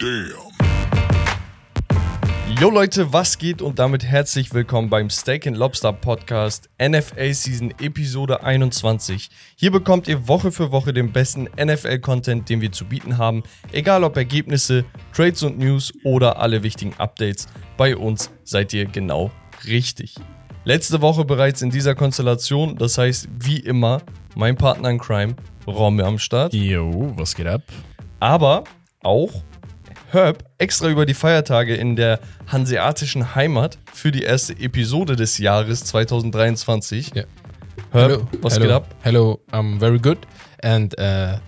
Damn. Jo Leute, was geht und damit herzlich willkommen beim Steak and Lobster Podcast NFL Season Episode 21. Hier bekommt ihr Woche für Woche den besten NFL Content, den wir zu bieten haben, egal ob Ergebnisse, Trades und News oder alle wichtigen Updates. Bei uns seid ihr genau richtig. Letzte Woche bereits in dieser Konstellation, das heißt wie immer mein Partner in Crime, Romme am Start, Jo, was geht ab? aber auch Herb extra über die Feiertage in der hanseatischen Heimat für die erste Episode des Jahres 2023. Ja. Herb, was hello, geht ab? Hello, I'm very good. And uh,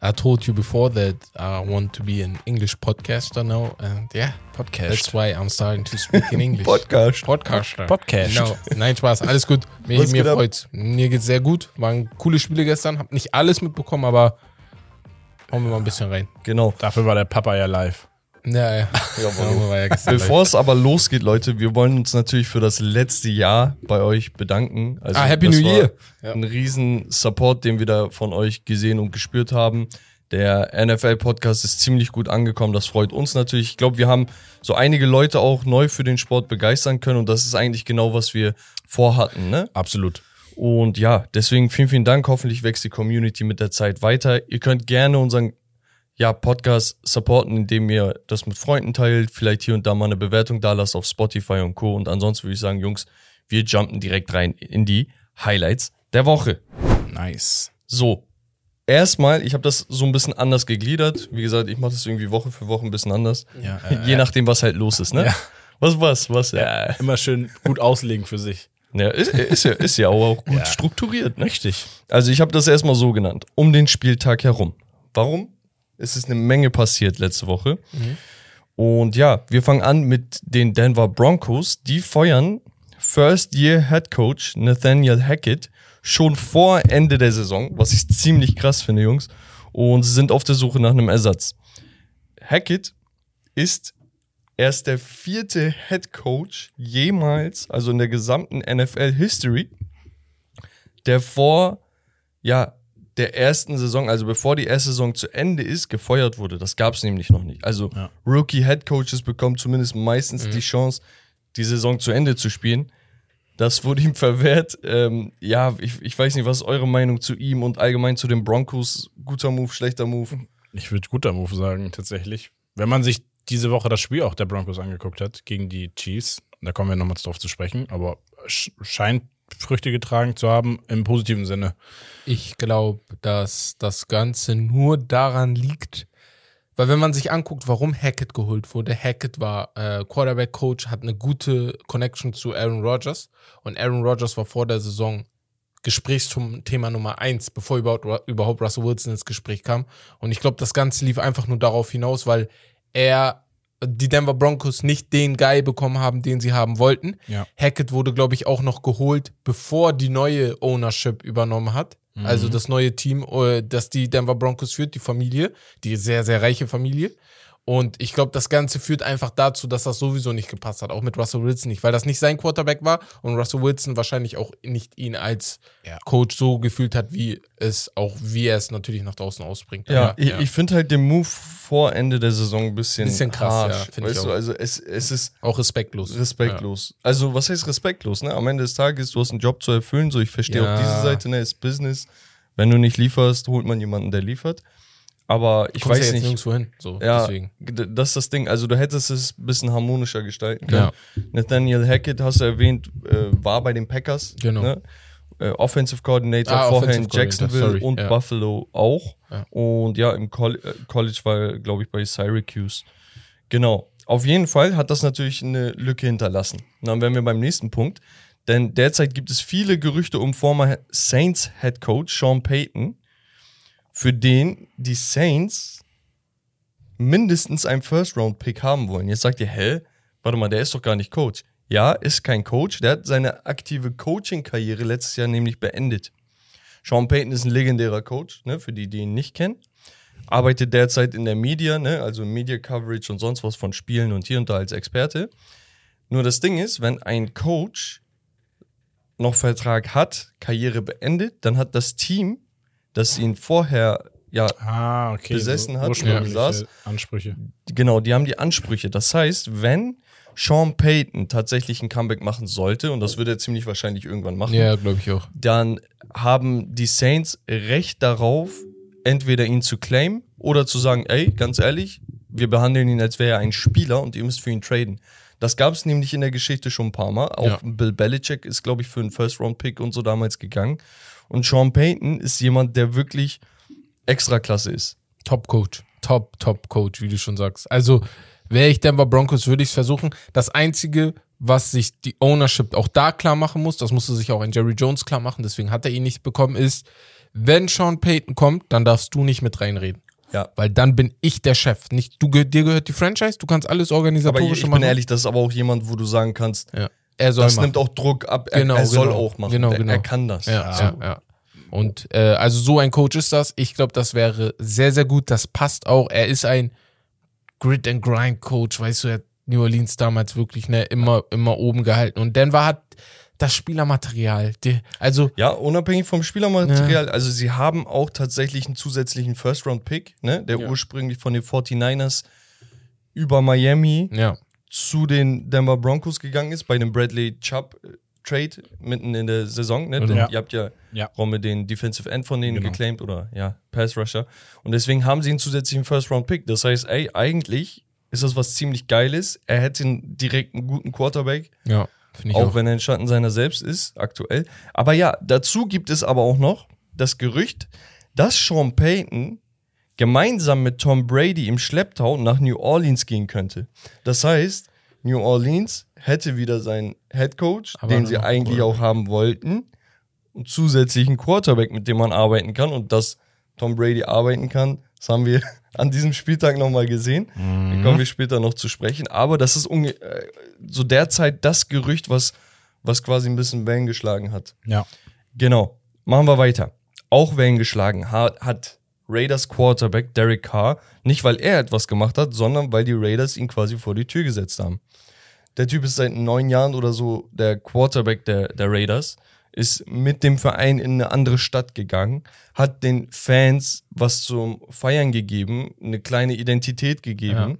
I told you before that I want to be an English podcaster now. And yeah, Podcast. that's why I'm starting to speak in English. Podcast. Podcaster. Podcast. Genau. Nein, Spaß. Alles gut. Mir, mir freut's. Mir geht's sehr gut. Waren coole Spiele gestern. Hab nicht alles mitbekommen, aber hauen wir mal ein bisschen rein. Genau. Dafür war der Papa ja live. Ja, ja. ja Bevor es aber losgeht, Leute, wir wollen uns natürlich für das letzte Jahr bei euch bedanken. Also Ah, Happy das New war Year. Ja. Ein riesen Support, den wir da von euch gesehen und gespürt haben. Der NFL-Podcast ist ziemlich gut angekommen. Das freut uns natürlich. Ich glaube, wir haben so einige Leute auch neu für den Sport begeistern können und das ist eigentlich genau, was wir vorhatten. Ne? Absolut. Und ja, deswegen vielen, vielen Dank. Hoffentlich wächst die Community mit der Zeit weiter. Ihr könnt gerne unseren ja, Podcast supporten, indem ihr das mit Freunden teilt, vielleicht hier und da mal eine Bewertung da lasst auf Spotify und Co. Und ansonsten würde ich sagen, Jungs, wir jumpen direkt rein in die Highlights der Woche. Nice. So, erstmal, ich habe das so ein bisschen anders gegliedert. Wie gesagt, ich mache das irgendwie Woche für Woche ein bisschen anders. Ja, Je nachdem, was halt los ist, ne? Ja. Was, was, was? Ja, Immer schön gut auslegen für sich. Ja ist, ist, ja, ist ja auch gut Ja. strukturiert, ne? Richtig. Also ich habe das erstmal so genannt, um den Spieltag herum. Warum? Es ist eine Menge passiert letzte Woche. Und ja, wir fangen an mit den Denver Broncos. Die feuern First-Year Head Coach Nathaniel Hackett schon vor Ende der Saison, was ich ziemlich krass finde, Jungs. Und sie sind auf der Suche nach einem Ersatz. Hackett ist erst der vierte Head Coach jemals, also in der gesamten NFL History, der vor ja, der ersten Saison, also bevor die erste Saison zu Ende ist, gefeuert wurde. Das gab es nämlich noch nicht. Also Ja. Rookie Head Coaches bekommen zumindest meistens die Chance, die Saison zu Ende zu spielen. Das wurde ihm verwehrt. Ähm, ja, ich, ich weiß nicht, was ist eure Meinung zu ihm und allgemein zu den Broncos? Guter Move, schlechter Move? Ich würde guter Move sagen, tatsächlich. Wenn man sich diese Woche das Spiel auch der Broncos angeguckt hat gegen die Chiefs, da kommen wir nochmal drauf zu sprechen, aber sch scheint Früchte getragen zu haben im positiven Sinne. Ich glaube, dass das Ganze nur daran liegt, weil wenn man sich anguckt, warum Hackett geholt wurde, Hackett war äh, Quarterback-Coach, hat eine gute Connection zu Aaron Rodgers und Aaron Rodgers war vor der Saison Gesprächsthema Nummer eins, bevor überhaupt, überhaupt Russell Wilson ins Gespräch kam. Und ich glaube, das Ganze lief einfach nur darauf hinaus, weil er die Denver Broncos nicht den Guy bekommen haben, den sie haben wollten. Ja. Hackett wurde, glaube ich, auch noch geholt, bevor die neue Ownership übernommen hat. Also das neue Team, äh, das die Denver Broncos führt, die Familie, die sehr, sehr reiche Familie. Und ich glaube, das Ganze führt einfach dazu, dass das sowieso nicht gepasst hat, auch mit Russell Wilson nicht, weil das nicht sein Quarterback war und Russell Wilson wahrscheinlich auch nicht ihn als Ja. Coach so gefühlt hat, wie es auch, wie er es natürlich nach draußen ausbringt. Ja, ich, ich finde halt den Move vor Ende der Saison ein bisschen, Bisschen krass, harsh, ja, weißt du, auch. also es, es ist auch respektlos. respektlos. Also, was heißt respektlos, ne? Am Ende des Tages, du hast einen Job zu erfüllen, so ich verstehe Ja. auch diese Seite, ne? Ist Business. Wenn du nicht lieferst, holt man jemanden, der liefert. Aber ich kommst weiß ja jetzt nicht. nirgendwo hin. So, Ja, deswegen. das ist das Ding. Also du hättest es ein bisschen harmonischer gestalten können. Nathaniel Hackett, hast du erwähnt, äh, war bei den Packers. Genau. Ne? Äh, Offensive Coordinator, Ah, vorher in Jacksonville sorry, und ja. Buffalo auch. Ja. Und ja, im Coll äh, College war, glaube ich, bei Syracuse. Genau. Auf jeden Fall hat das natürlich eine Lücke hinterlassen. Und dann wären wir beim nächsten Punkt. Denn derzeit gibt es viele Gerüchte um former Saints Head Coach Sean Payton, für den die Saints mindestens einen First-Round-Pick haben wollen. Jetzt sagt ihr, hä? Warte mal, der ist doch gar nicht Coach. Ja, ist kein Coach. Der hat seine aktive Coaching-Karriere letztes Jahr nämlich beendet. Sean Payton ist ein legendärer Coach, ne, für die, die ihn nicht kennen. Arbeitet derzeit in der Media, ne, also Media Coverage und sonst was von Spielen und hier und da als Experte. Nur das Ding ist, wenn ein Coach noch Vertrag hat, Karriere beendet, dann hat das Team, das ihn vorher ja Ah, okay. besessen hat, ursprüngliche besaß. Ansprüche. Genau, die haben die Ansprüche. Das heißt, wenn Sean Payton tatsächlich ein Comeback machen sollte, und das wird er ziemlich wahrscheinlich irgendwann machen, Ja, glaube ich auch. dann haben die Saints Recht darauf, entweder ihn zu claimen oder zu sagen, ey, ganz ehrlich, wir behandeln ihn, als wäre er ein Spieler und ihr müsst für ihn traden. Das gab es nämlich in der Geschichte schon ein paar Mal. Auch Ja. Bill Belichick ist, glaube ich, für einen First-Round-Pick und so damals gegangen. Und Sean Payton ist jemand, der wirklich Extraklasse ist. Top Coach. Top, Top Coach, wie du schon sagst. Also, wäre ich Denver Broncos, würde ich es versuchen. Das Einzige, was sich die Ownership auch da klar machen muss, das musste sich auch ein Jerry Jones klar machen, deswegen hat er ihn nicht bekommen, ist, wenn Sean Payton kommt, dann darfst du nicht mit reinreden. Ja. Weil dann bin ich der Chef. Nicht, du, dir gehört die Franchise, du kannst alles Aber organisatorische ich, ich machen. bin ehrlich, das ist aber auch jemand, wo du sagen kannst, ja. Er soll das machen. nimmt auch Druck ab. Er, Genau, er soll genau. auch machen. Genau, genau. Er kann das. Ja, So. ja, ja. Und äh, also so ein Coach ist das. Ich glaube, das wäre sehr, sehr gut. Das passt auch. Er ist ein Grit and Grind Coach, weißt du, er hat New Orleans damals wirklich ne, immer, immer oben gehalten. Und Denver hat das Spielermaterial. Die, also Ja, unabhängig vom Spielermaterial. Also sie haben auch tatsächlich einen zusätzlichen First-Round-Pick, ne, der Ja. ursprünglich von den 49ers über Miami ja, zu den Denver Broncos gegangen ist, bei dem Bradley Chubb äh, Trade mitten in der Saison. Ne? Genau. Denn Ja. Ihr habt ja, Ja. Romme den Defensive End von denen Genau. geclaimed oder ja, Pass Rusher. Und deswegen haben sie einen zusätzlichen First-Round-Pick. Das heißt, ey, eigentlich ist das was ziemlich Geiles. Er hätte einen direkt einen guten Quarterback. ja, finde ich Auch, auch. wenn er ein Schatten seiner selbst ist, aktuell. Aber ja, dazu gibt es aber auch noch das Gerücht, dass Sean Payton gemeinsam mit Tom Brady im Schlepptau nach New Orleans gehen könnte. Das heißt, New Orleans hätte wieder seinen Head Coach, Aber den sie eigentlich auch haben wollten, und zusätzlichen Quarterback, mit dem man arbeiten kann und dass Tom Brady arbeiten kann. Das haben wir an diesem Spieltag nochmal gesehen. Da kommen wir später noch zu sprechen. Aber das ist äh, so derzeit das Gerücht, was, was quasi ein bisschen Wellen geschlagen hat. Ja. Genau. Machen wir weiter. Auch Wellen geschlagen hat, hat Raiders Quarterback Derek Carr, nicht weil er etwas gemacht hat, sondern weil die Raiders ihn quasi vor die Tür gesetzt haben. Der Typ ist seit neun Jahren oder so der Quarterback der, der Raiders, ist mit dem Verein in eine andere Stadt gegangen, hat den Fans was zum Feiern gegeben, eine kleine Identität gegeben.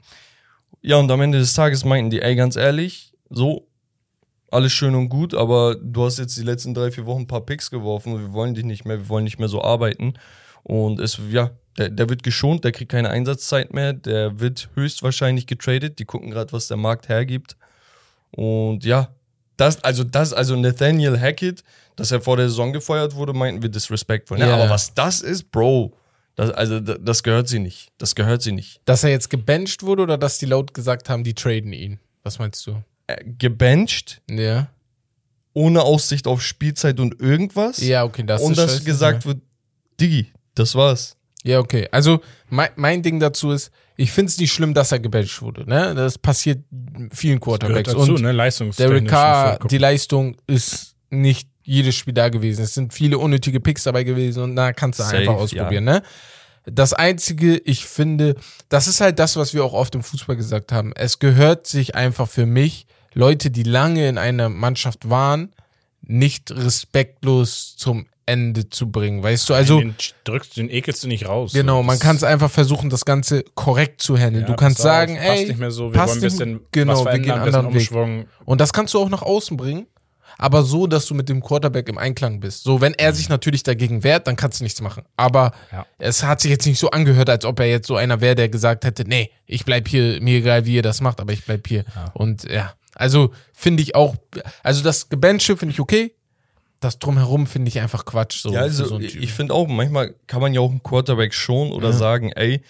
Ja, und am Ende des Tages meinten die, ey, ganz ehrlich, so, alles schön und gut, aber du hast jetzt die letzten drei, vier Wochen ein paar Picks geworfen und wir wollen dich nicht mehr, wir wollen nicht mehr so arbeiten. Und es, ja, der, der wird geschont, der kriegt keine Einsatzzeit mehr, der wird höchstwahrscheinlich getradet. Die gucken gerade, was der Markt hergibt. Und ja, das, also das, also Nathaniel Hackett, dass er vor der Saison gefeuert wurde, meinten wir disrespectful. Ne? Ja. Aber was das ist, Bro, das, also das, gehört sie nicht. Das gehört sie nicht. Dass er jetzt gebencht wurde oder dass die laut gesagt haben, die traden ihn? Was meinst du? Äh, gebencht, Ja. ohne Aussicht auf Spielzeit und irgendwas. Ja, okay, das und ist dass scheiße, gesagt wird, Diggi, das war's. Ja, okay. Also mein, mein Ding dazu ist, ich finde es nicht schlimm, dass er gebencht wurde. Ne? Das passiert vielen Quarterbacks. dazu, und ne? Leistungstechnisch. Derek Carr, die Leistung ist nicht jedes Spiel da gewesen. Es sind viele unnötige Picks dabei gewesen und da kannst du Safe, einfach ausprobieren. Ne? Das Einzige, ich finde, das ist halt das, was wir auch oft im Fußball gesagt haben. Es gehört sich einfach für mich, Leute, die lange in einer Mannschaft waren, nicht respektlos zum Ende zu bringen. Weißt du, also. den drückst, den ekelst du nicht raus. Genau, man kann es einfach versuchen, das Ganze korrekt zu handeln. Ja, du kannst pass auf, sagen, passt ey, nicht mehr so, wir wollen ein bisschen genau, wir gehen einen anderen Weg. Umschwung. Und das kannst du auch nach außen bringen, aber so, dass du mit dem Quarterback im Einklang bist. So, wenn er sich natürlich dagegen wehrt, dann kannst du nichts machen. Aber Ja. es hat sich jetzt nicht so angehört, als ob er jetzt so einer wäre, der gesagt hätte, nee, ich bleib hier, mir egal, wie ihr das macht, aber ich bleib hier. Und ja, also finde ich auch, also das Gebenche finde ich okay. Das drumherum finde ich einfach Quatsch. So ja, also so einen ich, finde auch, manchmal kann man ja auch einen Quarterback schon oder sagen, ey,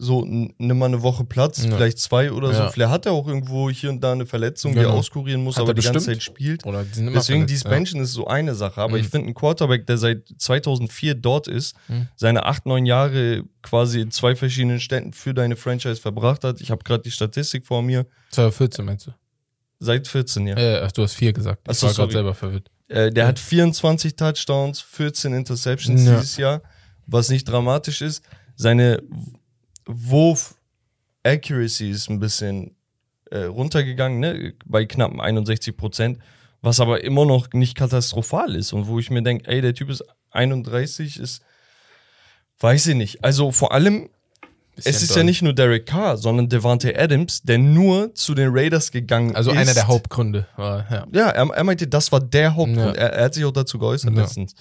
so nimm mal eine Woche Platz, Ja. vielleicht zwei oder Ja. so. Vielleicht hat er auch irgendwo hier und da eine Verletzung, die er Genau. auskurieren muss, Hat aber er die ganze. Zeit spielt. Oder die Deswegen, verletzt, ja. Benchen ist so eine Sache. Aber Mhm. ich finde, ein Quarterback, der seit 2004 dort ist, Mhm. seine acht, neun Jahre quasi in zwei verschiedenen Städten für deine Franchise verbracht hat. Ich habe gerade die Statistik vor mir. 2014 meinst du? Seit 14 Jahren. Äh, ach, du hast vier gesagt. Ich Ach so, war gerade selber verwirrt. Äh, der hat 24 Touchdowns, 14 Interceptions Ja. dieses Jahr, was nicht dramatisch ist. Seine Wurf Accuracy ist ein bisschen äh, runtergegangen, ne? bei knapp 61 Prozent, was aber immer noch nicht katastrophal ist und wo ich mir denke, ey, der Typ ist 31, ist Weiß ich nicht. Also vor allem, es ist ja nicht nur Derek Carr, sondern Devante Adams, der nur zu den Raiders gegangen Also ist. einer der Hauptgründe war, ja. Ja, er, er meinte, das war der Hauptgrund. Ja. Er, er hat sich auch dazu geäußert Ja. letztens.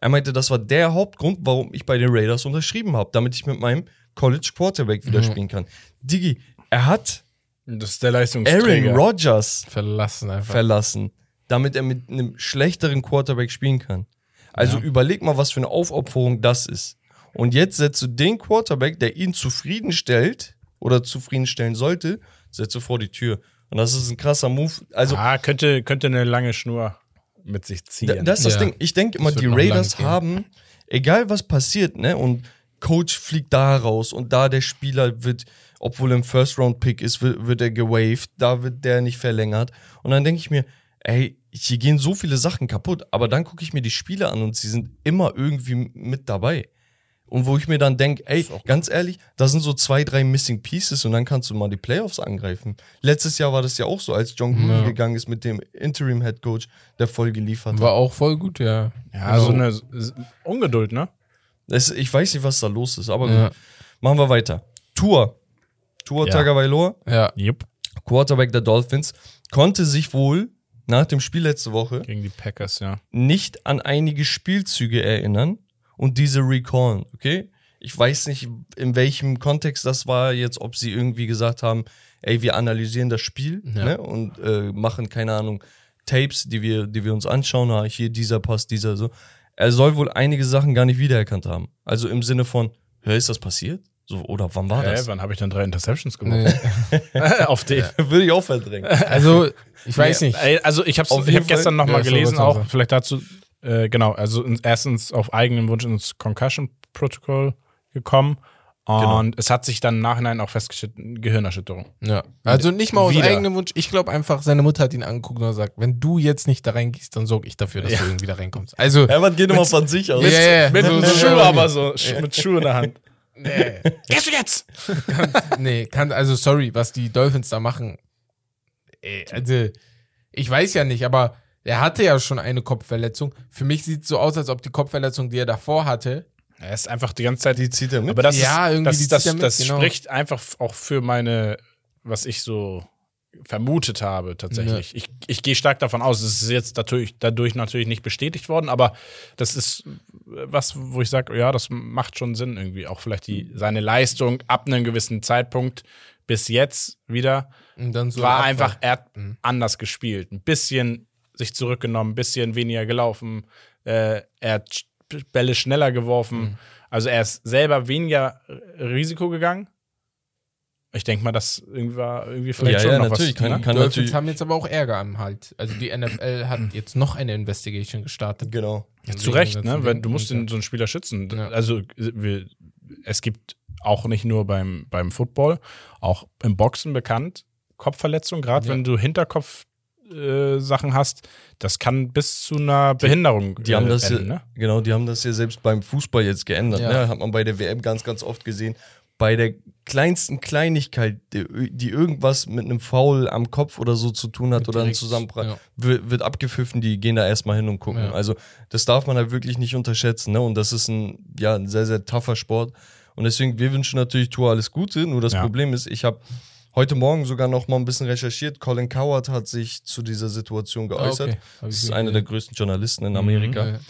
Er meinte, das war der Hauptgrund, warum ich bei den Raiders unterschrieben habe, damit ich mit meinem College Quarterback wieder Mhm. spielen kann. Digi, er hat Das ist der Leistungsträger. Aaron Rodgers Verlassen einfach. verlassen, damit er mit einem schlechteren Quarterback spielen kann. Also überleg mal, was für eine Aufopferung das ist. Und jetzt setzt du den Quarterback, der ihn zufriedenstellt oder zufriedenstellen sollte, setzt du vor die Tür. Und das ist ein krasser Move. Also, ah, könnte, könnte eine lange Schnur mit sich ziehen. Da- Das ist das Ja. Ding. Ich denke immer, die Raiders haben, egal was passiert, ne, und Coach fliegt da raus und da der Spieler wird, obwohl er ein First-Round-Pick ist, wird, wird er gewaved, da wird der nicht verlängert. Und dann denke ich mir, ey, hier gehen so viele Sachen kaputt, aber dann gucke ich mir die Spiele an und sie sind immer irgendwie mit dabei. Und wo ich mir dann denke, ey, ganz ehrlich, da sind so zwei, drei Missing Pieces und dann kannst du mal die Playoffs angreifen. Letztes Jahr war das ja auch so, als John Gruden Ja. gegangen ist mit dem Interim-Head Coach, der voll geliefert hat. War auch voll gut, ja. ja, so eine Ungeduld, ne? Es, ich weiß nicht, was da los ist, aber Ja. gut. Machen wir weiter. Tour. Tour Ja. Tagovailoa, Ja. Jupp. Quarterback der Dolphins, konnte sich wohl nach dem Spiel letzte Woche Gegen die Packers, ja. nicht an einige Spielzüge erinnern und diese recallen, okay? Ich weiß nicht, in welchem Kontext das war jetzt, ob sie irgendwie gesagt haben, ey, wir analysieren das Spiel Ja. ne, und äh, machen, keine Ahnung, Tapes, die wir, die wir uns anschauen, ah, hier dieser Pass, dieser so. Er soll wohl einige Sachen gar nicht wiedererkannt haben. Also im Sinne von, hör, ist das passiert? So, oder wann war Hä, das? wann habe ich dann drei Interceptions gemacht? Nee. Auf den. Würde ich auch verdrängen. Also, ich weiß nicht. Ey, Also ich habe hab gestern nochmal Ja, gelesen, auch vielleicht dazu, äh, genau, also in- erstens auf eigenen Wunsch ins Concussion Protocol gekommen und es hat sich dann im Nachhinein auch festgestellt, Gehirnerschütterung. Ja. Also nicht mal aus Wieder. eigenem Wunsch. Ich glaube einfach, seine Mutter hat ihn angeguckt und gesagt, wenn du jetzt nicht da reingehst, dann sorge ich dafür, dass du irgendwie da reinkommst. Also, Hermann geht immer von sich aus. Ja, ja, ja. Mit So- Schuhe aber so, mit Schuhe in der Hand. nee, Gehst du jetzt? nee, kann, also sorry, was die Dolphins da machen. Ey, also, ich weiß ja nicht, aber er hatte ja schon eine Kopfverletzung. Für mich sieht es so aus, als ob die Kopfverletzung, die er davor hatte, Er ist einfach die ganze Zeit Die zieht er mit. Aber das, Ja, ist, irgendwie, das, die das, zieht er mit, das genau. spricht einfach auch für meine, was ich so vermutet habe tatsächlich. Ich, ich gehe stark davon aus, es ist jetzt dadurch, dadurch natürlich nicht bestätigt worden, aber das ist was, wo ich sage, ja, das macht schon Sinn irgendwie. Auch vielleicht die, seine Leistung ab einem gewissen Zeitpunkt bis jetzt wieder und dann so war einfach, er hat anders gespielt. Ein bisschen sich zurückgenommen, ein bisschen weniger gelaufen. Äh, er hat Bälle schneller geworfen. Also er ist selber weniger Risiko gegangen. Ich denke mal, das irgendwie war irgendwie vielleicht Ja, schon ja, noch natürlich, was. kann- ne? kann- Die Dolphins natürlich- haben jetzt aber auch Ärger am Halt. Also die NFL hat jetzt noch eine Investigation gestartet. Genau. Ja, zu Recht, ne? Weil du musst den den, so einen Spieler schützen. Ja. Also wir, es gibt auch nicht nur beim, beim Football, auch im Boxen bekannt, Kopfverletzung, gerade Ja. wenn du Hinterkopf äh, Sachen hast, das kann bis zu einer Behinderung Die haben das enden, ja, ne? genau, die haben das ja selbst beim Fußball jetzt geändert. Ja. Ne? Hat man bei der WM ganz, ganz oft gesehen. Bei der kleinsten Kleinigkeit, die, die irgendwas mit einem Foul am Kopf oder so zu tun hat oder einen Direkt, Zusammenprall, ja. wird, wird abgepfiffen, die gehen da erstmal hin und gucken. Ja. Also das darf man halt wirklich nicht unterschätzen. Ne? Und das ist ein, ja, ein sehr, sehr tougher Sport. Und deswegen, wir wünschen natürlich Tour alles Gute. Nur das Ja. Problem ist, ich habe heute Morgen sogar noch mal ein bisschen recherchiert. Colin Coward hat sich zu dieser Situation geäußert. Ah, okay. Hab ich Das ist einer der größten Journalisten in Amerika. Ja.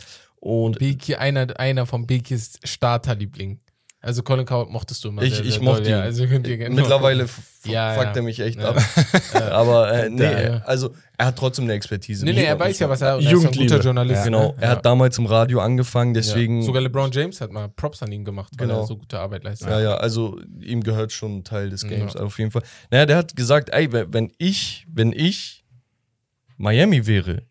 Und Beki, einer, einer von Bekis Starterliebling. Also Colin Coward mochtest du immer. Ich- sehr, ich sehr mochte ihn. Also könnt ihr gerne mittlerweile Ja, fuckt ja. er mich echt Ja. ab. Aber äh, nee, Ja. also er hat trotzdem eine Expertise. Nee, nee, er weiß ja, was er er ist ein guter Journalist. Ja. Genau, ne? er hat damals im Radio angefangen, deswegen. Ja. Sogar LeBron James hat mal Props an ihn gemacht, weil Genau. er so gute Arbeit leistet. Ja, ja, also ihm gehört schon ein Teil des Games, Ja. auf jeden Fall. Naja, der hat gesagt, ey, wenn ich, wenn ich Miami wäre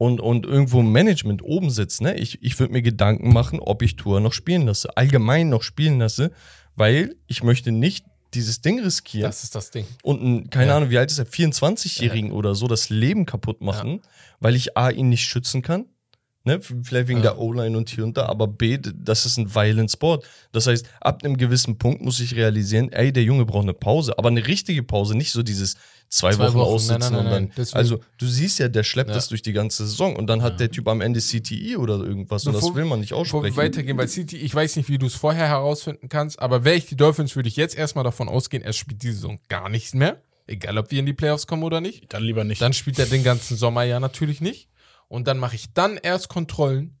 und, und irgendwo im Management oben sitzt, ne, ich, ich würde mir Gedanken machen, ob ich Tour noch spielen lasse, allgemein noch spielen lasse, weil ich möchte nicht dieses Ding riskieren Das ist das Ding. und ein, keine Ja. Ahnung, wie alt ist er, 24-Jährigen oder so das Leben kaputt machen, weil ich A, ihn nicht schützen kann, Ne? Vielleicht wegen Ja. der O-Line und hier und da, aber B, das ist ein violent Sport. Das heißt, ab einem gewissen Punkt muss ich realisieren, ey, der Junge braucht eine Pause, aber eine richtige Pause, nicht so dieses zwei, Zwei Wochen, Wochen, aussitzen nein, nein, und nein, dann. Also, du siehst ja, der schleppt Ja. das durch die ganze Saison und dann hat der Typ am Ende CTI oder irgendwas und Bevor- das will man nicht Bevor wir aussprechen. weitergehen, weil City, ich weiß nicht, wie du es vorher herausfinden kannst, aber wäre ich die Dolphins, würde ich jetzt erstmal davon ausgehen, er spielt diese Saison gar nichts mehr. Egal, ob wir in die Playoffs kommen oder nicht. Dann lieber nicht. Dann spielt er den ganzen Sommer ja natürlich nicht. Und dann mache ich dann erst Kontrollen.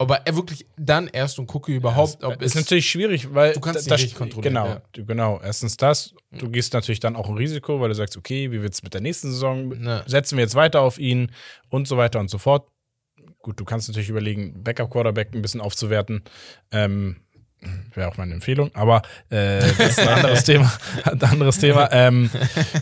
Aber er wirklich dann erst und gucke überhaupt, ob ist es. natürlich schwierig, weil Du kannst da- nicht kontrollieren, Genau, ja. du, genau. Erstens das. Du gehst natürlich dann auch ein Risiko, weil du sagst, okay, wie wird's mit der nächsten Saison? Ja. Setzen wir jetzt weiter auf ihn und so weiter und so fort. Gut, du kannst natürlich überlegen, Backup-Quarterback ein bisschen aufzuwerten. Ähm, Wäre auch meine Empfehlung, aber äh, das ist ein anderes Thema. Ein anderes Thema. Ähm,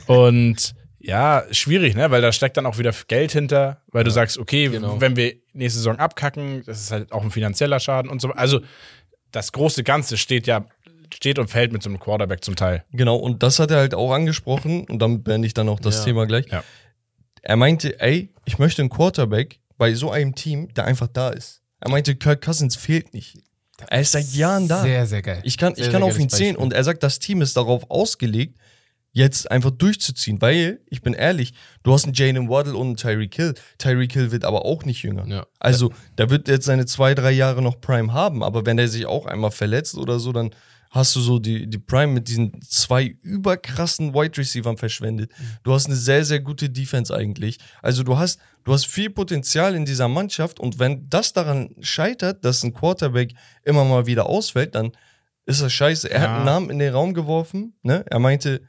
und ja, schwierig, ne? Weil da steckt dann auch wieder Geld hinter, weil du sagst, okay, genau. wenn wir nächste Saison abkacken, das ist halt auch ein finanzieller Schaden und so. Also das große Ganze steht ja, steht und fällt mit so einem Quarterback zum Teil. Genau, und das hat er halt auch angesprochen und damit beende ich dann auch das Ja. Thema gleich. Ja. Er meinte, ey, ich möchte einen Quarterback bei so einem Team, der einfach da ist. Er meinte, Kirk Cousins fehlt nicht. Er ist seit Jahren da. Sehr, sehr geil. Ich kann, Sehr, ich kann auf ihn zählen und er sagt, das Team ist darauf ausgelegt, jetzt einfach durchzuziehen, weil, ich bin ehrlich, du hast einen Jalen Waddle und einen Tyreek Hill. Tyreek Hill wird aber auch nicht jünger. Ja. Also, der wird jetzt seine zwei, drei Jahre noch Prime haben, aber wenn er sich auch einmal verletzt oder so, dann hast du so die, die Prime mit diesen zwei überkrassen Wide Receivern verschwendet. Du hast eine sehr, sehr gute Defense eigentlich. Also du hast, du hast viel Potenzial in dieser Mannschaft und wenn das daran scheitert, dass ein Quarterback immer mal wieder ausfällt, dann ist das scheiße. Er hat Ja. einen Namen in den Raum geworfen, ne? Er meinte,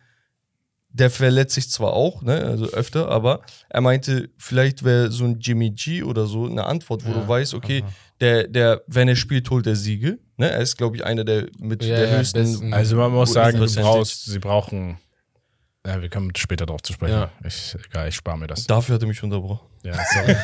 der verletzt sich zwar auch, ne, also öfter, aber er meinte, vielleicht wäre so ein Jimmy G oder so eine Antwort, wo Ja, du weißt, okay, der, der, wenn er spielt, holt er Siege. Ne? Er ist, glaube ich, einer der mit Ja, der ja, höchsten. besten. Also man muss sagen, du brauchst, sie brauchen. Ja, wir kommen später drauf zu sprechen. Ja. Ich, egal, ich spare mir das. Dafür hat er mich unterbrochen. Ja, sorry.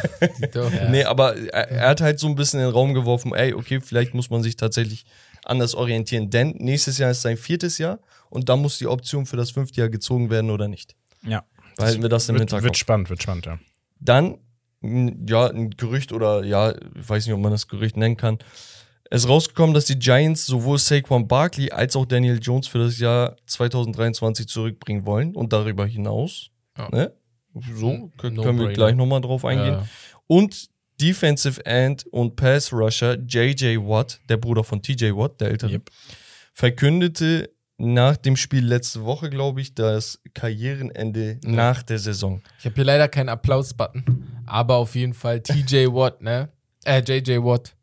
Doch. Nee, aber er, er hat halt so ein bisschen in den Raum geworfen, ey, okay, vielleicht muss man sich tatsächlich anders orientieren, denn nächstes Jahr ist sein viertes Jahr und dann muss die Option für das fünfte Jahr gezogen werden oder nicht. ja. Behalten wir das im wird, Hinterkopf. wird spannend, wird spannend, ja. Dann, ja, ein Gerücht oder ja, ich weiß nicht, ob man das Gerücht nennen kann. Es ist rausgekommen, dass die Giants sowohl Saquon Barkley als auch Daniel Jones für das Jahr 2023 zurückbringen wollen und darüber hinaus. Ja. Ne? So No können wir gleich nochmal drauf eingehen. Ja. Und Defensive End und Pass Rusher JJ Watt, der Bruder von TJ Watt, der ältere, Yep. verkündete nach dem Spiel letzte Woche, glaube ich, das Karrierenende nach der Saison. Ich habe hier leider keinen Applaus-Button, aber auf jeden Fall TJ Watt, ne? Äh, JJ Watt.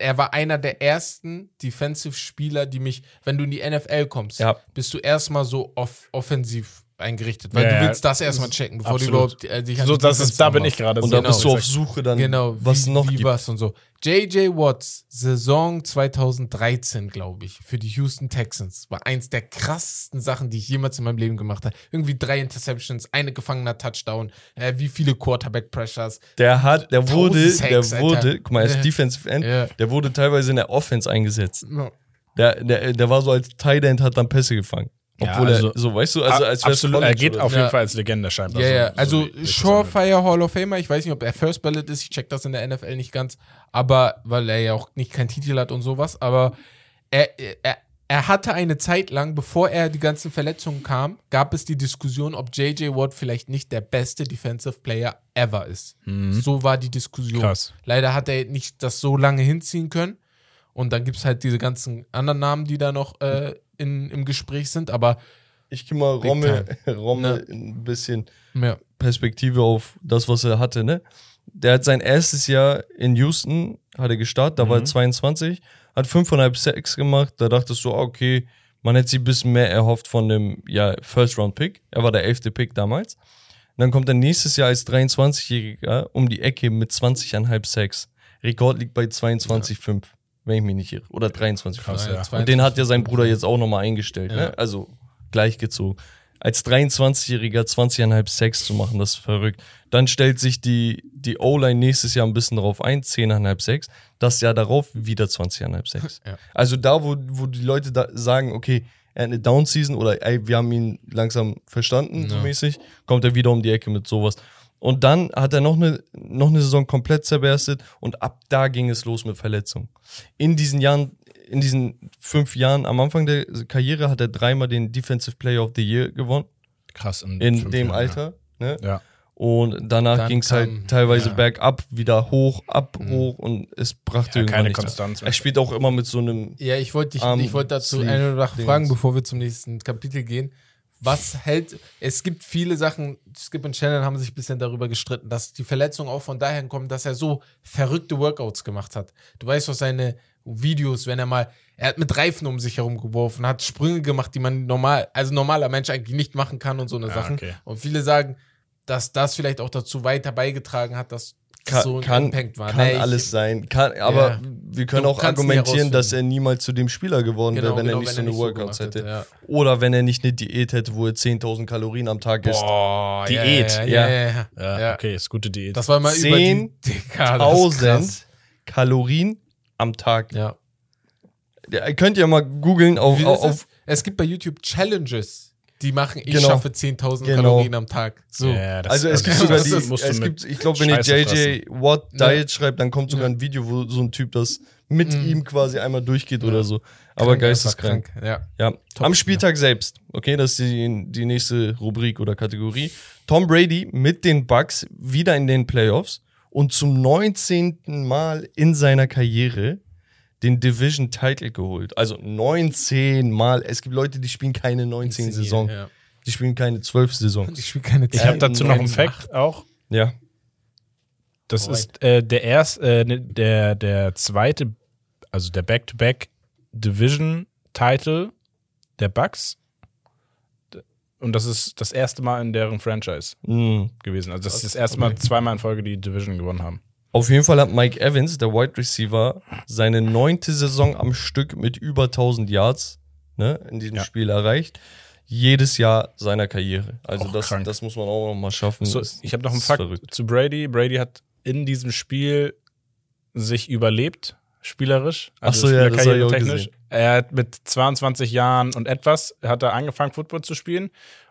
Er war einer der ersten Defensive-Spieler, die mich, wenn du in die NFL kommst, Ja. bist du erstmal so off offensiv eingerichtet, weil Ja, du willst das erstmal checken, bevor Absolut. du überhaupt äh, dich an So, die das ist, da bin ich gerade. Und so. da bist du auf Suche dann, Genau, was wie, noch wie gibt. was und so. JJ Watts Saison 2013, glaube ich, für die Houston Texans war eins der krassesten Sachen, die ich jemals in meinem Leben gemacht habe. Irgendwie drei Interceptions, eine gefangener Touchdown, äh, wie viele Quarterback Pressures. Der hat, der wurde, Sacks, der wurde, Alter. guck mal, er ist Ja. Defensive End, Ja. der wurde teilweise in der Offense eingesetzt. Ja. Der, der, der war so als Tight End, hat dann Pässe gefangen. Ja, Obwohl also- er, so, weißt du, also als Absolut, er geht auf so. jeden Ja. Fall als Legende scheinbar. Ja, so- ja, so also das Surefire Hall of Famer, ich weiß nicht, ob er First Ballot ist, ich check das in der NFL nicht ganz, aber weil er ja auch nicht keinen Titel hat und sowas, aber er, er, er hatte eine Zeit lang, bevor er die ganzen Verletzungen kam, gab es die Diskussion, ob JJ Watt vielleicht nicht der beste Defensive Player ever ist. So war die Diskussion. Krass. Leider hat er nicht das so lange hinziehen können. Und dann gibt es halt diese ganzen anderen Namen, die da noch äh, in, im Gespräch sind, aber Ich geh mal Rommel, Rommel Ne. ein bisschen ja. Perspektive auf das, was er hatte, ne? Der hat sein erstes Jahr in Houston, hat er gestartet, da war er 22, hat 5,5 Sacks gemacht, da dachtest du, ah, okay, man hätte sich ein bisschen mehr erhofft von dem, ja, First-Round-Pick. Er war der elfte Pick damals. Und dann kommt er nächstes Jahr als 23-Jähriger um die Ecke mit 20,5 Sacks. Rekord liegt bei 22,5, wenn ich mich nicht irre. Oder 23,5. Krass, ja. Und den hat ja sein Bruder jetzt auch nochmal eingestellt, Ja. ne? Also gleichgezogen. Als 23-Jähriger 20,5 Sex zu machen, das ist verrückt. Dann stellt sich die, die O-Line nächstes Jahr ein bisschen darauf ein, 10,5 Sex. Das Jahr darauf wieder 20,5 Sex. Ja. Also da, wo, wo die Leute da sagen, okay, er hat eine Down-Season oder ey, wir haben ihn langsam verstanden, so mäßig, kommt er wieder um die Ecke mit sowas. Und dann hat er noch eine, noch eine Saison komplett zerberstet und ab da ging es los mit Verletzungen. In diesen Jahren, in diesen fünf Jahren am Anfang der Karriere hat er dreimal den Defensive Player of the Year gewonnen. Krass. In fünf dem Jahren, Alter. Ne? Ja. ja. Und danach ging es halt teilweise ja. bergab, wieder hoch, ab, Mhm. hoch und es brachte Ja, irgendwann keine. Konstanz mehr. Er spielt auch immer mit so einem Ja, ich wollte dich, ich wollte dazu eine Sache Dingens. fragen, bevor wir zum nächsten Kapitel gehen. Was hält, es gibt viele Sachen, Skip und Shannon haben sich ein bisschen darüber gestritten, dass die Verletzungen auch von daher kommen, dass er so verrückte Workouts gemacht hat. Du weißt aus seine Videos, wenn er mal, er hat mit Reifen um sich herum geworfen, hat Sprünge gemacht, die man normal, also normaler Mensch eigentlich nicht machen kann und so eine Ja, Sachen. okay. Und viele sagen, dass das vielleicht auch dazu weiter beigetragen hat, dass kann, so ein kann, Impact war. kann Nee, ich- alles sein. Kann, aber Ja. wir können Du auch argumentieren, dass er niemals zu dem Spieler geworden Genau, wäre, wenn genau, er nicht so eine Workouts gemacht hätte. Ja. Oder wenn er nicht eine Diät hätte, wo er 10.000 Kalorien am Tag isst. Boah, Diät. Ja, ja, Ja. ja, ja, okay, ist gute Diät. Das war mal über die Digga, das ist 10.000 krass. Kalorien am Tag. Ja. Ja, könnt ihr mal googeln auf, es gibt bei YouTube Challenges, die machen, ich Genau. schaffe 10.000 Genau. Kalorien am Tag. So. Ja, das- Also es gibt das- sogar das die, es gibt, ich glaube, wenn ihr JJ Watt Ja. Diet schreibt, dann kommt sogar Ja. ein Video, wo so ein Typ das mit Mhm. ihm quasi einmal durchgeht oder so. Aber Krank, geisteskrank. krank. Ja. Top Am Spieltag selbst, okay, das ist die, die nächste Rubrik oder Kategorie. Tom Brady mit den Bucks wieder in den Playoffs und zum 19. Mal in seiner Karriere den Division Title geholt. Also 19 Mal. Es gibt Leute, die spielen keine 19 Saison. Ja. Die spielen keine 12 Saison. Ich spiele keine Ich habe dazu noch einen neun, Fact auch. Ja. Das Alright. ist äh, der erst, äh, ne- der, der zweite, also der Back-to-Back Division Title der Bucks. Und das ist das erste Mal in deren Franchise Mhm. gewesen. Also das ist Krass, das erste Mal okay. zweimal in Folge die Division gewonnen haben. Auf jeden Fall hat Mike Evans, der Wide Receiver, seine neunte Saison am Stück mit über 1000 Yards ne, in diesem Ja. Spiel erreicht. Jedes Jahr seiner Karriere. Also Auch das, krank. das muss man auch noch mal schaffen. So, Das- ich habe noch einen Fakt verrückt. zu Brady. Brady hat in diesem Spiel sich überlebt, spielerisch. Also Ach so, ja, das gesehen. Er hat mit 22 Jahren und etwas hat er angefangen, Football zu spielen.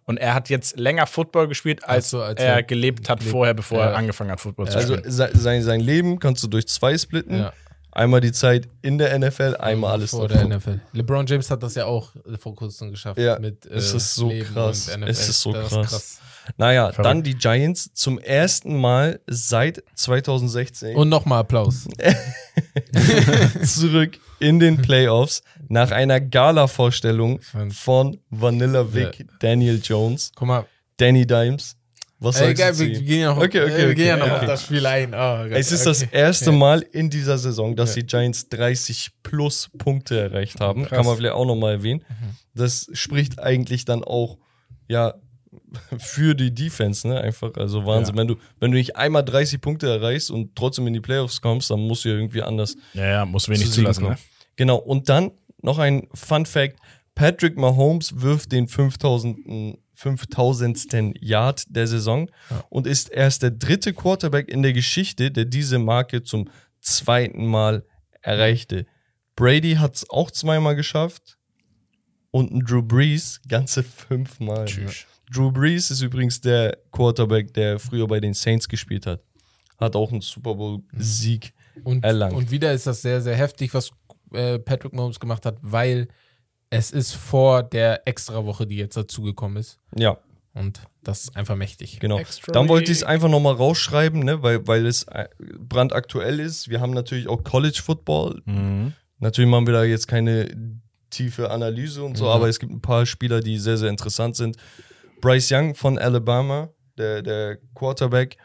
Und er hat jetzt länger Football gespielt, als, Ach so, als er er gelebt hat gelebt- vorher, bevor Ja. er angefangen hat, Football zu Also spielen. se- sein, sein Leben kannst du durch zwei splitten. Ja. Einmal die Zeit in der NFL, einmal alles vor davor. der NFL. LeBron James hat das ja auch äh, vor kurzem geschafft. Ja, mit, äh, es ist so Leben krass. Es ist so Das krass. Naja, Verrückt. dann die Giants zum ersten Mal seit 2016 Und nochmal Applaus. zurück in den Playoffs nach einer Gala-Vorstellung Von- von Vanilla Vic, Daniel Jones, Guck mal. Danny Dimes. Was Ey, sagst egal, du wir gehen ja noch, Okay, okay, äh, wir gehen ja okay, noch auf okay. das Spiel ein. Oh, Gott, Es ist das okay. erste. Mal in dieser Saison, dass die Giants 30 plus Punkte erreicht haben. Krass. Kann man vielleicht auch nochmal erwähnen. Mhm. Das spricht eigentlich dann auch, ja, für die Defense, ne? Einfach, also Wahnsinn. Ja. Wenn, du, wenn du nicht einmal 30 Punkte erreichst und trotzdem in die Playoffs kommst, dann musst du ja irgendwie anders Ja, ja, muss wenig zu zulassen. Ne? Genau, und dann noch ein Fun Fact: Patrick Mahomes wirft den 5000. 5000. Yard der Saison Ja. und ist erst der dritte Quarterback in der Geschichte, der diese Marke zum zweiten Mal erreichte. Brady hat es auch zweimal geschafft und ein Drew Brees ganze fünfmal. Tschüss. Drew Brees ist übrigens der Quarterback, der früher bei den Saints gespielt hat. Hat auch einen Super Bowl-Sieg. Und, erlangt. und wieder ist das sehr, sehr heftig, was äh, Patrick Mahomes gemacht hat, weil es ist vor der Extrawoche, die jetzt dazugekommen ist. Ja, Und das ist einfach mächtig. genau. Extra Dann wollte ich es einfach nochmal rausschreiben, ne, weil, weil es äh, brandaktuell ist. Wir haben natürlich auch College Football. Mhm. Natürlich machen wir da jetzt keine tiefe Analyse und so, Mhm. aber es gibt ein paar Spieler, die sehr, sehr interessant sind. Bryce Young von Alabama, der, der Quarterback,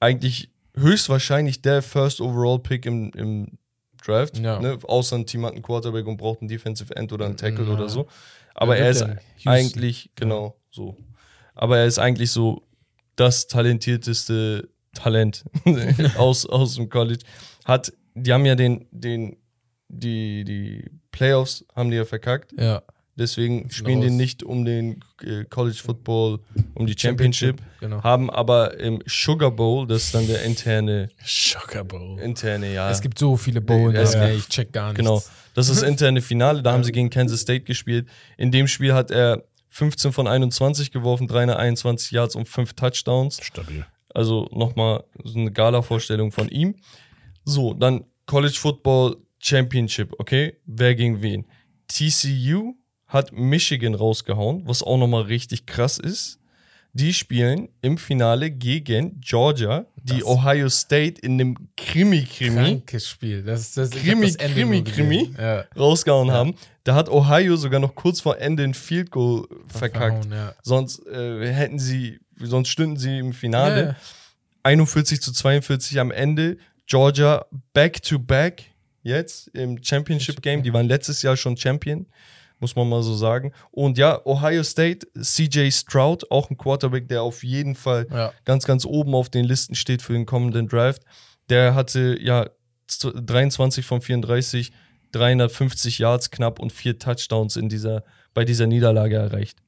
eigentlich höchstwahrscheinlich der First Overall Pick im, im Draft. Ja. Ne? Außer ein Team hat einen Quarterback und braucht einen Defensive End oder einen Tackle Ja. oder so. Aber er gibt ist eigentlich, genau, so. Aber er ist eigentlich so das talentierteste Talent aus, aus dem College. Hat, die haben ja den, den, die, die Playoffs haben die ja verkackt. Ja. Deswegen spielen die raus. nicht um den äh, College Football, um die Championship, Genau. haben aber im Sugar Bowl, das ist dann der interne, Shocker Bowl. interne, ja. Es gibt so viele Bowlen, Es ja, gibt- ich check gar nichts. Genau. Das ist das interne Finale. Da haben sie gegen Kansas State gespielt. In dem Spiel hat er 15 von 21 geworfen, 321 Yards und 5 Touchdowns. Stabil. Also nochmal so eine Gala-Vorstellung von ihm. So, dann College Football Championship, okay? Wer gegen wen? TCU hat Michigan rausgehauen, was auch nochmal richtig krass ist. Die spielen im Finale gegen Georgia, die Das- Ohio State in einem Krimi-Krimi Krankes Spiel. Das, ist- das, Krimi, das Krimi, gesehen. Krimi. Ja. rausgehauen haben. Da hat Ohio sogar noch kurz vor Ende ein Field Goal verkackt. Ja. Sonst äh, hätten sie, sonst stünden sie im Finale. Ja. 41 zu 42 am Ende. Georgia back to back jetzt im Championship Game. Die waren letztes Jahr schon Champion, muss man mal so sagen. Und ja, Ohio State, CJ Stroud, auch ein Quarterback, der auf jeden Fall Ja. ganz, ganz oben auf den Listen steht für den kommenden Draft. Der hatte ja z- 23 von 34, 350 Yards knapp und vier Touchdowns in dieser, bei dieser Niederlage erreicht.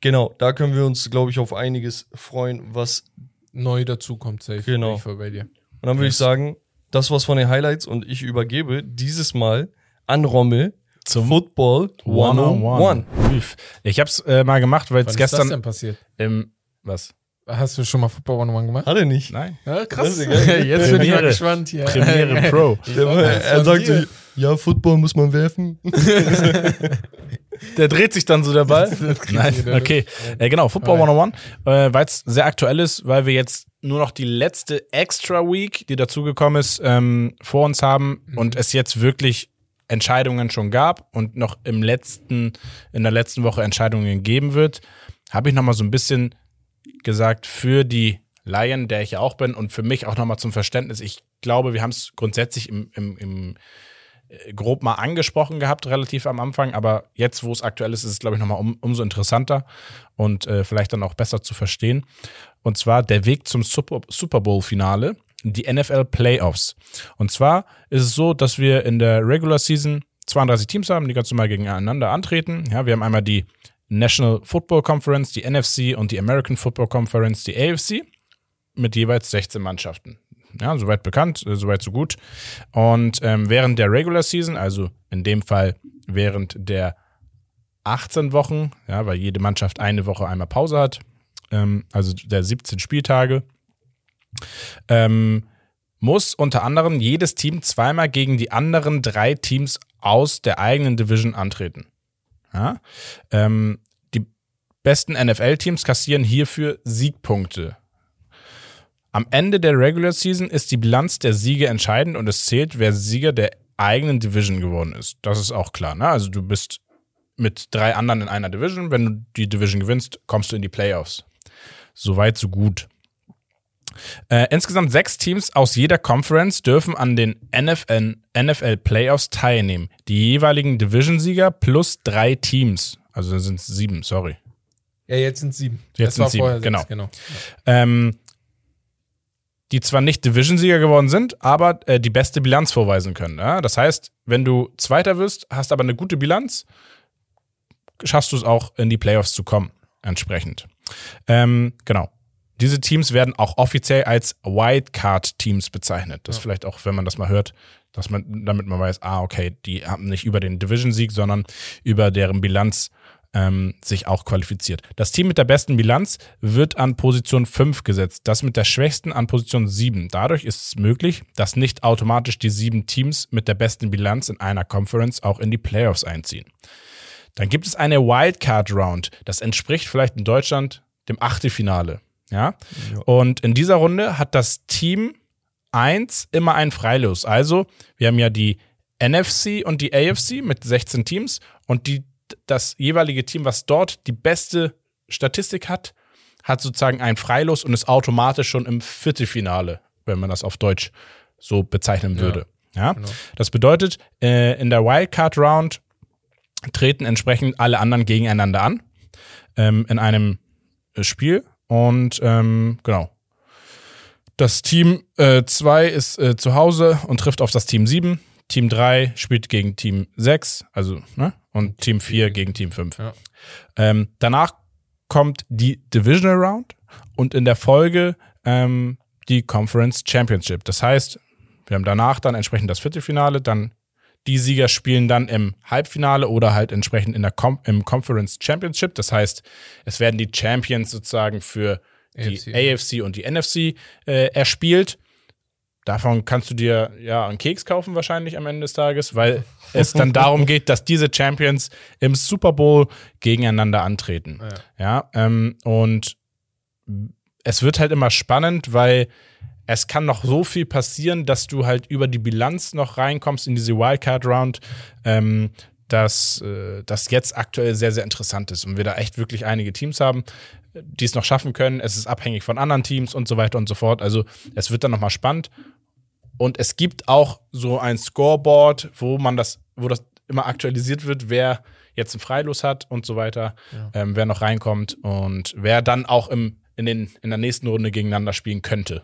Genau, da können wir uns, glaube ich, auf einiges freuen, was Neu dazu kommt safe. Genau. Bei dir. Und dann würde ich sagen, das war's von den Highlights und ich übergebe dieses Mal an Rommel Zum Football 101. Üff. Ich hab's äh, mal gemacht, weil es Wann ist das gestern denn passiert? im. Was? Hast du schon mal Football One One gemacht? Hat er nicht. Nein. Ja, ist geil. Jetzt bin ich mal gespannt hier. Premiere Pro. Er sagt so, ja, Football muss man werfen. Der dreht sich dann so der Ball. Nein, okay. Äh, genau, Football 101, äh, weil es sehr aktuell ist, weil wir jetzt nur noch die letzte Extra Week, die dazugekommen ist, ähm, vor uns haben und es jetzt wirklich Entscheidungen schon gab und noch im letzten, in der letzten Woche Entscheidungen geben wird, habe ich nochmal so ein bisschen gesagt, für die Laien, der ich ja auch bin, und für mich auch nochmal zum Verständnis, ich glaube, wir haben es grundsätzlich im, im, im äh, grob mal angesprochen gehabt, relativ am Anfang, aber jetzt, wo es aktuell ist, ist es, glaube ich, nochmal um, umso interessanter und äh, vielleicht dann auch besser zu verstehen. Und zwar der Weg zum Super, Super Bowl-Finale, die NFL Playoffs. Und zwar ist es so, dass wir in der Regular Season 32 Teams haben, die ganz normal gegeneinander antreten. Ja, wir haben einmal die National Football Conference, die NFC und die American Football Conference, die AFC, mit jeweils 16 Mannschaften. Ja, soweit bekannt, äh, soweit so gut. Und ähm, während der Regular Season, also in dem Fall während der 18 Wochen, ja, weil jede Mannschaft eine Woche einmal Pause hat, ähm, also der 17 Spieltage, ähm, muss unter anderem jedes Team zweimal gegen die anderen drei Teams aus der eigenen Division antreten. Ja? Ähm, die besten NFL-Teams kassieren hierfür Siegpunkte. Am Ende der Regular Season ist die Bilanz der Siege entscheidend und es zählt, wer Sieger der eigenen Division geworden ist. Das ist auch klar. Ne? Also du bist mit drei anderen in einer Division. Wenn du die Division gewinnst, kommst du in die Playoffs. Soweit, so gut. Äh, insgesamt sechs Teams aus jeder Conference dürfen an den NFL, NFL Playoffs teilnehmen. Die jeweiligen Division-Sieger plus drei Teams. Also sind es sieben, sorry. Ja, jetzt sind sieben. Jetzt Das sind war sieben, genau. Sechs, genau. ähm, die zwar nicht Division-Sieger geworden sind, aber äh, die beste Bilanz vorweisen können. Ja? Das heißt, wenn du Zweiter wirst, hast aber eine gute Bilanz, schaffst du es auch in die Playoffs zu kommen, entsprechend. Ähm, genau. Diese Teams werden auch offiziell als Wildcard-Teams bezeichnet. Das vielleicht auch, wenn man das mal hört, dass man, damit man weiß, ah, okay, die haben nicht über den Division-Sieg, sondern über deren Bilanz ähm, sich auch qualifiziert. Das Team mit der besten Bilanz wird an Position 5 gesetzt, das mit der schwächsten an Position 7. Dadurch ist es möglich, dass nicht automatisch die sieben Teams mit der besten Bilanz in einer Conference auch in die Playoffs einziehen. Dann gibt es eine Wildcard Round. Das entspricht vielleicht in Deutschland dem Achtelfinale. Ja? Und in dieser Runde hat das Team 1 immer ein Freilos. Also, wir haben ja die NFC und die AFC mit 16 Teams und die, das jeweilige Team, was dort die beste Statistik hat, hat sozusagen ein Freilos und ist automatisch schon im Viertelfinale, wenn man das auf Deutsch so bezeichnen würde. Ja, genau. das bedeutet, äh, in der Wildcard Round treten entsprechend alle anderen gegeneinander an ähm, in einem Spiel und ähm, genau. Das Team 2 ist äh, zu Hause und trifft auf das Team 7. Team 3 spielt gegen Team 6, also, ne? Und Team 4 gegen Team 5. Ja. Ähm, danach kommt die Divisional Round und in der Folge ähm, die Conference Championship. Das heißt, wir haben danach dann entsprechend das Viertelfinale, dann die Sieger spielen dann im Halbfinale oder halt entsprechend in der Com im Conference Championship. Das heißt, es werden die Champions sozusagen für die AFC. AFC und die NFC äh, erspielt. Davon kannst du dir ja einen Keks kaufen wahrscheinlich am Ende des Tages, weil es dann darum geht, dass diese Champions im Super Bowl gegeneinander antreten. Ja, ähm, und es wird halt immer spannend, weil es kann noch so viel passieren, dass du halt über die Bilanz noch reinkommst in diese Wildcard-Round, ähm, dass äh, das jetzt aktuell sehr, sehr interessant ist und wir da echt wirklich einige Teams haben, die es noch schaffen können. Es ist abhängig von anderen Teams und so weiter und so fort. Also es wird dann nochmal spannend. Und es gibt auch so ein Scoreboard, wo man das, wo das immer aktualisiert wird, wer jetzt ein Freilos hat und so weiter, ähm, wer noch reinkommt und wer dann auch im, in, den, in der nächsten Runde gegeneinander spielen könnte.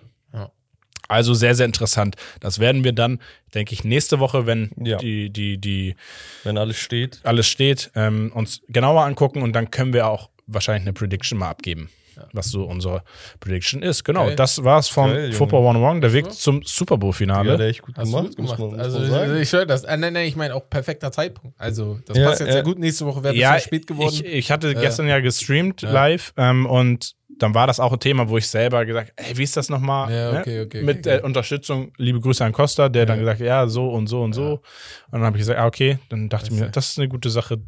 Ja. Also sehr, sehr interessant. Das werden wir dann, denke ich, nächste Woche, wenn Ja. die, die, die Wenn alles steht. alles steht, ähm, uns genauer angucken und dann können wir auch wahrscheinlich eine Prediction mal abgeben. Was so unsere Prediction ist. Genau, Geil. das war's von Junge. Football 101, der Weg zum Super Ja, Bowl-Finale. der echt gut Hast gemacht, gut gemacht. muss man, muss also, man sagen. ich höre das. Äh, nein, nein, ich meine auch perfekter Zeitpunkt. Also, das Ja, passt jetzt ja. sehr gut. Nächste Woche wäre ein Ja, bisschen spät geworden. ich, ich hatte Äh, gestern ja gestreamt ja. live ähm, und dann war das auch ein Thema, wo ich selber gesagt ey, wie ist das nochmal? Ja, ne? okay, okay, Mit okay. Unterstützung, liebe Grüße an Costa, der dann Ja. gesagt ja, so und so und so. Und dann habe ich gesagt, ah, okay, dann dachte ich mir, das ist eine gute Sache,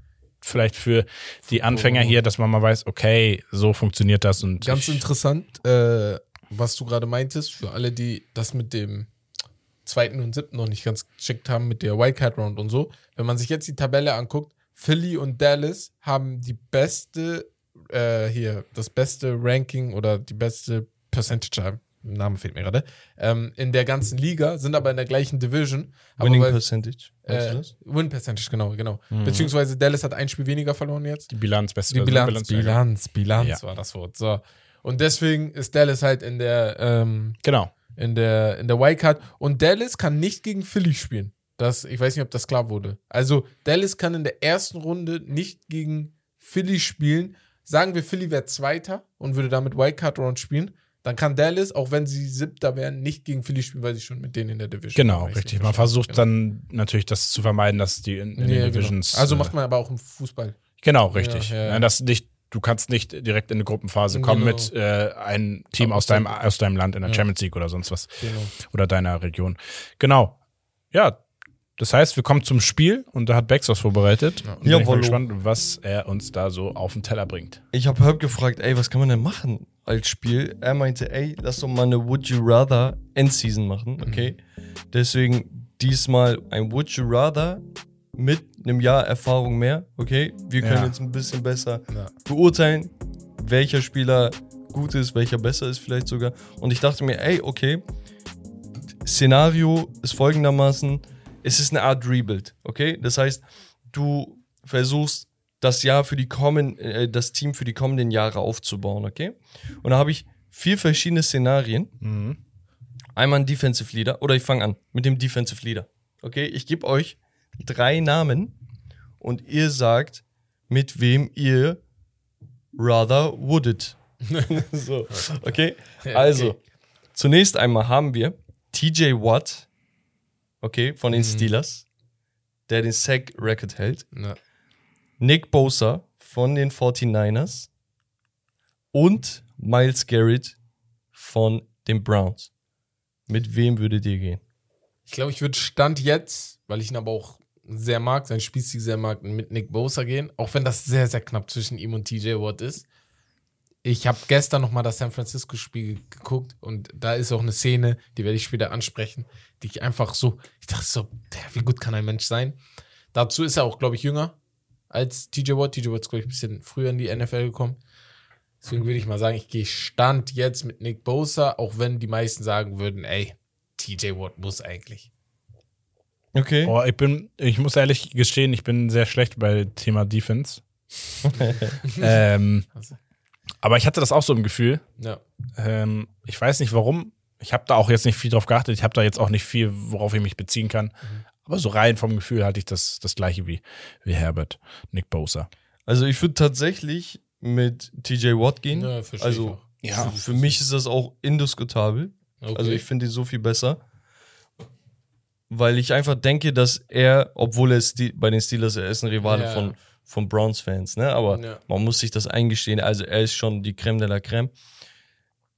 vielleicht für die Anfänger hier, dass man mal weiß, okay, so funktioniert das und Ganz interessant, äh, was du gerade meintest, für alle, die das mit dem zweiten und siebten noch nicht ganz geschickt haben, mit der Wildcard Round und so. Wenn man sich jetzt die Tabelle anguckt, Philly und Dallas haben die beste, äh, hier, das beste Ranking oder die beste Percentage, äh, Name fehlt mir gerade, ähm, in der ganzen Liga, sind aber in der gleichen Division. Aber Winning weil- Percentage. Weißt äh, du das? Win Percentage, genau, genau. Beziehungsweise Dallas hat ein Spiel weniger verloren jetzt. die Bilanz beste Die Bilanz, Bilanz, Bilanz, Bilanz Ja. war das Wort. So. Und deswegen ist Dallas halt in der, ähm, Genau. in der, in der Wildcard. Und Dallas kann nicht gegen Philly spielen. Das, ich weiß nicht, ob das klar wurde. Also, Dallas kann in der ersten Runde nicht gegen Philly spielen. Sagen wir, Philly wäre Zweiter und würde damit Wildcard Round spielen. Dann kann Dallas, auch wenn sie Siebter wären, nicht gegen Philly spielen, weil sie schon mit denen in der Division Genau, richtig. Man versucht habe. dann natürlich das zu vermeiden, dass die in, in Ja, den genau. Divisions. Also äh, macht man aber auch im Fußball. Genau, richtig. Ja, ja, ja. Dass nicht, du kannst nicht direkt in eine Gruppenphase kommen Genau. mit äh, einem Team aus deinem, aus deinem Land in der. Champions League oder sonst was. Genau. Oder deiner Region. Genau. Ja, das heißt, wir kommen zum Spiel und da hat Bex was vorbereitet. Und bin ich Jawollo. gespannt, was er uns da so auf den Teller bringt. Ich habe Herb gefragt, ey, was kann man denn machen als Spiel? Er meinte, ey, lass doch mal eine Would You Rather Endseason machen, okay? Deswegen diesmal ein Would You Rather mit einem Jahr Erfahrung mehr, okay? Wir können Ja. jetzt ein bisschen besser Ja. beurteilen, welcher Spieler gut ist, welcher besser ist vielleicht sogar. Und ich dachte mir, ey, okay, Szenario ist folgendermaßen, es ist eine Art Rebuild, okay? Das heißt, du versuchst das Jahr für die kommen, äh, das Team für die kommenden Jahre aufzubauen, okay? Und da habe ich vier verschiedene Szenarien. Einmal ein Defensive Leader, oder ich fange an mit dem Defensive Leader, okay? Ich gebe euch drei Namen und ihr sagt, mit wem ihr rather woulded. so, okay? Also, zunächst einmal haben wir TJ Watt, okay, von den Mhm. Steelers, der den Sack-Record hält. Ja. Nick Bosa von den 49ers und Miles Garrett von den Browns. Mit wem würdet ihr gehen? Ich glaube, ich würde Stand jetzt, weil ich ihn aber auch sehr mag, sein Spielstil sehr mag, mit Nick Bosa gehen. Auch wenn das sehr, sehr knapp zwischen ihm und TJ Watt ist. Ich habe gestern noch mal das San Francisco-Spiel geguckt und da ist auch eine Szene, die werde ich später ansprechen, die ich einfach so, ich dachte so, wie gut kann ein Mensch sein? Dazu ist er auch, glaube ich, jünger als TJ Watt. TJ Watt ist, glaube ich, ein bisschen früher in die NFL gekommen. Deswegen würde ich mal sagen, ich gehe Stand jetzt mit Nick Bosa, auch wenn die meisten sagen würden, ey, TJ Watt muss eigentlich. Okay. Boah, ich bin, ich muss ehrlich gestehen, ich bin sehr schlecht bei Thema Defense. ähm, Also, aber ich hatte das auch so im Gefühl. ja. Ähm, ich weiß nicht warum. Ich habe da auch jetzt nicht viel drauf geachtet. Ich habe da jetzt auch nicht viel, worauf ich mich beziehen kann. Mhm. Aber so rein vom Gefühl hatte ich das, das gleiche wie, wie Herbert, Nick Bosa. Also ich würde tatsächlich mit TJ Watt gehen. Ja, verstehe ich also auch. Ja. für, für mich ist das auch indiskutabel. Okay. Also ich finde ihn so viel besser. Weil ich einfach denke, dass er, obwohl er bei den Steelers, er ist ein Rivale Ja. von, von Browns-Fans, ne? Aber Ja. man muss sich das eingestehen. Also er ist schon die Creme de la Creme.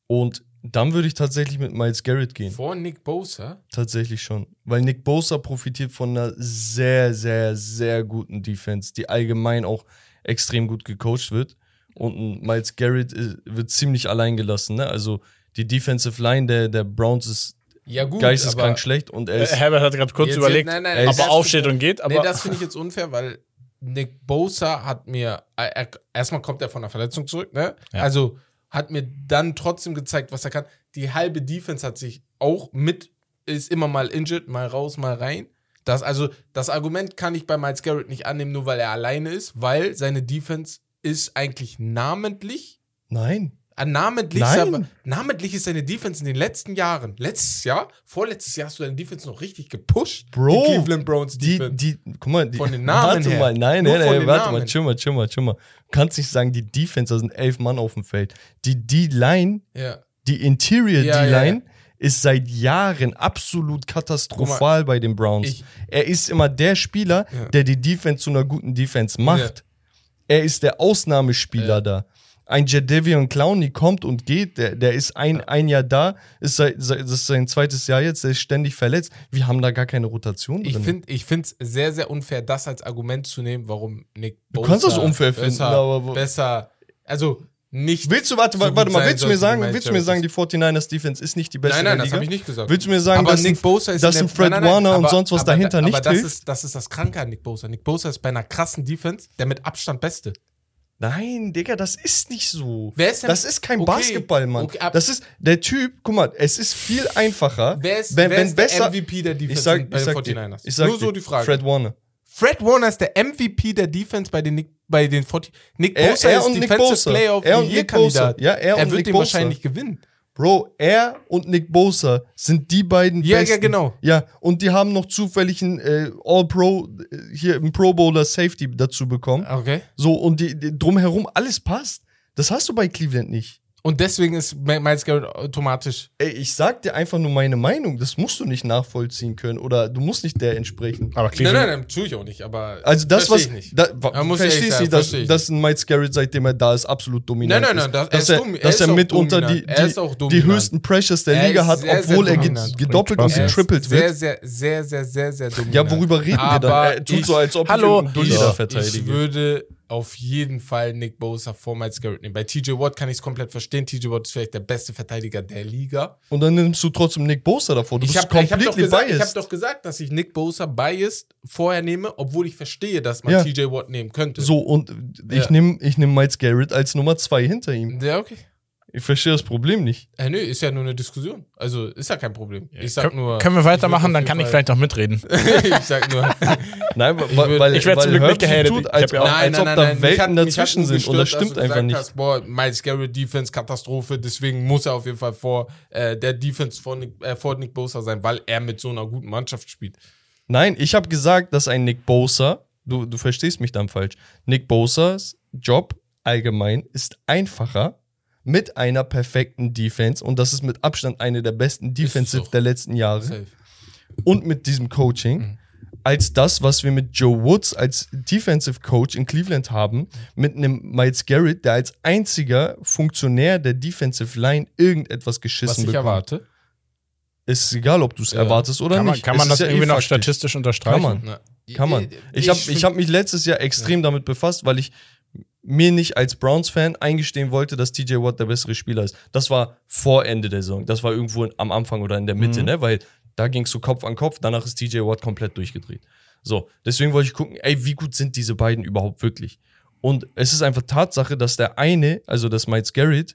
Und dann würde ich tatsächlich mit Miles Garrett gehen. Vor Nick Bosa? Tatsächlich schon. Weil Nick Bosa profitiert von einer sehr, sehr, sehr guten Defense, die allgemein auch extrem gut gecoacht wird. Und Miles Garrett ist, wird ziemlich allein gelassen. Ne? Also die Defensive Line der, der Browns ist Ja, gut. geisteskrank aber schlecht und er Äh, ist. Herbert hat gerade kurz überlegt, nein, nein, ob er aufsteht und geht, aber nee, das finde ich jetzt unfair, weil Nick Bosa hat mir, äh, er, erstmal kommt er von einer Verletzung zurück, ne? Ja. Also hat mir dann trotzdem gezeigt, was er kann. Die halbe Defense hat sich auch mit, ist immer mal injured, mal raus, mal rein. Das, also, das Argument kann ich bei Miles Garrett nicht annehmen, nur weil er alleine ist, weil seine Defense ist eigentlich namentlich Nein. Namentlich, Nein. aber, namentlich ist seine Defense in den letzten Jahren, letztes Jahr, vorletztes Jahr hast du deine Defense noch richtig gepusht. Bro, die Cleveland Browns Die, Defense. die, guck mal, die, Von den Namen warte her. mal, nein, nein, nein, warte mal, Namen. chill mal, chill mal, chill mal. Du kannst nicht sagen, die Defense, da sind elf Mann auf dem Feld. Die D-Line, ja. die Interior Ja, D-Line, ja, ist seit Jahren absolut katastrophal bei den Browns. ich- er ist immer der Spieler, der die Defense zu einer guten Defense macht. Er ist der Ausnahmespieler da. Ein Jadavion Clowney kommt und geht, der, der ist ein, ein Jahr da, ist seit, das ist sein zweites Jahr jetzt, der ist ständig verletzt. Wir haben da gar keine Rotation Ich drin. finde ich es sehr, sehr unfair, das als Argument zu nehmen, warum Nick Du kannst das unfair besser, finden, aber besser, also nicht. Willst du, warte, warte gut mal, sein willst du mir sagen, willst du mir sagen, die 49ers Defense ist nicht die beste Nein, nein, das habe ich nicht gesagt. Willst du mir sagen, aber dass Nick Bosa ist dass in ein Fred nein, nein, Warner und aber- sonst was aber, dahinter aber nicht das hilft? ist, das ist das Kranke an Nick Bosa. Nick Bosa ist bei einer krassen Defense der mit Abstand Beste. Nein, Digga, das ist nicht so. Wer ist denn- das ist kein Okay, Basketball, Mann. okay, das ist der Typ, guck mal, es ist viel einfacher. Wer ist, wenn, wer wenn ist besser, der MVP der Defense ich sag, bei ich den sag 49ers? dir, ich sag Nur so die Frage. Fred Warner. Fred Warner ist der MVP der Defense bei den, Nick- bei den 40. Nick Er- Bosa er ist und Nick Defensive Bosa. Player of Er the und Year Nick. Kandidat. Ja, er er wird Nick den Bosa. wahrscheinlich gewinnen. Bro, er und Nick Bosa sind die beiden Ja, ja, besten. genau. Ja, und die haben noch zufällig einen äh, All-Pro, äh, hier im Pro Bowler Safety dazu bekommen. Okay. So, und die, die, drumherum alles passt. Das hast du bei Cleveland nicht. Und deswegen ist Miles Garrett automatisch. Ey, ich sag dir einfach nur meine Meinung. Das musst du nicht nachvollziehen können oder du musst nicht der entsprechen. aber Nein, Cleveland, nein, nein, tue ich auch nicht, aber. Also das, was. Ich nicht. Da, muss verstehst du, dass, dass ein Miles Garrett, seitdem er da ist, absolut dominant Nein, nein, nein, ist. das- er dass ist er, er er auch mitunter die, dominant. Er ist auch die, die höchsten Pressures der Er Liga hat, sehr, sehr obwohl er dominant. ge- gedoppelt und. Er getrippelt sehr, wird. sehr, sehr, sehr, sehr, sehr dominant. Ja, worüber reden wir Aber dann? Er tut ich- so, als ob Hallo, ich Dulli ich- würde auf jeden Fall Nick Bosa vor Miles Garrett nehmen. Bei TJ Watt kann ich es komplett verstehen. TJ Watt ist vielleicht der beste Verteidiger der Liga. Und dann nimmst du trotzdem Nick Bosa davor. Du Ich bist habe hab gesagt- ich hab biased. doch gesagt, dass ich Nick Bosa biased vorher nehme, obwohl ich verstehe, dass man Ja. TJ Watt nehmen könnte. so, und ich Ja. nehme ich nehm Miles Garrett als Nummer zwei hinter ihm. Ja, okay. Ich verstehe das Problem nicht. Äh, nö, ist ja nur eine Diskussion. Also ist ja kein Problem. Ich sag können, nur. können wir ich weitermachen, dann kann ich vielleicht auch mitreden. ich sag nur. Nein, Ich weil, würd- weil, ich werd zum Glück nicht gehatet. tut, Ich als, hab ja ob- auch- als ob da Mich hat- Welten mich hat dazwischen sind. gestört, Und das stimmt einfach nicht. Hast, boah, Miles Garrett Defense Katastrophe, deswegen muss er auf jeden Fall vor äh, der Defense vor Nick, äh, vor Nick Bosa sein, weil er mit so einer guten Mannschaft spielt. Nein, ich habe gesagt, dass ein Nick Bosa, du, du verstehst mich dann falsch, Nick Bosas Job allgemein ist einfacher mit einer perfekten Defense und das ist mit Abstand eine der besten Defensive der letzten Jahre Safe. und mit diesem Coaching als das, was wir mit Joe Woods als Defensive Coach in Cleveland haben, mit einem Miles Garrett, der als einziger Funktionär der Defensive Line irgendetwas Was geschissen ich bekommt. erwarte. Ist egal, ob du es Ja. erwartest oder Kann man, nicht. kann Es man ist das ja eh irgendwie noch faktisch. statistisch unterstreichen? Kann man. Na, Kann man. Ich habe ich hab mich letztes Jahr extrem damit befasst, weil ich mir nicht als Browns-Fan eingestehen wollte, dass TJ Watt der bessere Spieler ist. Das war vor Ende der Saison. Das war irgendwo am Anfang oder in der Mitte, Mhm. ne? Weil da ging es so Kopf an Kopf, danach ist TJ Watt komplett durchgedreht. So, deswegen wollte ich gucken, ey, wie gut sind diese beiden überhaupt wirklich? Und es ist einfach Tatsache, dass der eine, also das Miles Garrett,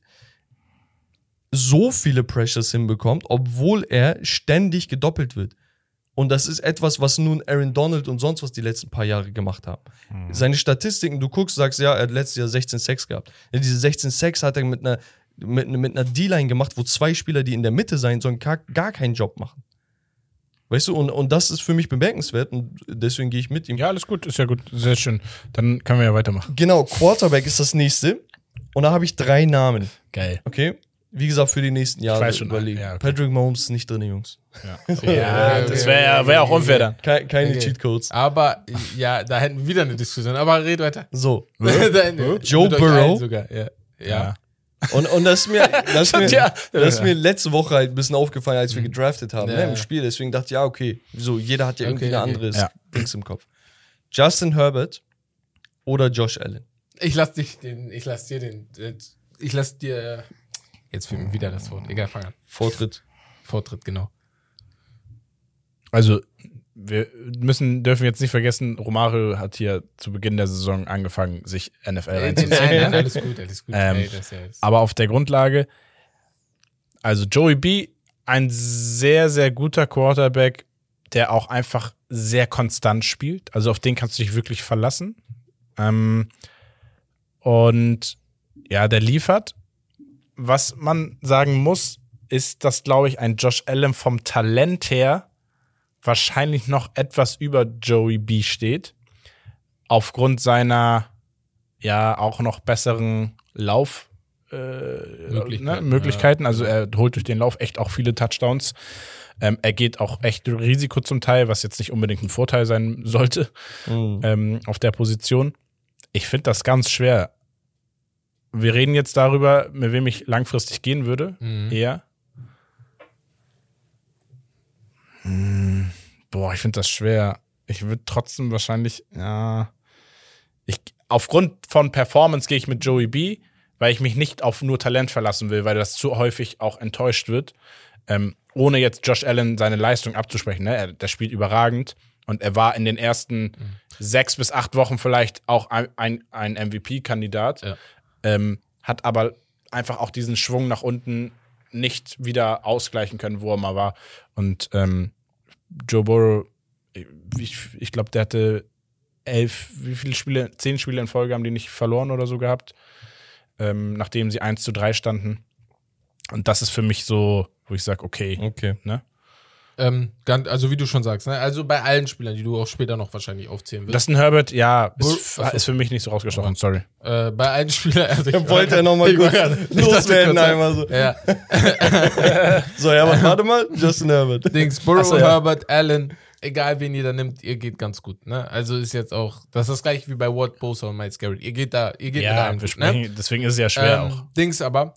so viele Pressures hinbekommt, obwohl er ständig gedoppelt wird. Und das ist etwas, was nun Aaron Donald und sonst was die letzten paar Jahre gemacht haben. Seine Statistiken, du guckst, sagst, ja, er hat letztes Jahr 16 Sex gehabt. Ja, diese 16 Sex hat er mit einer, mit, mit einer D-Line gemacht, wo zwei Spieler, die in der Mitte sein sollen, gar, gar keinen Job machen. Weißt du, und, und das ist für mich bemerkenswert und deswegen gehe ich mit ihm. Ja, alles gut, ist ja gut, sehr schön. Dann können wir ja weitermachen. Genau, Quarterback ist das nächste. Und da habe ich drei Namen. Geil. Okay? Wie gesagt, für die nächsten Jahre weiß schon, überlegen. ja, okay. Patrick Mahomes ist nicht drin, Jungs. Ja, Ja, das wäre ja wär auch unfair dann. Keine, keine Okay. Cheatcodes. Aber ja, da hätten wir wieder eine Diskussion. Aber red weiter. So. Dann- Joe Burrow? Sogar. Ja. Ja. Und, und das ist mir, das ist mir, Ja. das ist mir letzte Woche halt ein bisschen aufgefallen, als wir gedraftet haben, Ja, ne, im Spiel. Deswegen dachte ich, ja, okay, wieso, jeder hat ja irgendwie Okay, eine okay. andere Ja. Dings im Kopf. Justin Herbert oder Josh Allen? Ich lass dich den, ich lass dir den, äh, ich lass dir, jetzt fehlt mir wieder das Wort. Egal, fang an. Vortritt. Vortritt, genau. Also, wir müssen, dürfen jetzt nicht vergessen, Romario hat hier zu Beginn der Saison angefangen, sich NFL Nein, reinzuziehen. nein, alles gut, alles gut. Ähm, Ey, das ist ja jetzt- Aber auf der Grundlage, also Joey B, ein sehr, sehr guter Quarterback, der auch einfach sehr konstant spielt. Also auf den kannst du dich wirklich verlassen. Ähm, und ja, der liefert. Was man sagen muss, ist, dass, glaube ich, ein Josh Allen vom Talent her wahrscheinlich noch etwas über Joey B steht. Aufgrund seiner ja auch noch besseren Lauf äh, Möglichkeiten, ne, Möglichkeiten. Also er holt durch den Lauf echt auch viele Touchdowns. Ähm, er geht auch echt Risiko zum Teil, was jetzt nicht unbedingt ein Vorteil sein sollte Mhm. ähm, auf der Position. Ich finde das ganz schwer. Wir reden jetzt darüber, mit wem ich langfristig gehen würde. Mhm. Eher. Hm, boah, ich finde das schwer. Ich würde trotzdem wahrscheinlich, ja. Ich, aufgrund von Performance gehe ich mit Joey B, weil ich mich nicht auf nur Talent verlassen will, weil das zu häufig auch enttäuscht wird. Ähm, ohne jetzt Josh Allen seine Leistung abzusprechen. Ne? Er, der spielt überragend und er war in den ersten sechs bis acht Wochen vielleicht auch ein, ein, ein MVP-Kandidat, Ja. Ähm, hat aber einfach auch diesen Schwung nach unten nicht wieder ausgleichen können, wo er mal war. Und ähm, Joe Burrow, ich, ich glaube, der hatte elf, wie viele Spiele, zehn Spiele in Folge haben die nicht verloren oder so gehabt, ähm, nachdem sie 1 zu 3 standen. Und das ist für mich so, wo ich sage, okay, Okay. ne? Ähm, ganz, also wie du schon sagst, ne? also bei allen Spielern, die du auch später noch wahrscheinlich aufzählen wirst. Justin Herbert, ja, ist, Achso. ist für mich nicht so rausgestochen, sorry. äh, bei allen Spielern. Also Er wollte ja noch mal Ich kurz ich loswerden einmal so. Ja, So, ja, aber warte mal, Justin Herbert. Dings, Burrow, so, ja. Herbert, Allen, egal wen ihr da nimmt, ihr geht ganz gut. Ne? Also ist jetzt auch, das ist das gleiche wie bei Ward Bosa und Miles Garrett. Ihr geht da, ihr geht mit Ja, wir gut, ne? deswegen ist es ja schwer ähm, auch. Dings aber,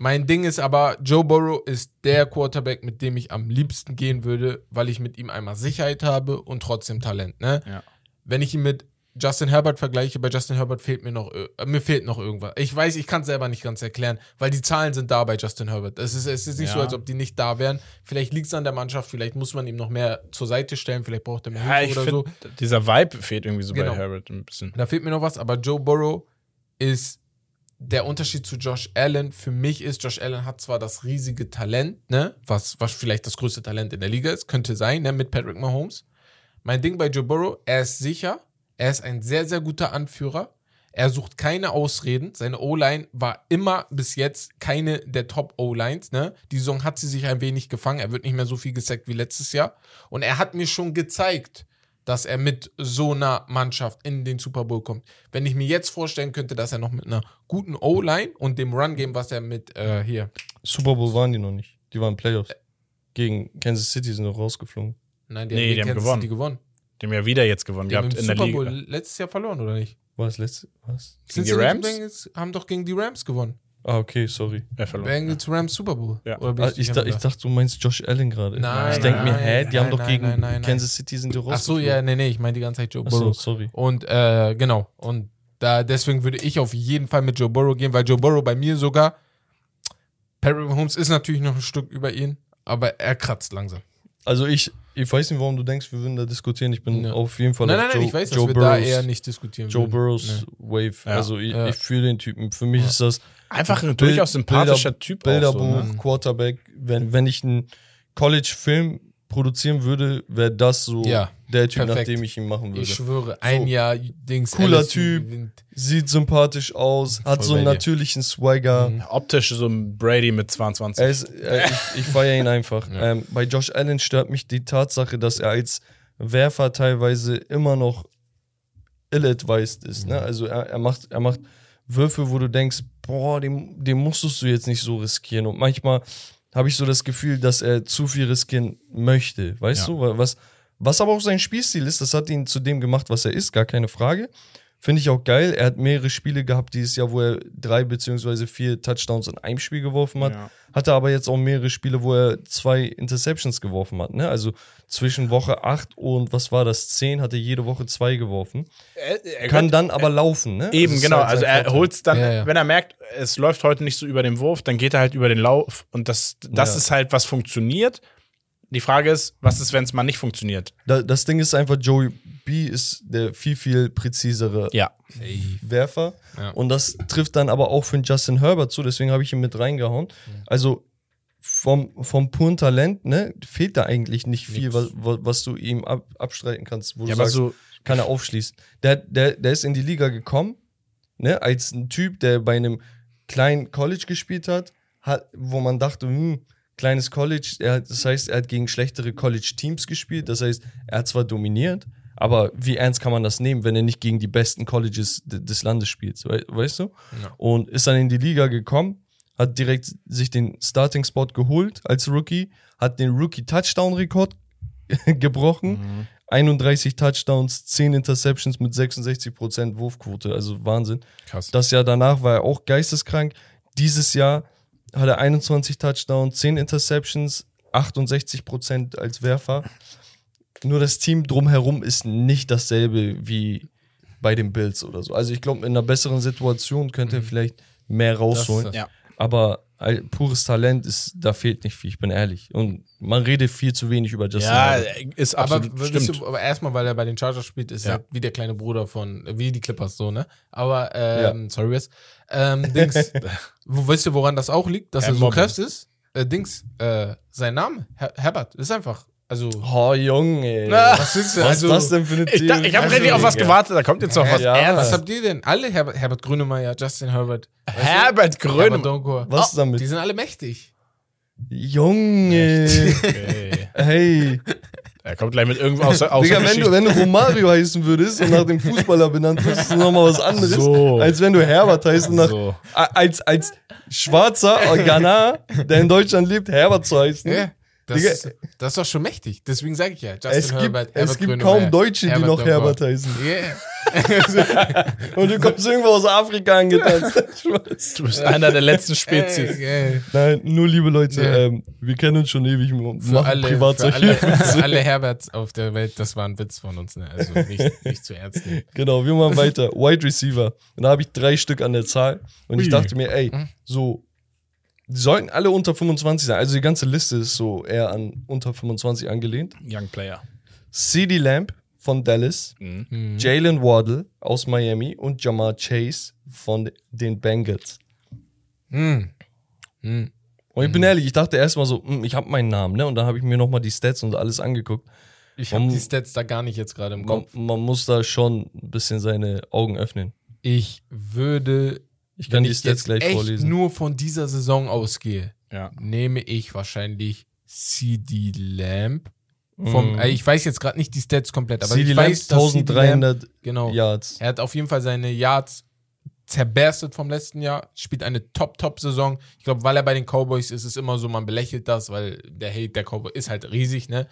mein Ding ist aber, Joe Burrow ist der Quarterback, mit dem ich am liebsten gehen würde, weil ich mit ihm einmal Sicherheit habe und trotzdem Talent. Ne? Ja. Wenn ich ihn mit Justin Herbert vergleiche, bei Justin Herbert fehlt mir noch, äh, mir fehlt noch irgendwas. Ich weiß, ich kann es selber nicht ganz erklären, weil die Zahlen sind da bei Justin Herbert. Es ist, es ist nicht Ja. so, als ob die nicht da wären. Vielleicht liegt es an der Mannschaft, vielleicht muss man ihm noch mehr zur Seite stellen, vielleicht braucht er mehr Ja, Hilfe ich oder so. dieser Vibe fehlt irgendwie so Genau. bei Herbert ein bisschen. Da fehlt mir noch was, aber Joe Burrow ist der Unterschied zu Josh Allen. Für mich ist, Josh Allen hat zwar das riesige Talent, ne, was, was vielleicht das größte Talent in der Liga ist, könnte sein, ne, mit Patrick Mahomes. Mein Ding bei Joe Burrow, er ist sicher, er ist ein sehr, sehr guter Anführer. Er sucht keine Ausreden. Seine O-Line war immer bis jetzt keine der Top-O-Lines. Ne? Die Saison hat sie sich ein wenig gefangen. Er wird nicht mehr so viel gesackt wie letztes Jahr. Und er hat mir schon gezeigt, dass er mit so einer Mannschaft in den Super Bowl kommt. Wenn ich mir jetzt vorstellen könnte, dass er noch mit einer guten O-Line und dem Run-Game, was er mit äh, hier. Super Bowl waren die noch nicht. Die waren Playoffs. Gegen Kansas City sind noch rausgeflogen. Nein, die Nee, haben, die haben Kansas gewonnen. City gewonnen. Dem ja wieder jetzt gewonnen Die haben gehabt im in der Super Liga. Bowl letztes Jahr verloren, oder nicht? War das letzte? Was? Gegen die Rams? Haben doch gegen die Rams gewonnen. Ah, okay, sorry. Er verloren. Bengals Rams Super Bowl. Ja. Oder bin Ah, ich, da, ich dachte, du meinst Josh Allen gerade. Nein, Ich denke mir, hä, die haben nein, doch nein, gegen nein, nein, Kansas City sind die Ach so, ja, nee, nee, ich meine die ganze Zeit Joe Ach so, Burrow. sorry. Und äh, genau. Und da deswegen würde ich auf jeden Fall mit Joe Burrow gehen, weil Joe Burrow bei mir sogar. Patrick Mahomes ist natürlich noch ein Stück über ihn, aber er kratzt langsam. Also ich, ich weiß nicht, warum du denkst, wir würden da diskutieren. Ich bin Ja. auf jeden Fall Nein, nein, nein, Joe, ich weiß, dass Joe wir da Burrows, eher nicht diskutieren Joe. Burrows Nee. Wave. Ja. Also ich, Ja. ich fühle den Typen. Für mich ist das Einfach ein durchaus sympathischer Typ. Auch so, Bilderbuch, ne? Quarterback. Wenn, wenn ich einen College-Film produzieren würde, wäre das so Ja, der Typ, perfekt. nach dem ich ihn machen würde. Ich schwöre, ein So. Jahr Dings. Cooler LSU Typ. gewinnt. Sieht sympathisch aus, hat Voll so einen natürlichen Swagger. Mhm. Optisch so ein Brady mit 22. Er ist, äh, ich ich feiere ihn einfach. Ja. Ähm, bei Josh Allen stört mich die Tatsache, dass er als Werfer teilweise immer noch ill-advised ist. Mhm. Ne? Also er, er, macht, er macht Würfe, wo du denkst, boah, den, den musstest du jetzt nicht so riskieren. Und manchmal habe ich so das Gefühl, dass er zu viel riskieren möchte. Weißt Ja. du, was, was aber auch sein Spielstil ist, das hat ihn zu dem gemacht, was er ist, gar keine Frage. Finde ich auch geil. Er hat mehrere Spiele gehabt dieses Jahr, wo er drei beziehungsweise vier Touchdowns in einem Spiel geworfen hat. Ja. Hatte aber jetzt auch mehrere Spiele, wo er zwei Interceptions geworfen hat. Ne? Also zwischen Woche 8 und was war das, 10 hat er jede Woche zwei geworfen. Er, er Kann dann aber laufen, ne? Eben, ist genau. halt Also er holt es dann, Ja, ja. wenn er merkt, es läuft heute nicht so über den Wurf, dann geht er halt über den Lauf und das, das Ja. ist halt, was funktioniert. Die Frage ist, was ist, wenn es mal nicht funktioniert? Da, das Ding ist einfach, Joey B ist der viel, viel präzisere Ja. Werfer. Ja. Und das trifft dann aber auch für den Justin Herbert zu, deswegen habe ich ihn mit reingehauen. Also vom, vom puren Talent, ne, fehlt da eigentlich nicht viel, was, was, du ihm ab, abstreiten kannst, wo du Ja, sagst, so, kann er aufschließen. Der, der, der ist in die Liga gekommen, ne, als ein Typ, der bei einem kleinen College gespielt hat, hat wo man dachte, hm, kleines College, er, das heißt, er hat gegen schlechtere College-Teams gespielt, das heißt, er hat zwar dominiert, aber wie ernst kann man das nehmen, wenn er nicht gegen die besten Colleges de- des Landes spielt, we weißt du? Ja. Und ist dann in die Liga gekommen, hat direkt sich den Starting-Spot geholt als Rookie, hat den Rookie-Touchdown-Rekord gebrochen. 31 Touchdowns, 10 Interceptions mit 66% Wurfquote, also Wahnsinn. krass. Das Jahr danach war er auch geisteskrank. Dieses Jahr hat er 21 Touchdowns, 10 Interceptions, 68% als Werfer. Nur das Team drumherum ist nicht dasselbe wie bei den Bills oder so. Also ich glaube, in einer besseren Situation könnte er vielleicht mehr rausholen. Das Ja. Aber pures Talent ist, da fehlt nicht viel, ich bin ehrlich. Und man redet viel zu wenig über Justin Ja, Herbert. ist Aber, absolut wisst stimmt. du, aber erstmal, weil er bei den Chargers spielt, ist Ja. er wie der kleine Bruder von, wie die Clippers so, ne? Aber, ähm, sorry, Wes. Ähm, Dings, wo, weißt du, woran das auch liegt? Dass Ja, er so kräftig ist? Äh, Dings, äh, sein Name, Her Herbert, ist einfach, also, Oh, Junge. was willst du? Was Also, ist das denn für eine Ich, da, ich habe Also, richtig auf was gewartet, da kommt jetzt noch was Ja. Was Ernstes. habt ihr denn? Alle Herbert, Herbert Grönemeyer, Justin Herbert. Herbert Grönemeyer. Was damit? Die sind alle mächtig. Junge. Okay. hey. Er kommt gleich mit irgendwas aus, aus Digga, wenn du, wenn du Romario heißen würdest und nach dem Fußballer benannt wirst, ist das nochmal was anderes, So. als wenn du Herbert heißt und nach, So. als, als schwarzer Ghana, der in Deutschland lebt, Herbert zu heißen. Ja. Das, Digga, ist, das ist doch schon mächtig. Deswegen sage ich ja, Justin es gibt, Herbert, es Herbert gibt Grönemeyer, kaum Deutsche, die Herbert noch Donkor. Herbert heißen. Yeah. Und du kommst irgendwo aus Afrika angetanzt. Du bist einer der letzten Spezies. Ey. Nein, nur liebe Leute, Ja. ähm, wir kennen uns schon ewig, Für alle, für, alle, für alle Herberts auf der Welt, das war ein Witz von uns, ne? Also nicht, nicht zu ernst nehmen. Genau, wir machen weiter. Wide Receiver. Und da habe ich drei Stück an der Zahl. Und ich Ui. dachte mir, ey, Mhm. so, die sollten alle unter 25 sein. Also die ganze Liste ist so eher an unter 25 angelehnt. Young Player. CD Lamb von Dallas, Mhm. Jalen Waddle aus Miami und Jamar Chase von den Bengals. Hm. Hm. Und ich bin ehrlich, ich dachte erstmal so, hm, ich habe meinen Namen, ne? Und dann habe ich mir nochmal die Stats und alles angeguckt. Ich habe Man- die Stats da gar nicht jetzt gerade im Man, Kopf. man muss da schon ein bisschen seine Augen öffnen. Ich würde, Ich kann wenn die ich Stats jetzt gleich echt vorlesen. nur von dieser Saison ausgehe, Ja. nehme ich wahrscheinlich CD Lamb. Vom, Mhm. äh, ich weiß jetzt gerade nicht die Stats komplett, aber CD ich Lamb weiß, dass CD Lamb, 1300 genau, Yards. Er hat auf jeden Fall seine Yards zerberstet vom letzten Jahr, spielt eine Top-Top-Saison. Ich glaube, weil er bei den Cowboys ist, ist es immer so, man belächelt das, weil der Hate der Cowboy ist halt riesig, ne?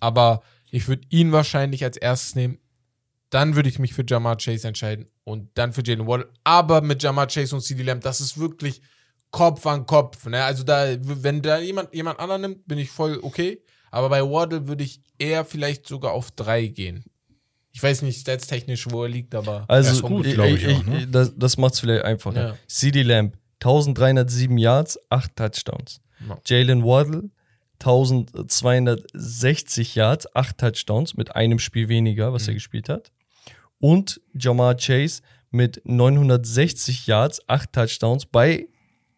Aber ich würde ihn wahrscheinlich als erstes nehmen. Dann würde ich mich für Jamar Chase entscheiden und dann für Jalen Waddle. Aber mit Jamar Chase und CD Lamb, das ist wirklich Kopf an Kopf. Ne? Also da, wenn da jemand, jemand anderen nimmt, bin ich voll okay. Aber bei Waddle würde ich eher vielleicht sogar auf drei gehen. Ich weiß nicht stats-technisch, wo er liegt, aber. Also, ist gut, ich- glaub ich ich- auch, ne? das, das macht es vielleicht einfacher. Ja. CD Lamb, 1307 Yards, 8 Touchdowns. Ja. Jalen Waddle, 1260 Yards, 8 Touchdowns mit einem Spiel weniger, was er gespielt hat. Und Jamar Chase mit 960 Yards, 8 Touchdowns bei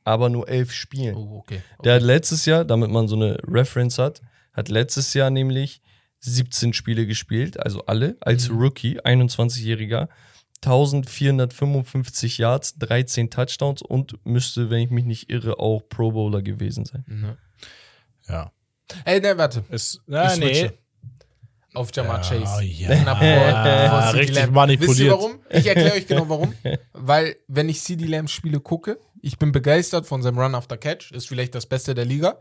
aber nur 11 Spielen. Oh, okay. Der hat letztes Jahr, damit man so eine Reference hat, hat letztes Jahr nämlich 17 Spiele gespielt, also alle, als Mhm. Rookie, 21-Jähriger, 1455 Yards, 13 Touchdowns und müsste, wenn ich mich nicht irre, auch Pro Bowler gewesen sein. Mhm. Ja. Ey, ne, warte. Ist, na, Ich nee. Auf Jamar Ja, Chase. ja. Knapp Ja, vor richtig Lamb. manipuliert. Wisst ihr warum? Ich erkläre euch genau warum. Weil, wenn ich CD Lamb Spiele gucke, ich bin begeistert von seinem Run after Catch, ist vielleicht das Beste der Liga.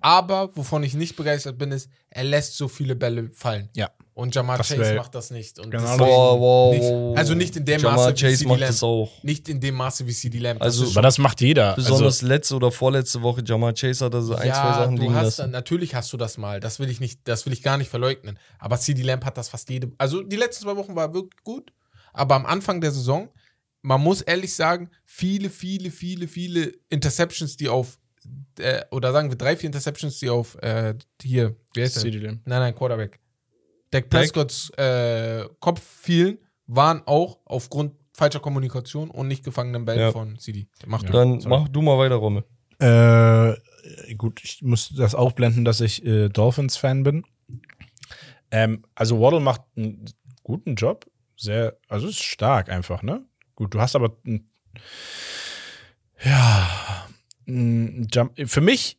Aber wovon ich nicht begeistert bin, ist, er lässt so viele Bälle fallen. Ja. Und Jamar Das Chase macht das nicht. Und Genau Wow, wow, nicht, also nicht in dem Jamal Maße wie Chase CD macht Lamb. das auch. Nicht in dem Maße wie CD Lamb. Das Also Aber das macht jeder. Besonders Also, letzte oder vorletzte Woche, Jamal Chase hat da so ein, ja, zwei Sachen du liegen hast lassen. dann, natürlich hast du das mal. Das will ich nicht, das will ich gar nicht verleugnen. Aber CD Lamb hat das fast jede. Also die letzten zwei Wochen war wirklich gut. Aber am Anfang der Saison, man muss ehrlich sagen, viele, viele, viele, viele Interceptions, die auf äh, oder sagen wir drei, vier Interceptions, die auf äh, hier, wie heißt der? CD Lamb. Nein, nein, Quarterback. Dak Prescotts äh, Kopf fielen, waren auch aufgrund falscher Kommunikation und nicht gefangenen Bällen Ja. von CD. Mach du. Dann sorry. mach du mal weiter, Romme. Äh, gut, ich muss das aufblenden, dass ich äh, Dolphins-Fan bin. Ähm, also Waddle macht einen guten Job. Sehr, also ist stark einfach, ne? Gut, du hast aber ein, ja, ein Jam für mich,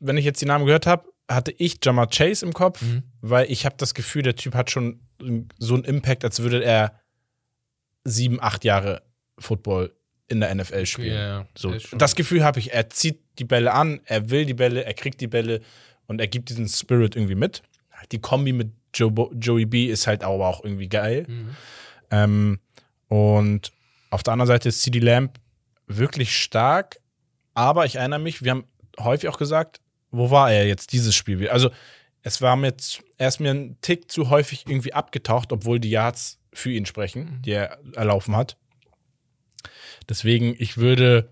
wenn ich jetzt die Namen gehört habe, hatte ich Jamar Chase im Kopf, Mhm. Weil ich habe das Gefühl, der Typ hat schon so einen Impact, als würde er sieben, acht Jahre Football in der NFL spielen. Ja. So, das Gefühl habe ich, er zieht die Bälle an, er will die Bälle, er kriegt die Bälle und er gibt diesen Spirit irgendwie mit. Die Kombi mit Joe Joey B ist halt aber auch irgendwie geil. Mhm. Ähm, und auf der anderen Seite ist CD Lamb wirklich stark, aber ich erinnere mich, wir haben häufig auch gesagt, wo war er jetzt dieses Spiel? Also es war mir er ist mir ein Tick zu häufig irgendwie abgetaucht, obwohl die Yards für ihn sprechen, die er erlaufen hat. Deswegen, ich würde,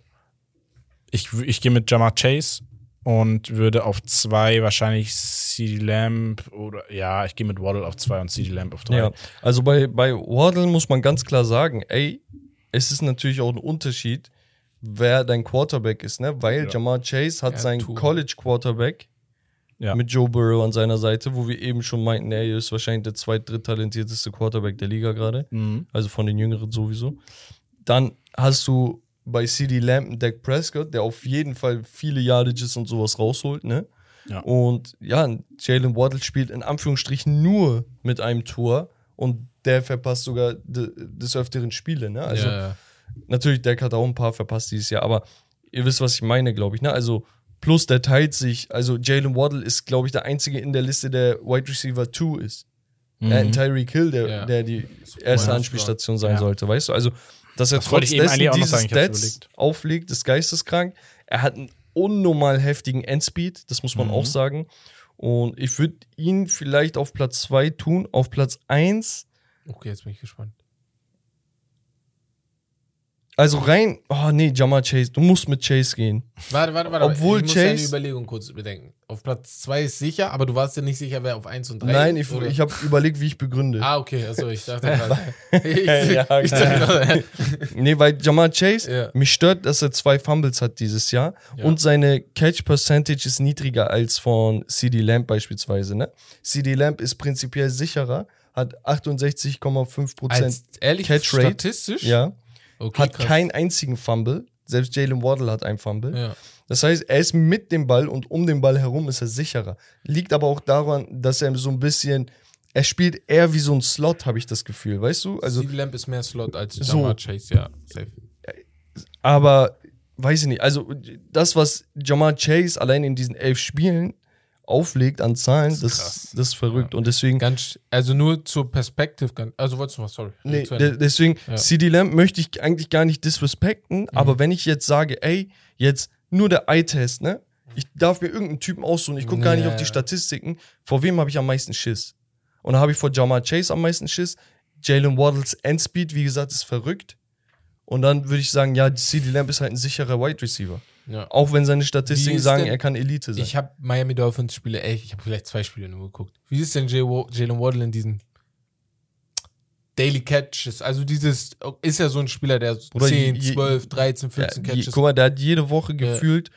ich, ich gehe mit Jamar Chase und würde auf zwei wahrscheinlich CD Lamb oder ja, ich gehe mit Waddle auf zwei und CD Lamb auf drei. Ja, also bei, bei Waddle muss man ganz klar sagen, ey, es ist natürlich auch ein Unterschied, wer dein Quarterback ist, ne? Weil Ja. Jamar Chase hat Ja, seinen. College Quarterback Ja. mit Joe Burrow an seiner Seite, wo wir eben schon meinten, er ist wahrscheinlich der zweit-, dritttalentierteste Quarterback der Liga gerade. Mhm. Also von den Jüngeren sowieso. Dann hast du bei CD Lamb einen Dak Prescott, der auf jeden Fall viele Yardages und sowas rausholt, ne? Ja. Und ja, Jalen Waddle spielt in Anführungsstrichen nur mit einem Tor und der verpasst sogar de, des Öfteren Spiele, ne? Also ja. natürlich, Dak hat auch ein paar verpasst dieses Jahr, aber ihr wisst, was ich meine, glaube ich, ne? Also plus der teilt sich, also Jalen Waddle ist, glaube ich, der einzige in der Liste, der Wide Receiver 2 ist. Mhm. Hat Tyreek Hill, der, Ja. der die erste Anspielstation sein Ja. sollte, weißt du? Also, dass er Das trotz dessen diese sagen, Stats auflegt, ist geisteskrank. Er hat einen unnormal heftigen Endspeed, das muss man Mhm. auch sagen. Und ich würde ihn vielleicht auf Platz 2 tun. Auf Platz 1, Okay, jetzt bin ich gespannt. Also rein, oh nee, Jamar Chase, du musst mit Chase gehen. Warte, warte, warte. Obwohl ich muss deine Chase- Überlegung kurz bedenken. Auf Platz 2 ist sicher, aber du warst ja nicht sicher, wer auf 1 und 3 Nein, ich, oder? ich habe überlegt, wie ich begründe. Ah, okay, also ich dachte gerade. ich, Ja, ich dachte, Nee, weil Jamar Chase, Ja. mich stört, dass er zwei Fumbles hat dieses Jahr Ja. und seine Catch Percentage ist niedriger als von CD Lamb beispielsweise. Ne? CD Lamb ist prinzipiell sicherer, hat 68,5 Prozent, als ehrlich Catch Rate, statistisch? ja, Okay, hat krass. keinen einzigen Fumble. Selbst Jalen Waddle hat einen Fumble. Ja. Das heißt, er ist mit dem Ball und um den Ball herum ist er sicherer. Liegt aber auch daran, dass er so ein bisschen, er spielt eher wie so ein Slot, habe ich das Gefühl, weißt du? Also CD Lamp ist mehr Slot als So. Jamar Chase, ja. Safe. Aber weiß ich nicht, also das, was Jamar Chase allein in diesen elf Spielen auflegt an Zahlen, das, krass. das ist verrückt. Und deswegen, Ganz, also nur zur Perspektive, also wolltest du was, sorry. nee, deswegen, Ja. Mhm. CD Lamb möchte ich eigentlich gar nicht disrespekten, aber wenn ich jetzt sage, ey, jetzt nur der Eye-Test, ne? Ich darf mir irgendeinen Typen aussuchen, ich gucke gar nicht Ja. auf die Statistiken, vor wem habe ich am meisten Schiss? Und da habe ich vor Jamar Chase am meisten Schiss. Jalen Waddles Endspeed, wie gesagt, ist verrückt. Und dann würde ich sagen, ja, CD Lamb ist halt ein sicherer Wide Receiver. Ja. Auch wenn seine Statistiken ist sagen, denn- er kann Elite sein. Ich habe Miami Dolphins Spiele, ey, ich habe vielleicht zwei Spiele nur geguckt. Wie ist denn Jalen Waddle in diesen Daily Catches? Also dieses, ist ja so ein Spieler, der Oder 10, je- 12, 13, Ja, 14 je, Catches. guck mal, der hat jede Woche gefühlt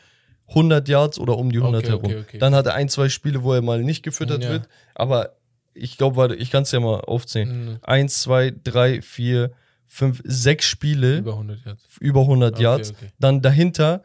100 Yards oder um die 100 Okay, herum. okay, okay. Dann hat er ein, zwei Spiele, wo er mal nicht gefüttert Ja. wird. Aber ich glaube, warte, ich kann es ja mal aufzählen. Mhm. Eins, zwei, drei, vier, fünf, sechs Spiele über, Über 100 Yards. 100 Okay, Yards. okay. Dann dahinter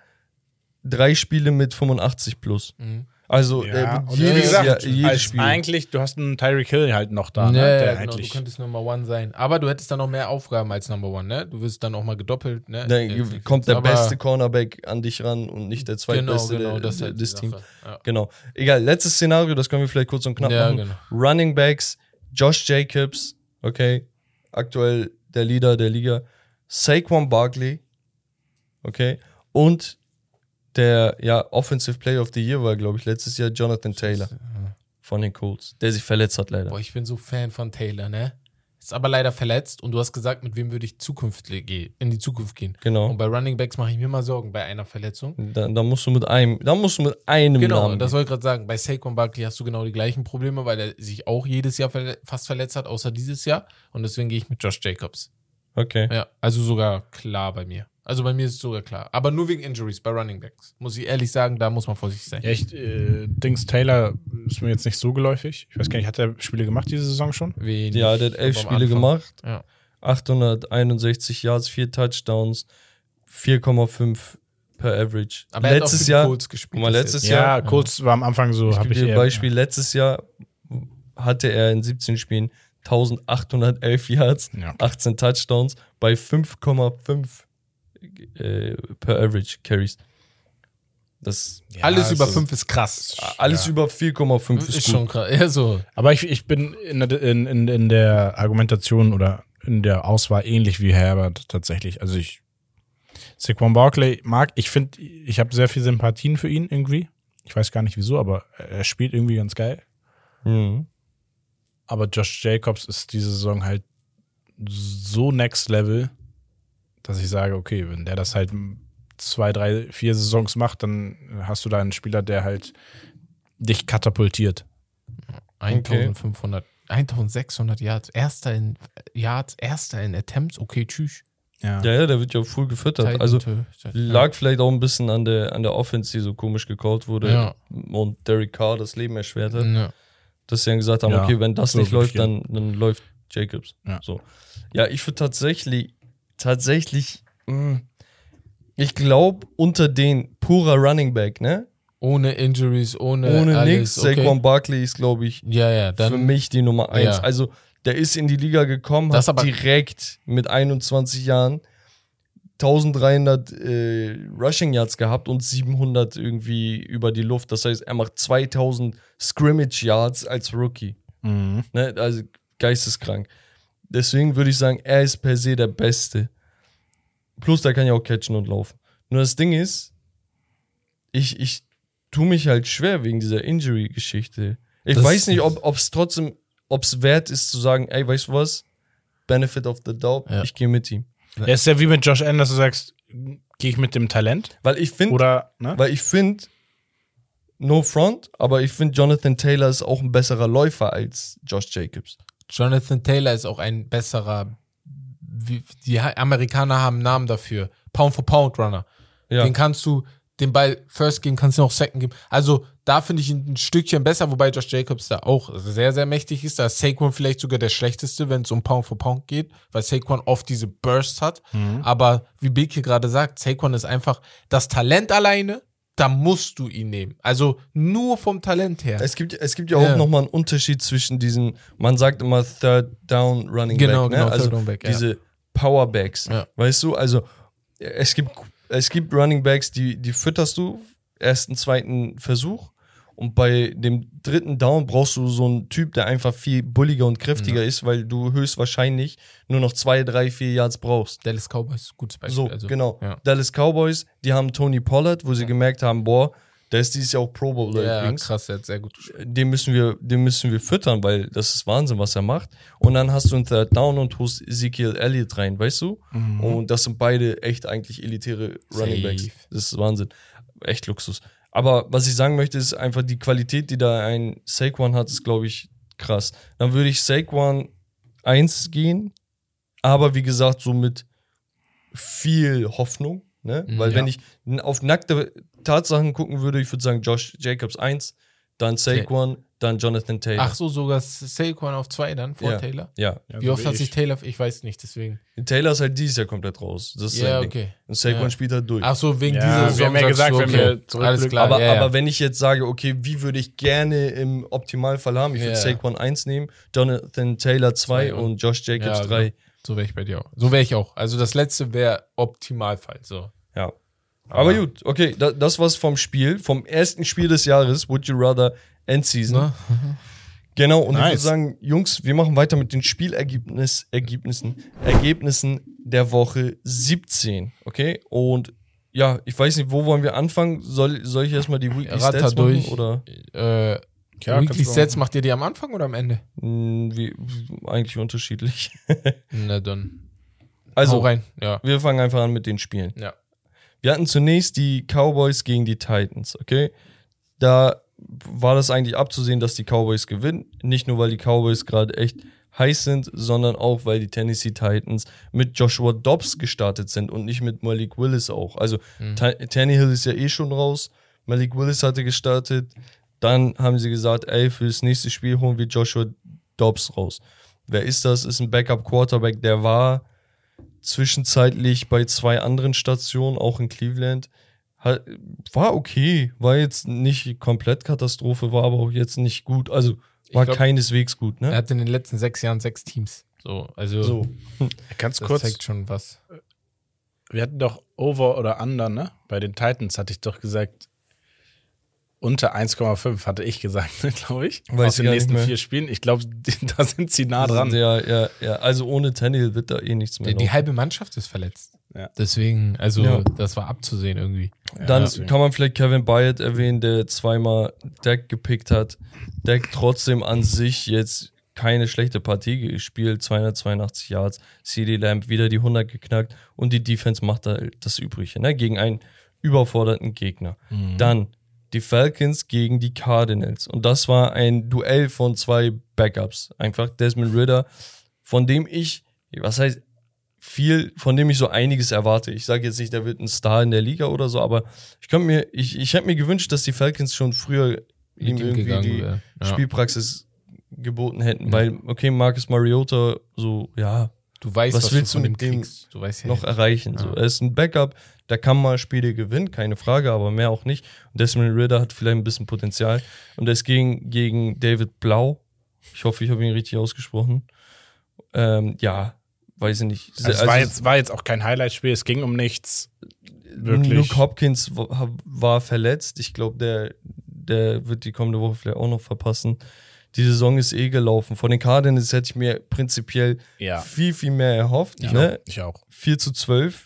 drei Spiele mit 85 plus. Mhm. Also Ja, äh, jedes, wie gesagt, Jahr, jedes als Spiel. eigentlich, du hast einen Tyreek Hill halt noch da, ne? Ja, der ja, genau, du könntest Number One sein. Aber du hättest dann noch mehr Aufgaben als Number One, ne? Du wirst dann auch mal gedoppelt, ne? Dann Jetzt- kommt der aber- beste Cornerback an dich ran und nicht der Genau, zweitbeste genau, der- das halt des Teams. Ja. Genau. Egal, letztes Szenario, das können wir vielleicht kurz und knapp Ja, machen. genau. Running Backs, Josh Jacobs, okay, aktuell der Leader der Liga, Saquon Barkley, okay, und der ja Offensive Player of the Year war, glaube ich, letztes Jahr Jonathan Taylor von den Colts, der sich verletzt hat leider. Boah, ich bin so Fan von Taylor, ne? Ist aber leider verletzt und du hast gesagt, mit wem würde ich Zukunft ge- in die Zukunft gehen. Genau. Und bei Running Backs mache ich mir mal Sorgen bei einer Verletzung. Da, da musst du mit einem, da musst du mit einem Genau, Namen. das wollte ich gerade sagen. Bei Saquon Barkley hast du genau die gleichen Probleme, weil er sich auch jedes Jahr verle fast verletzt hat, außer dieses Jahr. Und deswegen gehe ich mit Josh Jacobs. Okay. Ja, also sogar klar bei mir. Also bei mir ist es sogar klar. Aber nur wegen Injuries bei Running Backs. Muss ich ehrlich sagen, da muss man vorsichtig sein. Ja, ich, äh, Dings Taylor ist mir jetzt nicht so geläufig. Ich weiß gar nicht, hat er Spiele gemacht diese Saison schon? Wenig. Ja, der hat elf Spiele Anfang. gemacht, Ja. 861 Yards, vier Touchdowns, 4,5 per Average. Aber er hat auch letztes für die Jahr, Colts gespielt. guck mal, letztes jetzt. Jahr- Ja, Colts war am Anfang so, ich habe gebe ich dir ein Beispiel, letztes Jahr hatte er in 17 Spielen 1811 Yards, Ja, okay. 18 Touchdowns bei 5,5 äh, per Average Carries. Das Ja, Alles über es ist- 5 ist krass. alles Ja. über 4,5 Ist, ist, gut. schon krass. Ja, so. Aber ich, ich bin in der, in, in, in der Argumentation oder in der Auswahl ähnlich wie Herbert tatsächlich. Also ich Saquon Barkley mag, ich finde, ich habe sehr viel Sympathien für ihn irgendwie. Ich weiß gar nicht wieso, aber er spielt irgendwie ganz geil. Mhm. Aber Josh Jacobs ist diese Saison halt so next level, dass ich sage, okay, wenn der das halt zwei, drei, vier Saisons macht, dann hast du da einen Spieler, der halt dich katapultiert. 1500, 1600 Yards. Erster in Yards, erster in Attempts. Okay, tschüss. Ja, ja, der wird ja full gefüttert. Also lag vielleicht auch ein bisschen an der, an der Offense, die so komisch gecallt wurde Ja. und Derek Carr das Leben erschwert hat. Ja. Dass sie dann gesagt haben, Ja, okay, wenn das so nicht läuft, dann, dann läuft Jacobs. Ja. So. Ja, ich würde tatsächlich, tatsächlich, mh, ich glaube, unter den purer Running Back, ne? Ohne Injuries, ohne, Ohne alles. nix. okay. Saquon Barkley ist, glaube ich, Ja, ja, dann. für mich die Nummer eins. Ja. Also, der ist in die Liga gekommen, Das hat direkt mit 21 Jahren 1300 äh, Rushing Yards gehabt und 700 irgendwie über die Luft. Das heißt, er macht 2000 Scrimmage Yards als Rookie. Mhm. Ne? Also geisteskrank. Deswegen würde ich sagen, er ist per se der Beste. Plus, der kann ja auch catchen und laufen. Nur das Ding ist, ich, ich tue mich halt schwer wegen dieser Injury-Geschichte. Ich Das- weiß nicht, ob es trotzdem, ob es wert ist zu sagen, ey, weißt du was? Benefit of the doubt, Ja. ich gehe mit ihm. Er ist ja wie mit Josh Allen, dass du sagst, gehe ich mit dem Talent? Weil ich finde, Oder, ne? weil ich finde, no front, aber ich finde, Jonathan Taylor ist auch ein besserer Läufer als Josh Jacobs. Jonathan Taylor ist auch ein besserer. wie- Die Amerikaner haben einen Namen dafür. Pound for Pound Runner. Ja. Den kannst du, den Ball First geben, kannst du noch Second geben. Also da finde ich ihn ein Stückchen besser, wobei Josh Jacobs da auch sehr, sehr mächtig ist. Da ist Saquon vielleicht sogar der schlechteste, wenn es um Pound for Pound geht, weil Saquon oft diese Bursts hat. Aber wie Beke gerade sagt, Saquon ist einfach das Talent alleine, da musst du ihn nehmen. Also nur vom Talent her. Es gibt, es gibt ja auch Ja. nochmal einen Unterschied zwischen diesen, man sagt immer Third Down Running Genau, Back, ne? genau, also Third Down Back, ja. diese Powerbacks, Ja. weißt du, also es gibt, es gibt Running Backs, die, die fütterst du, ersten, zweiten Versuch und bei dem dritten Down brauchst du so einen Typ, der einfach viel bulliger und kräftiger ist, weil du höchstwahrscheinlich nur noch zwei, drei, vier Yards brauchst. Dallas Cowboys, gutes Beispiel. So, also, genau. Ja. Dallas Cowboys, die haben Tony Pollard, wo sie gemerkt haben, boah, der ist dieses Jahr auch Pro Bowler Ja, übrigens krass, er hat sehr gut gespielt. den müssen wir, den müssen wir füttern, weil das ist Wahnsinn, was er macht. Und dann hast du einen Third Down und holst Ezekiel Elliott rein, weißt du? Und das sind beide echt eigentlich elitäre Running Backs. Safe. Das ist Wahnsinn. Echt Luxus. Aber was ich sagen möchte, ist einfach die Qualität, die da ein Saquon hat, ist, glaube ich, krass. Dann würde ich Saquon 1 gehen, aber wie gesagt, so mit viel Hoffnung. Ne? Mhm, Weil wenn ja. ich n- auf nackte Tatsachen gucken würde, ich würde sagen Josh Jacobs 1, dann Saquon, dann Jonathan Taylor. Ach so, sogar Saquon auf zwei dann vor Ja. Taylor? Ja. Ja, Wie so oft hat ich. sich Taylor, ich weiß nicht, deswegen. Taylor ist halt dieses Jahr komplett raus. Das ist Ja, okay. Und Saquon Ja. spielt halt durch. Ach so, wegen Ja, dieser wir Saison. haben ja gesagt, du, wenn okay. wir zurückblicken- Alles klar, aber, ja, ja. aber wenn ich jetzt sage, okay, wie würde ich gerne im Optimalfall haben? Ich würde Ja. Saquon 1 nehmen, Jonathan Taylor 2 Zwei und- und Josh Jacobs Ja, 3. genau. So wäre ich bei dir auch. So wäre ich auch. Also das letzte wäre Optimalfall. So. Ja. Aber, gut, okay, da, das war's vom Spiel, vom ersten Spiel des Jahres, Would You Rather Endseason. Ne? Genau, und ich Nice. würde sagen, Jungs, wir machen weiter mit den Spielergebnis, Ergebnissen, Ergebnissen der Woche 17, okay? Und ja, ich weiß nicht, wo wollen wir anfangen? Soll, soll ich erstmal die Weekly Ratter Stats durch. machen? Oder Äh, Ja, Weekly Stats machen. macht ihr die am Anfang oder am Ende? mh, wie, eigentlich unterschiedlich. Na dann. Hau Also, rein. Ja. wir fangen einfach an mit den Spielen. Ja. Wir hatten zunächst die Cowboys gegen die Titans, okay? Da war das eigentlich abzusehen, dass die Cowboys gewinnen. Nicht nur, weil die Cowboys gerade echt heiß sind, sondern auch, weil die Tennessee Titans mit Joshua Dobbs gestartet sind und nicht mit Malik Willis auch. Also Ta- Tannehill ist ja eh schon raus. Malik Willis hatte gestartet. Dann haben sie gesagt, ey, für das nächste Spiel holen wir Joshua Dobbs raus. Wer ist das? Ist ein Backup-Quarterback, der war zwischenzeitlich bei zwei anderen Stationen, auch in Cleveland. Hat, war okay, war jetzt nicht komplett Katastrophe, war aber auch jetzt nicht gut. Also war glaub, keineswegs gut, Er ne? hat in den letzten sechs Jahren sechs Teams. So, also So. Ganz das kurz, zeigt schon was. wir hatten doch Over oder Under, ne? Bei den Titans hatte ich doch gesagt, unter 1,5 hatte ich gesagt, ne, glaube ich. Weiß Aus ich den nächsten vier Spielen. Ich glaube, da sind sie nah dran. Ja, ja, ja. Also ohne Tannehill wird da eh nichts mehr. Die, die halbe Mannschaft ist verletzt. Ja. Deswegen, also Ja. das war abzusehen irgendwie. Dann deswegen. kann man vielleicht Kevin Byard erwähnen, der zweimal Deck gepickt hat. Deck trotzdem an sich jetzt keine schlechte Partie gespielt, 282 Yards, CD Lamb wieder die 100 geknackt und die Defense macht da das Übrige, ne, gegen einen überforderten Gegner. Dann die Falcons gegen die Cardinals und das war ein Duell von zwei Backups. Einfach Desmond Ritter, von dem ich, was heißt, viel, von dem ich so einiges erwarte. Ich sage jetzt nicht, der wird ein Star in der Liga oder so, aber ich könnte mir, ich, ich hätte mir gewünscht, dass die Falcons schon früher ihm ihm irgendwie die. Ja. Spielpraxis geboten hätten, weil, okay, Marcus Mariota, so, ja, Du weißt, Was was, willst du du mit dem weißt ja noch erreichen. So. Ja. Er ist ein Backup, der kann mal Spiele gewinnen, keine Frage, aber mehr auch nicht. Und Desmond Ritter hat vielleicht ein bisschen Potenzial. Und ist gegen, gegen David Blau. Ich hoffe, ich habe ihn richtig ausgesprochen. Ähm, ja, weiß ich nicht. Also es war, jetzt, war jetzt auch kein Highlight-Spiel, es ging um nichts. Wirklich. Luke Hopkins wa- war verletzt. Ich glaube, der, der wird die kommende Woche vielleicht auch noch verpassen. Die Saison ist eh gelaufen. Von den Cardinals hätte ich mir prinzipiell Ja. viel, viel mehr erhofft. Ich, ne? auch. ich auch. 4 zu 12.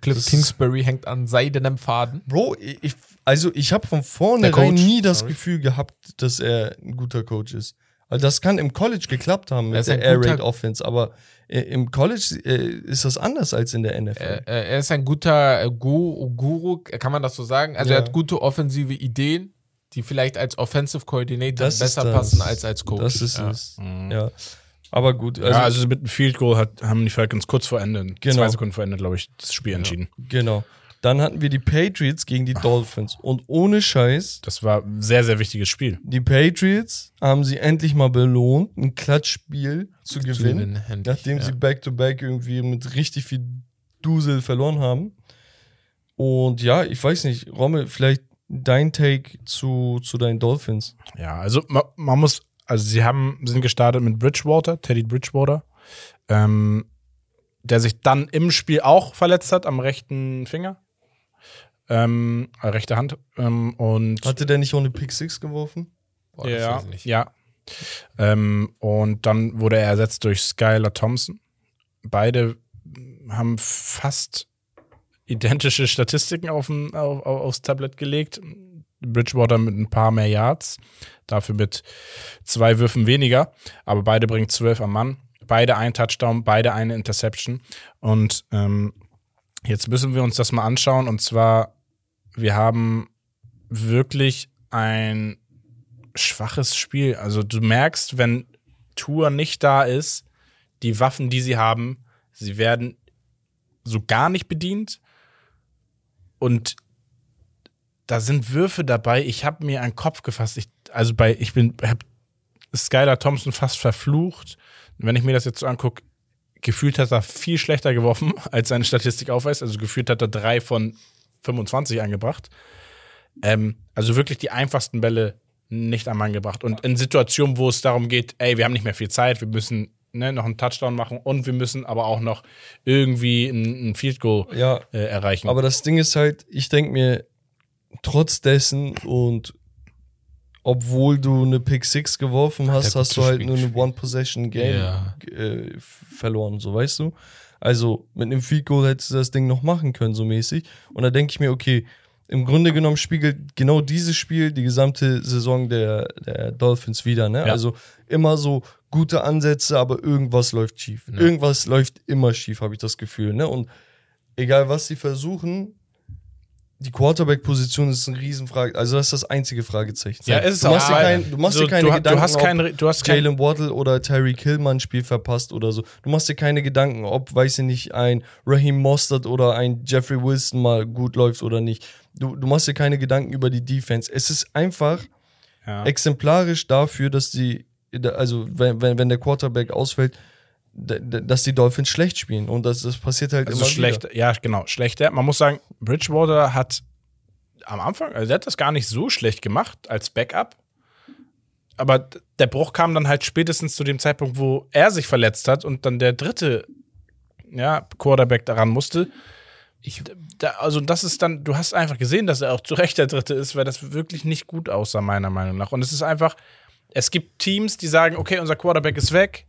Cliff das- Kingsbury hängt an seidenem Faden. Bro, ich, also ich habe von vornherein nie das sorry. Gefühl gehabt, dass er ein guter Coach ist. Also das kann im College geklappt haben Er mit ist der ein Air Raid Offense, aber im College äh, ist das anders als in der NFL. Er, er ist ein guter äh, Gu Guru, kann man das so sagen? Also Ja. er hat gute offensive Ideen, die vielleicht als Offensive Coordinator Das besser passen als als Coach. Das ist ja. es. Ja. Aber gut, also, ja, also mit einem Field Goal hat, haben die Falcons kurz vor Ende, Genau. zwei Sekunden vor Ende, glaube ich, das Spiel entschieden. genau. Dann hatten wir die Patriots gegen die Dolphins und ohne Scheiß, Das war ein sehr, sehr wichtiges Spiel. die Patriots haben sie endlich mal belohnt, ein Klatschspiel zu Zu gewinnen. gewinnen, endlich, nachdem ja. sie back-to-back irgendwie mit richtig viel Dusel verloren haben. Und ja, ich weiß nicht, Rommel, vielleicht dein Take zu, zu deinen Dolphins. Ja, also man, man muss, also sie haben, sind gestartet mit Bridgewater, Teddy Bridgewater, ähm, der sich dann im Spiel auch verletzt hat am rechten Finger. Ähm, äh, rechte Hand. Ähm, und Hatte der nicht eine Pick Six geworfen? Boah, ja, ja. Ähm, und dann wurde er ersetzt durch Skylar Thompson. Beide haben fast identische Statistiken auf, auf, auf, aufs Tablet gelegt. Bridgewater mit ein paar mehr Yards, dafür mit zwei Würfen weniger, aber beide bringen zwölf am Mann. Beide ein Touchdown, beide eine Interception. Und ähm, jetzt müssen wir uns das mal anschauen. Und zwar, wir haben wirklich ein schwaches Spiel. Also du merkst, wenn Tour nicht da ist, die Waffen, die sie haben, sie werden so gar nicht bedient. Und da sind Würfe dabei. Ich habe mir einen Kopf gefasst. Ich, also bei, ich bin, hab Skylar Thompson fast verflucht. Wenn ich mir das jetzt so angucke, gefühlt hat er viel schlechter geworfen, als seine Statistik aufweist. Also gefühlt hat er drei von 25 angebracht. Ähm, also wirklich die einfachsten Bälle nicht am Mann gebracht. Und in Situationen, wo es darum geht, ey, wir haben nicht mehr viel Zeit, wir müssen ne, noch einen Touchdown machen und wir müssen aber auch noch irgendwie ein, ein Field Goal Ja, äh, erreichen. aber das Ding ist halt, ich denke mir, trotz dessen und obwohl du eine Pick 6 geworfen hast, hast du halt nur eine. One-Possession-Game Ja. äh, verloren, so weißt du. Also mit einem Field Goal hättest du das Ding noch machen können, so mäßig. Und da denke ich mir, okay, im Grunde genommen spiegelt genau dieses Spiel die gesamte Saison der, der Dolphins wieder. Ne? Ja. Also immer so gute Ansätze, aber irgendwas läuft schief. Irgendwas läuft immer schief, habe ich das Gefühl. Ne? Und egal was sie versuchen, die Quarterback-Position ist eine Riesenfrage. Also das ist das einzige Fragezeichen. Ja, ist es du auch. machst kein, du machst so, dir keine du, Gedanken, du hast ob- kein, du hast kein, Jalen Waddle oder Tyreek Hill mal ein Spiel verpasst oder so. Du machst dir keine Gedanken, ob, weiß ich nicht, ein Raheem Mostert oder ein Jeffrey Wilson mal gut läuft oder nicht. Du, du machst dir keine Gedanken über die Defense. Es ist einfach ja. exemplarisch dafür, dass die, also wenn, wenn, wenn der Quarterback ausfällt, dass die Dolphins schlecht spielen. Und das, das passiert halt Also immer schlecht, Wieder. ja, genau, schlechter. Man muss sagen, Bridgewater hat am Anfang, also der hat das gar nicht so schlecht gemacht als Backup. Aber der Bruch kam dann halt spätestens zu dem Zeitpunkt, wo er sich verletzt hat und dann der dritte ja, Quarterback daran musste. Ich, da, also das ist dann, du hast einfach gesehen, dass er auch zu Recht der dritte ist, weil das wirklich nicht gut aussah, meiner Meinung nach. Und es ist einfach, es gibt Teams, die sagen, okay, unser Quarterback ist weg,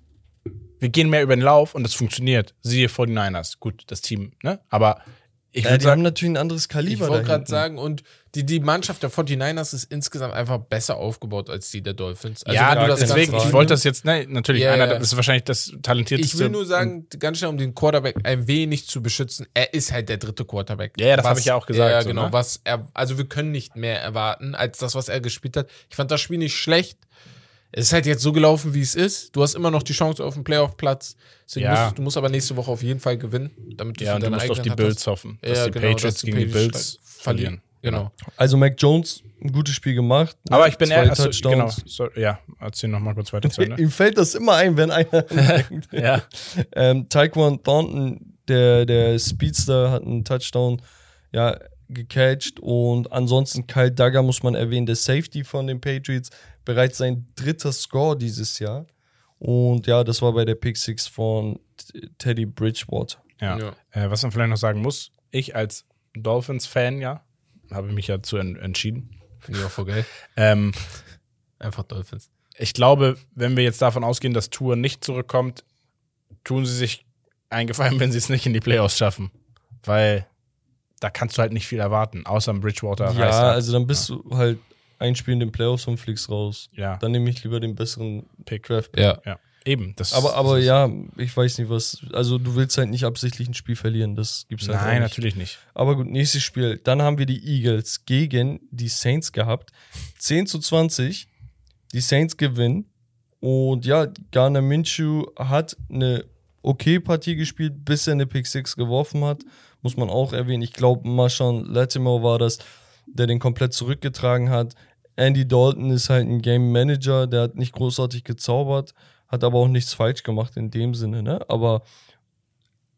wir gehen mehr über den Lauf und das funktioniert. Siehe 49ers. Gut, das Team, ne? Aber ich Ja, würde die haben sagen, natürlich ein anderes Ich Kaliber. wollte da gerade sagen, und die, die Mannschaft der 49ers ist insgesamt einfach besser aufgebaut als die der Dolphins. Also ja, das deswegen, ich wollte das jetzt, ne, natürlich, Ja, einer, ja. das ist wahrscheinlich das talentierteste. Ich will nur sagen, ganz schnell, um den Quarterback ein wenig zu beschützen, er ist halt der dritte Quarterback. Ja, ja, das Was- hab ich ja auch gesagt, Ja, so, genau. ne? Was er, also wir können nicht mehr erwarten als das, was er gespielt hat. Ich fand das Spiel nicht schlecht. Es ist halt jetzt so gelaufen, wie es ist. Du hast immer noch die Chance auf einen Playoff-Platz. Ja. musst, du musst aber nächste Woche auf jeden Fall gewinnen, damit ja, für und du musst auf die eigenen Bills hast. hoffen, dass Ja, die genau, Patriots dass die gegen die Bills verlieren. verlieren. Genau. Also Mac Jones, ein gutes Spiel gemacht. Aber ich bin eher, achso, genau, so, ja, erzähl noch mal kurz weiter zu Ende. Ihm fällt das immer ein, wenn einer ja, Ähm, Taekwon Thornton, der, der Speedster, hat einen Touchdown ja, gecatcht. Und ansonsten Kyle Duggar muss man erwähnen, der Safety von den Patriots. Bereits sein dritter Score dieses Jahr. Und ja, das war bei der Pick Six von Teddy Bridgewater. ja. Ja. Äh, was man vielleicht noch sagen muss, ich als Dolphins-Fan, ja, habe mich ja zu en entschieden. Finde ich auch voll geil. Ähm, Einfach Dolphins. ich glaube, wenn wir jetzt davon ausgehen, dass Tour nicht zurückkommt, tun sie sich einen Gefallen, wenn sie es nicht in die Playoffs schaffen. Weil da kannst du halt nicht viel erwarten, außer im Bridgewater. Ja, ab. also dann bist du halt ein Spiel in den Playoffs und fliegst raus. ja, Dann nehme ich lieber den besseren Pick. Draft. Ja. Ja, eben. Das, Aber, aber das ist- ja, ich weiß nicht was. Also du willst halt nicht absichtlich ein Spiel verlieren. Das gibt's halt auch Nein, nicht. natürlich nicht. Aber gut, nächstes Spiel. Dann haben wir die Eagles gegen die Saints gehabt. 10 zu 20. Die Saints gewinnen. Und ja, Garner Minshew hat eine okay Partie gespielt, bis er eine Pick 6 geworfen hat. Muss man auch erwähnen. Ich glaube, Marshawn Latimer war das, der den komplett zurückgetragen hat. Andy Dalton ist halt ein Game Manager, der hat nicht großartig gezaubert, hat aber auch nichts falsch gemacht in dem Sinne, ne? Aber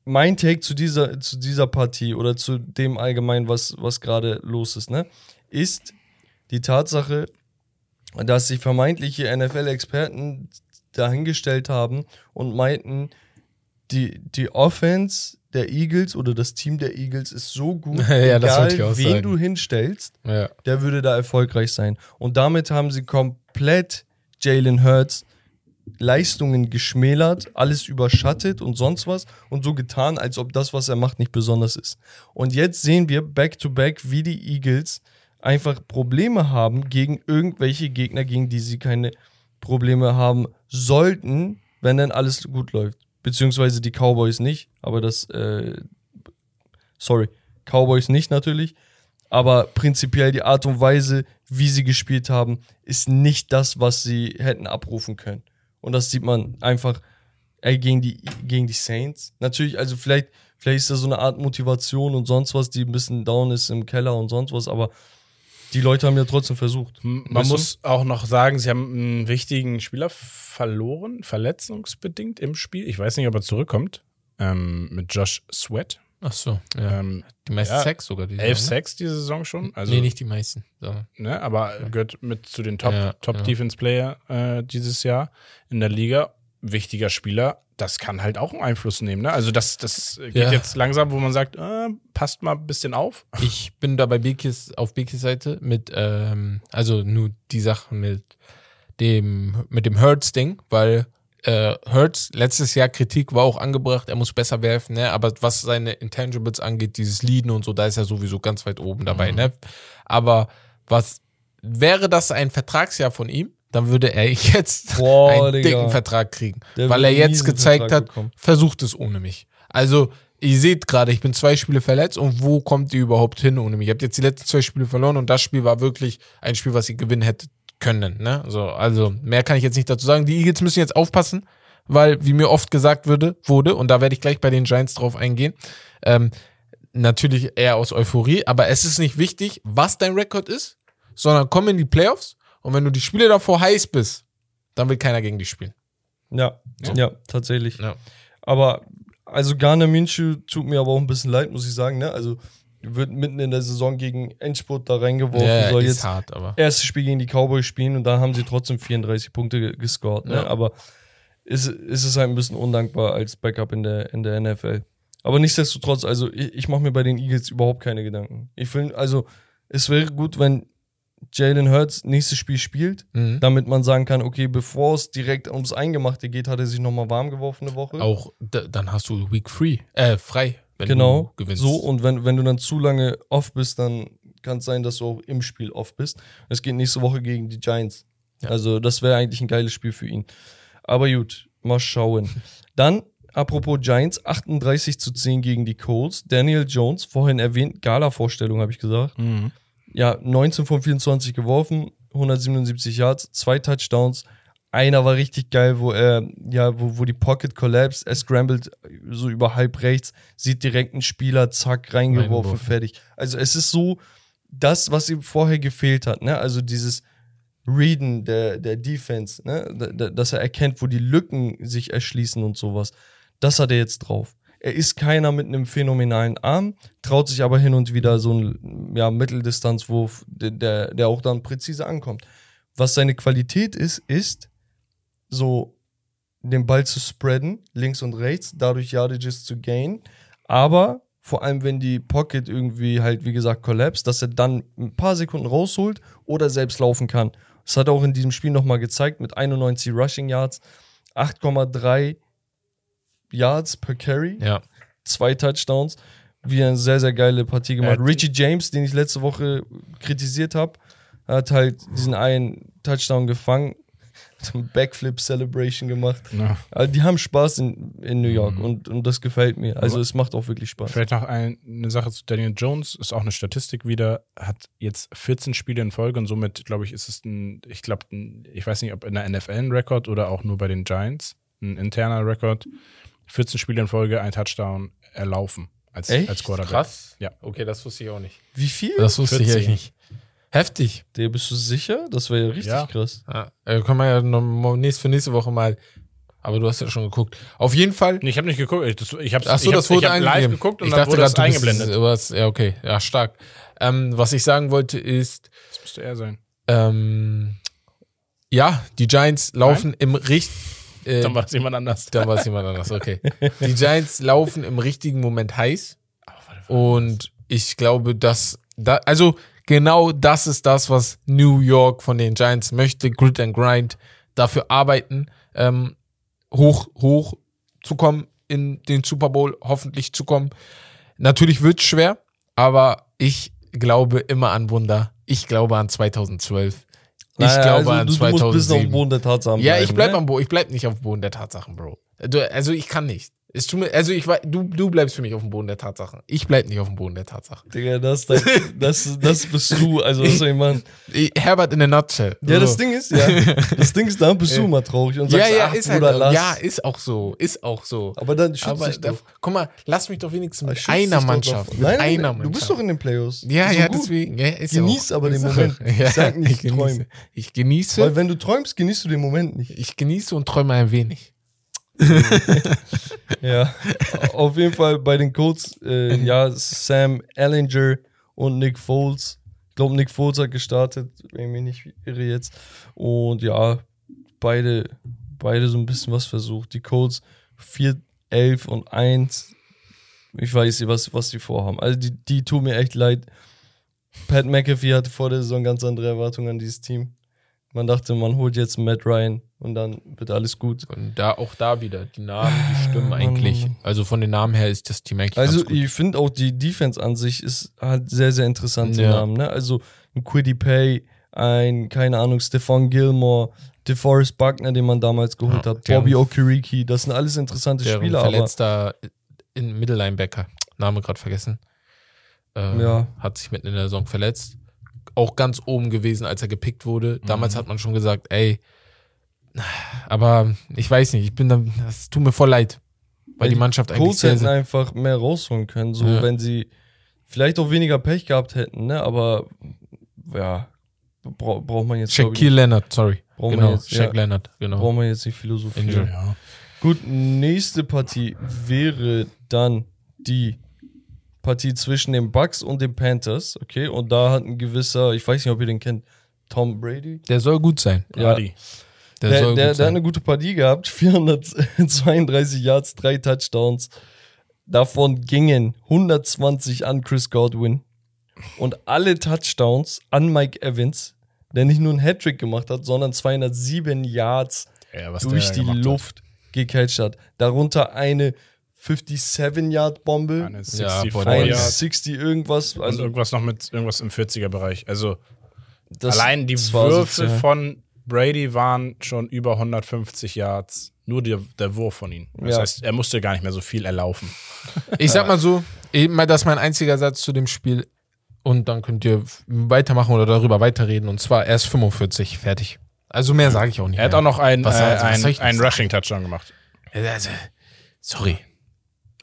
mein Take zu dieser, zu dieser Partie oder zu dem allgemein, was, was gerade los ist, ne, ist die Tatsache, dass sich vermeintliche NFL-Experten dahingestellt haben und meinten, die, die Offense der Eagles oder das Team der Eagles ist so gut, Ja, egal wen sagen. du hinstellst, Ja. der würde da erfolgreich sein. Und damit haben sie komplett Jalen Hurts Leistungen geschmälert, alles überschattet und sonst was und so getan, als ob das, was er macht, nicht besonders ist. Und jetzt sehen wir back-to-back, wie die Eagles einfach Probleme haben gegen irgendwelche Gegner, gegen die sie keine Probleme haben sollten, wenn dann alles gut läuft. Beziehungsweise die Cowboys nicht, aber das, äh, sorry, Cowboys nicht natürlich, aber prinzipiell die Art und Weise, wie sie gespielt haben, ist nicht das, was sie hätten abrufen können. Und das sieht man einfach ey, gegen, die, gegen die Saints. Natürlich, also vielleicht, vielleicht ist da so eine Art Motivation und sonst was, die ein bisschen down ist im Keller und sonst was, aber die Leute haben ja trotzdem versucht. Man Weißt du? muss auch noch sagen, sie haben einen wichtigen Spieler verloren, verletzungsbedingt im Spiel. Ich weiß nicht, ob er zurückkommt. Ähm, mit Josh Sweat. Ach so. Ja. Ähm, Die meisten ja, Sex sogar. Die elf Saison, Sacks diese Saison schon. ne? Also, nee, nicht die meisten. So. ne, aber gehört mit zu den Top, Ja, Top ja. Defense Player äh, dieses Jahr in der Liga. Wichtiger Spieler, das kann halt auch einen Einfluss nehmen. Ne? Also das, das geht Ja. jetzt langsam, wo man sagt, äh, passt mal ein bisschen auf. Ich bin da bei Bekis, auf Bekis Seite mit, ähm, also nur die Sache mit dem, mit dem Hurts-Ding, weil äh, Hurts, letztes Jahr Kritik war auch angebracht, er muss besser werfen, ne? aber was seine Intangibles angeht, dieses Leaden und so, da ist er sowieso ganz weit oben dabei, ne? Aber was, wäre das ein Vertragsjahr von ihm, dann würde er jetzt Boah, einen Digga. dicken Vertrag kriegen, Der weil er jetzt gezeigt Vertrag hat, bekommen. versucht es ohne mich. Also, ihr seht gerade, ich bin zwei Spiele verletzt und wo kommt ihr überhaupt hin ohne mich? Ihr habt jetzt die letzten zwei Spiele verloren und das Spiel war wirklich ein Spiel, was ihr gewinnen hättet können. Ne? So, also, mehr kann ich jetzt nicht dazu sagen. Die Eagles müssen jetzt aufpassen, weil, wie mir oft gesagt würde, wurde, und da werde ich gleich bei den Giants drauf eingehen, ähm, natürlich eher aus Euphorie, aber es ist nicht wichtig, was dein Rekord ist, sondern komm in die Playoffs und wenn du die Spiele davor heiß bist, dann will keiner gegen dich spielen. Ja, ja, tatsächlich. Ja. Aber, also Garner Minshew tut mir aber auch ein bisschen leid, muss ich sagen. Ne? Also, wird mitten in der Saison gegen Endspurt da reingeworfen, Ja, soll ist jetzt hart, aber. erstes Spiel gegen die Cowboys spielen und da haben sie trotzdem 34 Punkte ge- gescored. Ne? Ja. Aber ist, ist es halt ein bisschen undankbar als Backup in der, in der NFL. Aber nichtsdestotrotz, also ich, ich mache mir bei den Eagles überhaupt keine Gedanken. Ich finde, also es wäre gut, wenn Jalen Hurts nächstes Spiel spielt, Mhm. damit man sagen kann, okay, bevor es direkt ums Eingemachte geht, hat er sich nochmal warm geworfen eine Woche. Auch dann hast du Week free, äh, frei, wenn genau. du gewinnst. So, und wenn, wenn du dann zu lange off bist, dann kann es sein, dass du auch im Spiel off bist. Es geht nächste Woche gegen die Giants. Ja. Also, das wäre eigentlich ein geiles Spiel für ihn. Aber gut, mal schauen. Dann, apropos Giants, 38 zu 10 gegen die Colts. Daniel Jones, vorhin erwähnt, Gala-Vorstellung, habe ich gesagt. Mhm. Ja, 19 von 24 geworfen, 177 Yards, zwei Touchdowns. Einer war richtig geil, wo er, ja, wo, wo die Pocket collapsed, er scrambled so über halb rechts, sieht direkt einen Spieler, zack, reingeworfen, Reingeworfen. fertig. Also es ist so das, was ihm vorher gefehlt hat, ne? Also dieses Readen der, der Defense, ne? Da- da- Dass er erkennt, wo die Lücken sich erschließen und sowas. Das hat er jetzt drauf. Er ist keiner mit einem phänomenalen Arm, traut sich aber hin und wieder so einen ja, Mitteldistanzwurf, der, der, auch dann präzise ankommt. Was seine Qualität ist, ist so den Ball zu spreaden, links und rechts, dadurch Yardages zu gain. Aber vor allem, wenn die Pocket irgendwie halt, wie gesagt, collapsed, dass er dann ein paar Sekunden rausholt oder selbst laufen kann. Das hat er auch in diesem Spiel nochmal gezeigt mit 91 Rushing Yards, 8,3 Yards per Carry Ja. zwei Touchdowns. Wie eine sehr, sehr geile Partie gemacht. Die- Richie James, den ich letzte Woche kritisiert habe, hat halt diesen einen Touchdown gefangen, hat eine Backflip Celebration gemacht. Ja. Also die haben Spaß in, in New York Mhm. und, und das gefällt mir. Also Aber- es macht auch wirklich Spaß. Vielleicht noch ein, eine Sache zu Daniel Jones, ist auch eine Statistik wieder, hat jetzt 14 Spiele in Folge und somit, glaube ich, ist es ein, ich glaube, ich weiß nicht, ob in der NFL ein Rekord oder auch nur bei den Giants, ein interner Rekord. 14 Spiele in Folge, ein Touchdown erlaufen als, Echt? als Quarterback. Krass. Ja. Okay, das wusste ich auch nicht. Wie viel? Das wusste ich 14. echt nicht. Heftig. Der bist du sicher? Das wäre ja richtig Ja. krass. Ja, äh, können wir ja noch nächst, für nächste Woche mal. Aber du hast ja schon geguckt. Auf jeden Fall. Nee, ich habe nicht geguckt, ich, das, ich habe Ach so, ich hab, das wurde ich hab live geguckt und ich dann dachte wurde gerade, das du bist- eingeblendet. Was, ja, okay. Ja, stark. Ähm, was ich sagen wollte ist, Das müsste er sein. ähm, ja, die Giants laufen im richt äh, Dann war das jemand anders. Dann war es jemand anders, okay. Die Giants laufen im richtigen Moment heiß. Und ich glaube, dass da, also genau das ist das, was New York von den Giants möchte. Grit and Grind, dafür arbeiten, ähm, hoch, hoch zu kommen in den Super Bowl, hoffentlich zu kommen. Natürlich wird es schwer, aber ich glaube immer an Wunder. Ich glaube an 2012. Ich Naja, glaube also, an du, du musst bis auf 2007. den Boden der Tatsachen Ja, bleiben, ich bleib ne? am Boden, ich bleib nicht auf dem Boden der Tatsachen, Bro. Du, also ich kann nicht. Es tut mir, also ich wei- du, du bleibst für mich auf dem Boden der Tatsachen. Ich bleib nicht auf dem Boden der Tatsachen. Digga, das, das, das, das bist du. Also, was soll ich machen? Ich- Herbert in a nutshell. Ja, das. Ding ist, ja, das Ding ist, da bist du immer traurig und Ja, sagst, ja, ach, ist halt, Bruder, lass. ja, ist auch so, ist auch so. aber dann schützt Aber dich da, doch. guck mal, lass mich doch wenigstens mit einer Mannschaft. Mit Nein, einer du Mannschaft. bist doch in den Playoffs. ja, ja, gut. deswegen. Ja, ist Genieß ja aber den Moment. Ja, Sag nicht ich träumen. Ich genieße, Weil wenn du träumst, genießt du den Moment nicht. ich genieße und träume ein wenig. Ja, auf jeden Fall bei den Colts, äh, ja, Sam Ellinger und Nick Foles. Ich glaube, Nick Foles hat gestartet, wenn ich mich nicht irre jetzt. Und ja, beide, beide so ein bisschen was versucht. Die Colts 4, 11 und 1. Ich weiß nicht, was, was die vorhaben. Also die, die tun mir echt leid. Pat McAfee hatte vor der Saison ganz andere Erwartungen an dieses Team. Man dachte, man holt jetzt Matt Ryan und dann wird alles gut. Und da auch da wieder, die Namen, die stimmen eigentlich. Also von den Namen her ist das Team eigentlich Also ich finde auch die Defense an sich ist hat sehr, sehr interessante Ja. Namen. Ne? Also ein Quiddy Pay, ein, keine Ahnung, Stefan Gilmore, DeForest Buckner, den man damals geholt Ja, hat, Bobby Okereke, das sind alles interessante Spieler, verletzter in Mittellinebacker, Name gerade vergessen. Äh, Ja. Hat sich mitten in der Saison verletzt. Auch ganz oben gewesen, als er gepickt wurde. Damals Mhm. hat man schon gesagt, ey, aber ich weiß nicht, ich bin da, das tut mir voll leid. Weil die Mannschaft eigentlich Colts sehr, hätten sehr, einfach mehr rausholen können, so Ja. wenn sie vielleicht auch weniger Pech gehabt hätten, ne? Aber ja, bra braucht man jetzt Shaquille Leonard, sorry. Brauchen wir genau, jetzt, Shaq ja. Leonard, genau. braucht man jetzt nicht philosophieren. Ja. Gut, nächste Partie wäre dann die Partie zwischen den Bucks und den Panthers, okay? Und da hat ein gewisser, ich weiß nicht, ob ihr den kennt, Tom Brady. Der soll gut sein. Ja, Brady. Der, der, soll der, der hat eine gute Partie gehabt, 432 Yards, drei Touchdowns. Davon gingen 120 an Chris Godwin und alle Touchdowns an Mike Evans, der nicht nur einen Hattrick gemacht hat, sondern 207 Yards Ja, was durch die gemacht hat. Luft gecatcht hat. Darunter eine 57-Yard-Bombe, Eine Ja, 64 boah, ein Yard. 60 irgendwas. Und Also irgendwas noch mit irgendwas im 40er-Bereich. Also das, allein die Würfe von Brady waren schon über 150 Yards. Nur der, der Wurf von ihm. Das Ja. heißt, er musste gar nicht mehr so viel erlaufen. Ich sag mal so, eben mal, das ist mein einziger Satz zu dem Spiel. Und dann könnt ihr weitermachen oder darüber weiterreden. Und zwar, er ist 45, fertig. Also mehr sage ich auch nicht. Er hat mehr. auch noch einen, Was- äh, also, einen, einen? Rushing-Touchdown gemacht. Also, sorry.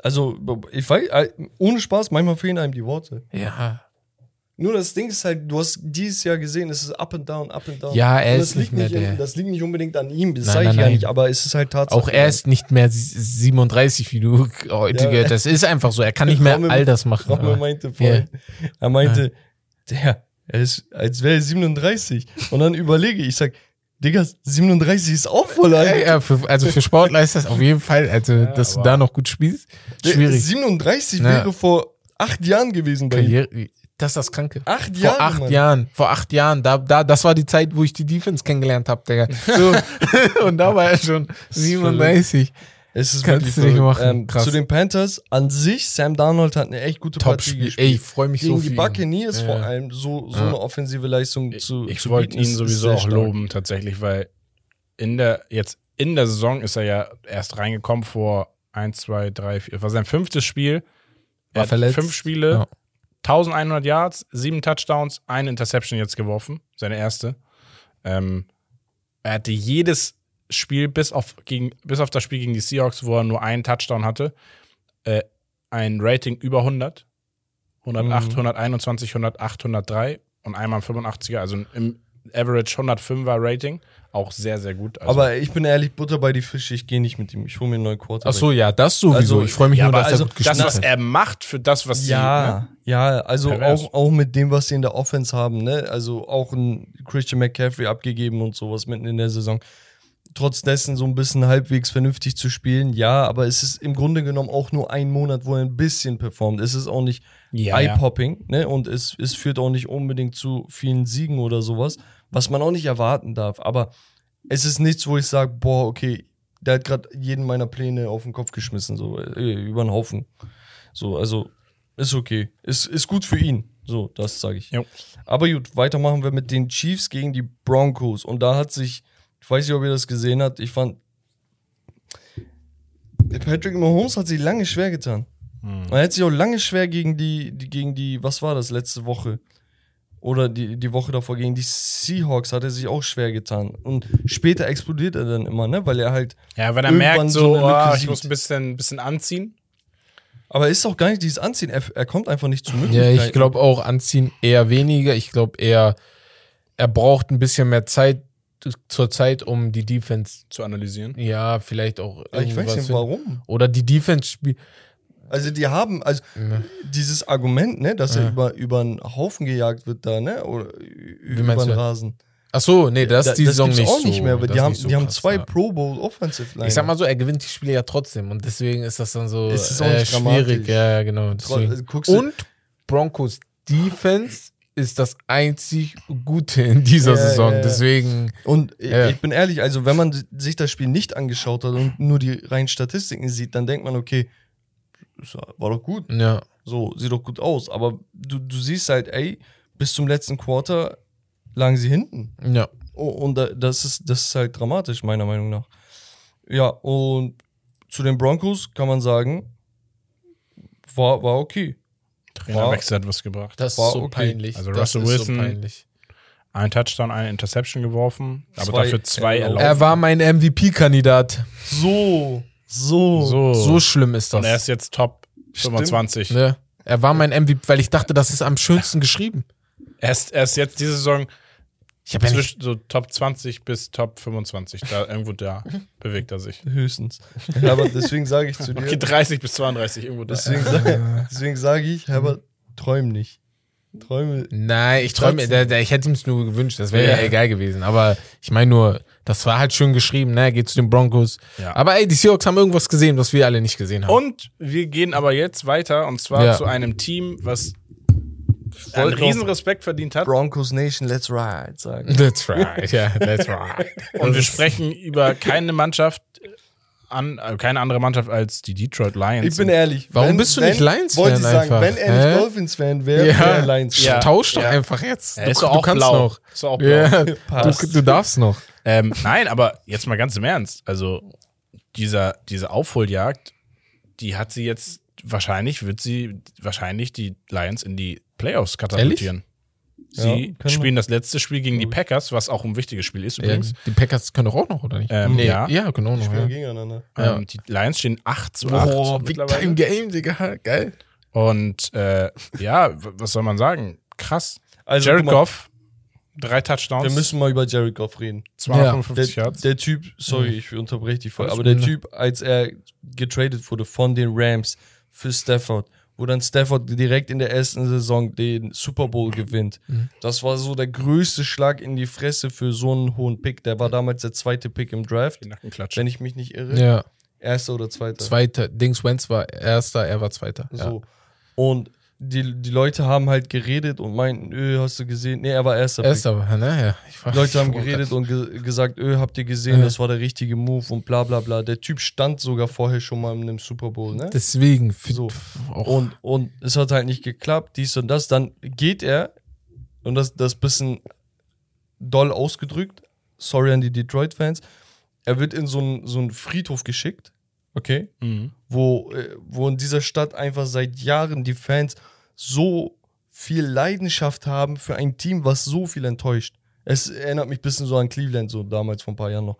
Also, ich weiß, äh, ohne Spaß, manchmal fehlen einem die Worte. Ja. Nur das Ding ist halt, du hast dieses Jahr gesehen, es ist up and down, up and down. Ja, er Und ist das liegt nicht mehr in- der- Das liegt nicht unbedingt an ihm, das sage ich nein, ja nicht, aber es ist halt Tatsache. Auch er ist nicht mehr 37, wie du heute Ja. gehört hast. Das ist einfach so. Er kann nicht mehr all das machen. Rommel aber- meinte vorhin, er meinte, der, er ist, als wäre er 37. Und dann überlege ich, ich sag, Digga, 37 ist auch voll alt. Ja, ja, für, also für Sportler ist das auf jeden Fall, also dass du da noch gut spielst, schwierig. 37 Ja. wäre vor acht Jahren gewesen bei ihm. Das ist das Kranke. Acht Vor Jahre, acht Mann. Jahren, vor acht Jahren, da, da, das war die Zeit, wo ich die Defense kennengelernt habe, Digga. So, und da war er schon 37. Es ist Kannst wirklich du nicht verrückt. machen. Ähm, Krass. zu den Panthers an sich, Sam Darnold hat eine echt gute Partie Top-Spiel. gespielt. Ey, ich freue mich Gegen so die viel. Buccaneers Ja. vor allem so, so Ja. eine offensive Leistung zu Ich zu wollte bieten, ihn sowieso auch stark. loben, tatsächlich, weil in der, jetzt in der Saison ist er ja erst reingekommen vor 1, 2, 3, 4. war sein fünftes Spiel. Er War verletzt. fünf Spiele, Ja. 1100 Yards, sieben Touchdowns, eine Interception jetzt geworfen, seine erste. Ähm, er hatte jedes Spiel bis auf, gegen, bis auf das Spiel gegen die Seahawks, wo er nur einen Touchdown hatte, äh, ein Rating über 100. 108, Mhm. 121, 108, 103 und einmal ein 85er, also im Average 105er Rating. Auch sehr, sehr gut. Also, Aber ich bin ehrlich, Butter bei die Fische, ich gehe nicht mit ihm. Ich hole mir einen neuen Quarterback. Ach so, ja, das sowieso. Also, ich freue mich ja, nur, aber dass also er gut das, gespielt was hat. er macht für das, was sie. Ja, Ne? ja, also Pervers. auch, auch mit dem, was sie in der Offense haben, ne? Also auch ein Christian McCaffrey abgegeben und sowas mitten in der Saison. Trotz dessen so ein bisschen halbwegs vernünftig zu spielen, ja, aber es ist im Grunde genommen auch nur ein Monat, wo er ein bisschen performt. Es ist auch nicht Ja, ja. eye-popping, ne? Und es, es führt auch nicht unbedingt zu vielen Siegen oder sowas, was man auch nicht erwarten darf. Aber es ist nichts, wo ich sage, boah, okay, der hat gerade jeden meiner Pläne auf den Kopf geschmissen, so äh, über den Haufen. So, also ist okay. Ist, ist gut für ihn. So, das sage ich. Jo. Aber gut, weitermachen wir mit den Chiefs gegen die Broncos. Und da hat sich, ich weiß nicht, ob ihr das gesehen habt, ich fand, Patrick Mahomes hat sich lange schwer getan. Hm. Er hat sich auch lange schwer gegen die, die, gegen die, was war das, letzte Woche? Oder die, die Woche davor gegen die Seahawks hat er sich auch schwer getan. Und später explodiert er dann immer, ne? Weil er halt. Ja, wenn er merkt, so so, ah, ich sieht. muss ein bisschen, bisschen anziehen. Aber ist auch gar nicht dieses Anziehen. Er, er kommt einfach nicht zu Ja, ich glaube auch anziehen eher weniger. Ich glaube eher, er braucht ein bisschen mehr Zeit zur Zeit, um die Defense, Zu analysieren. ja, vielleicht auch. Aber Ich weiß irgendwas nicht warum. Oder die Defense spielt. Also die haben, also dieses Argument, ne, dass er Ja. über, über einen Haufen gejagt wird da, ne? Oder ü- über einen du? Rasen. Ach so, nee, das Da- ist die Saison gibt's nicht auch so. nicht mehr, das die haben, so die haben krass, zwei ja. Pro Bowl Offensive Line. Ich sag mal so, er gewinnt die Spiele ja trotzdem und deswegen ist das dann so Es ist auch äh, schwierig. Ja, ja, genau. Du- Und Broncos Defense ist das einzig Gute in dieser Ja, ja, Saison. ja. Deswegen, Und Ja. ich bin ehrlich, also wenn man sich das Spiel nicht angeschaut hat und nur die reinen Statistiken sieht, dann denkt man, okay, das war doch gut. ja. So, sieht doch gut aus. Aber du, du siehst halt, ey, bis zum letzten Quarter lagen sie hinten. Ja. Oh, Und da- das ist, das ist halt dramatisch, meiner Meinung nach. Ja, und zu den Broncos kann man sagen, war, war okay. Trainerwechsel hat was gebracht. Das War ist so okay. peinlich. Also das Russell ist Wilson- So peinlich. Ein Touchdown, eine Interception geworfen, aber Zwei dafür zwei erlaubt. erlaubt. Er war mein MVP-Kandidat. So, so. So. So schlimm ist Und er das. ist jetzt Top 25. Ne? Er war mein MVP, weil ich dachte, das ist am schönsten geschrieben. Er, ist, er ist jetzt diese Saison Ich habe ja nicht so Top 20 bis Top 25. Da irgendwo da bewegt er sich. Höchstens. Aber deswegen sage ich zu dir, Okay, 30 bis 32, irgendwo da. deswegen, deswegen sage ich, Herbert, träum nicht. Träume. Nein, ich träume, da, da, ich hätte ihm es nur gewünscht, das wäre ja. Ja. egal gewesen. Aber ich meine nur, das war halt schön geschrieben, ne? Geht zu den Broncos. Ja. Aber ey, die Seahawks haben irgendwas gesehen, was wir alle nicht gesehen haben. Und wir gehen aber jetzt weiter und zwar Ja. zu einem Team, was noch- riesen Respekt verdient hat. Broncos Nation, let's ride, sagen. That's right, ja, that's right. Und wir sprechen über keine Mannschaft an, äh, keine andere Mannschaft als die Detroit Lions. Ich bin ehrlich. Warum bist du nicht Lions-Fan Wollte ich sagen, einfach? wenn er nicht? Dolphins-Fan wäre, Ja. wäre er Lions. Ja. Tausch doch ja. einfach jetzt. Ist doch auch kannst blau. noch. Ist doch auch blau. Ja, du, du darfst noch. Ähm, nein, aber jetzt mal ganz im Ernst. Also dieser, diese Aufholjagd, die hat sie jetzt wahrscheinlich, wird sie wahrscheinlich die Lions in die Playoffs katapultieren. Sie Ja, spielen das letzte Spiel gegen die Packers, was auch ein wichtiges Spiel ist Ja, übrigens. die Packers können doch auch noch, oder nicht? Ähm, nee, ja. ja, genau noch. Spielen Ja. gegeneinander. Ja. Ähm, die Lions stehen 8 zu 8 Boah, Big. Time Game, Digga. Geil. Und äh, ja, was soll man sagen? Krass. Also, Jared Goff, drei Touchdowns, Wir müssen mal über Jared Goff reden. 255 Der, Yards. der Typ, sorry, ich unterbreche dich voll, Alles aber der. Typ, als er getradet wurde von den Rams für Stafford, wo dann Stafford direkt in der ersten Saison den Super Bowl gewinnt, Mhm. das war so der größte Schlag in die Fresse für so einen hohen Pick. Der war damals der zweite Pick im Draft, Die Nackenklatsche. wenn ich mich nicht irre. Ja, Erster oder zweiter. zweiter. Dings Wentz war erster, er war zweiter. Ja. So. Und die, die Leute haben halt geredet und meinten, öh, hast du gesehen? Nee, er war erster Pick. Erster, war, ne? Ja. Ich war, Die Leute haben war- geredet und ge gesagt, öh, habt ihr gesehen, Ja. das war der richtige Move und bla bla bla. Der Typ stand sogar vorher schon mal in einem Super Bowl, ne? Deswegen. So. Und, und es hat halt nicht geklappt, dies und das. Dann geht er, und das, das bisschen doll ausgedrückt, sorry an die Detroit-Fans, er wird in so einen so einen Friedhof geschickt, okay? Mhm. wo, äh, wo in dieser Stadt einfach seit Jahren die Fans so viel Leidenschaft haben für ein Team, was so viel enttäuscht. Es erinnert mich ein bisschen so an Cleveland, so damals vor ein paar Jahren noch.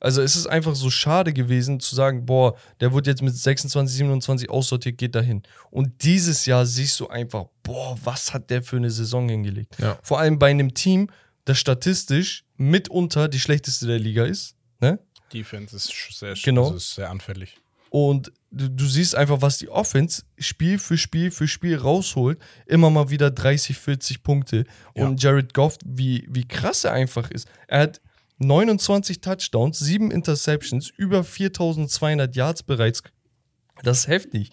Also es ist einfach so schade gewesen zu sagen, boah, der wird jetzt mit 26, 27 aussortiert, geht dahin. Und dieses Jahr siehst du einfach, boah, was hat der für eine Saison hingelegt. Ja. Vor allem bei einem Team, das statistisch mitunter die schlechteste der Liga ist. Ne? Defense ist sehr, Genau. also ist sehr anfällig. Und du, du siehst einfach, was die Offense Spiel für Spiel für Spiel rausholt. Immer mal wieder 30, 40 Punkte. Ja. Und Jared Goff, wie, wie krass er einfach ist. Er hat 29 Touchdowns, 7 Interceptions, über 4200 Yards bereits. Das ist heftig.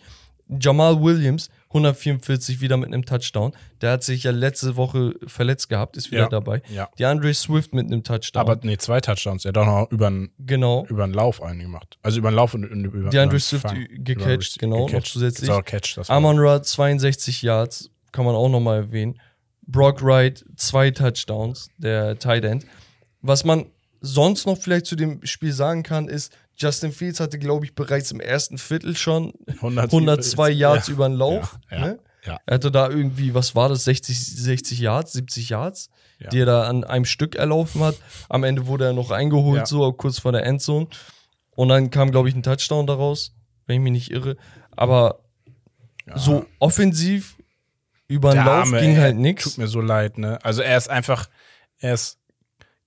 Jamal Williams, 144 wieder mit einem Touchdown. Der hat sich ja letzte Woche verletzt gehabt, ist wieder Ja. dabei. Ja. DeAndre Swift mit einem Touchdown. Aber nee, zwei Touchdowns. Er hat auch noch über einen genau. über einen Lauf einen gemacht. Also über einen Lauf und, und über DeAndre über Swift gecatcht, genau, noch gecatcht. zusätzlich. So, Catch, das Amon Ra 62 Yards, kann man auch nochmal erwähnen. Brock Wright zwei Touchdowns, der Tight End. Was man sonst noch vielleicht zu dem Spiel sagen kann, ist, Justin Fields hatte, glaube ich, bereits im ersten Viertel schon 100 102 Yards Ja. über den Lauf. Ja, ne? ja. Er hatte da irgendwie, was war das, 60, 60 Yards, 70 Yards, Ja. die er da an einem Stück erlaufen hat. Am Ende wurde er noch eingeholt, so kurz vor der Endzone. Und dann kam, glaube ich, ein Touchdown daraus, wenn ich mich nicht irre. Aber so offensiv über den Lauf ging halt nichts. Tut mir so leid, ne? Also er ist einfach, er ist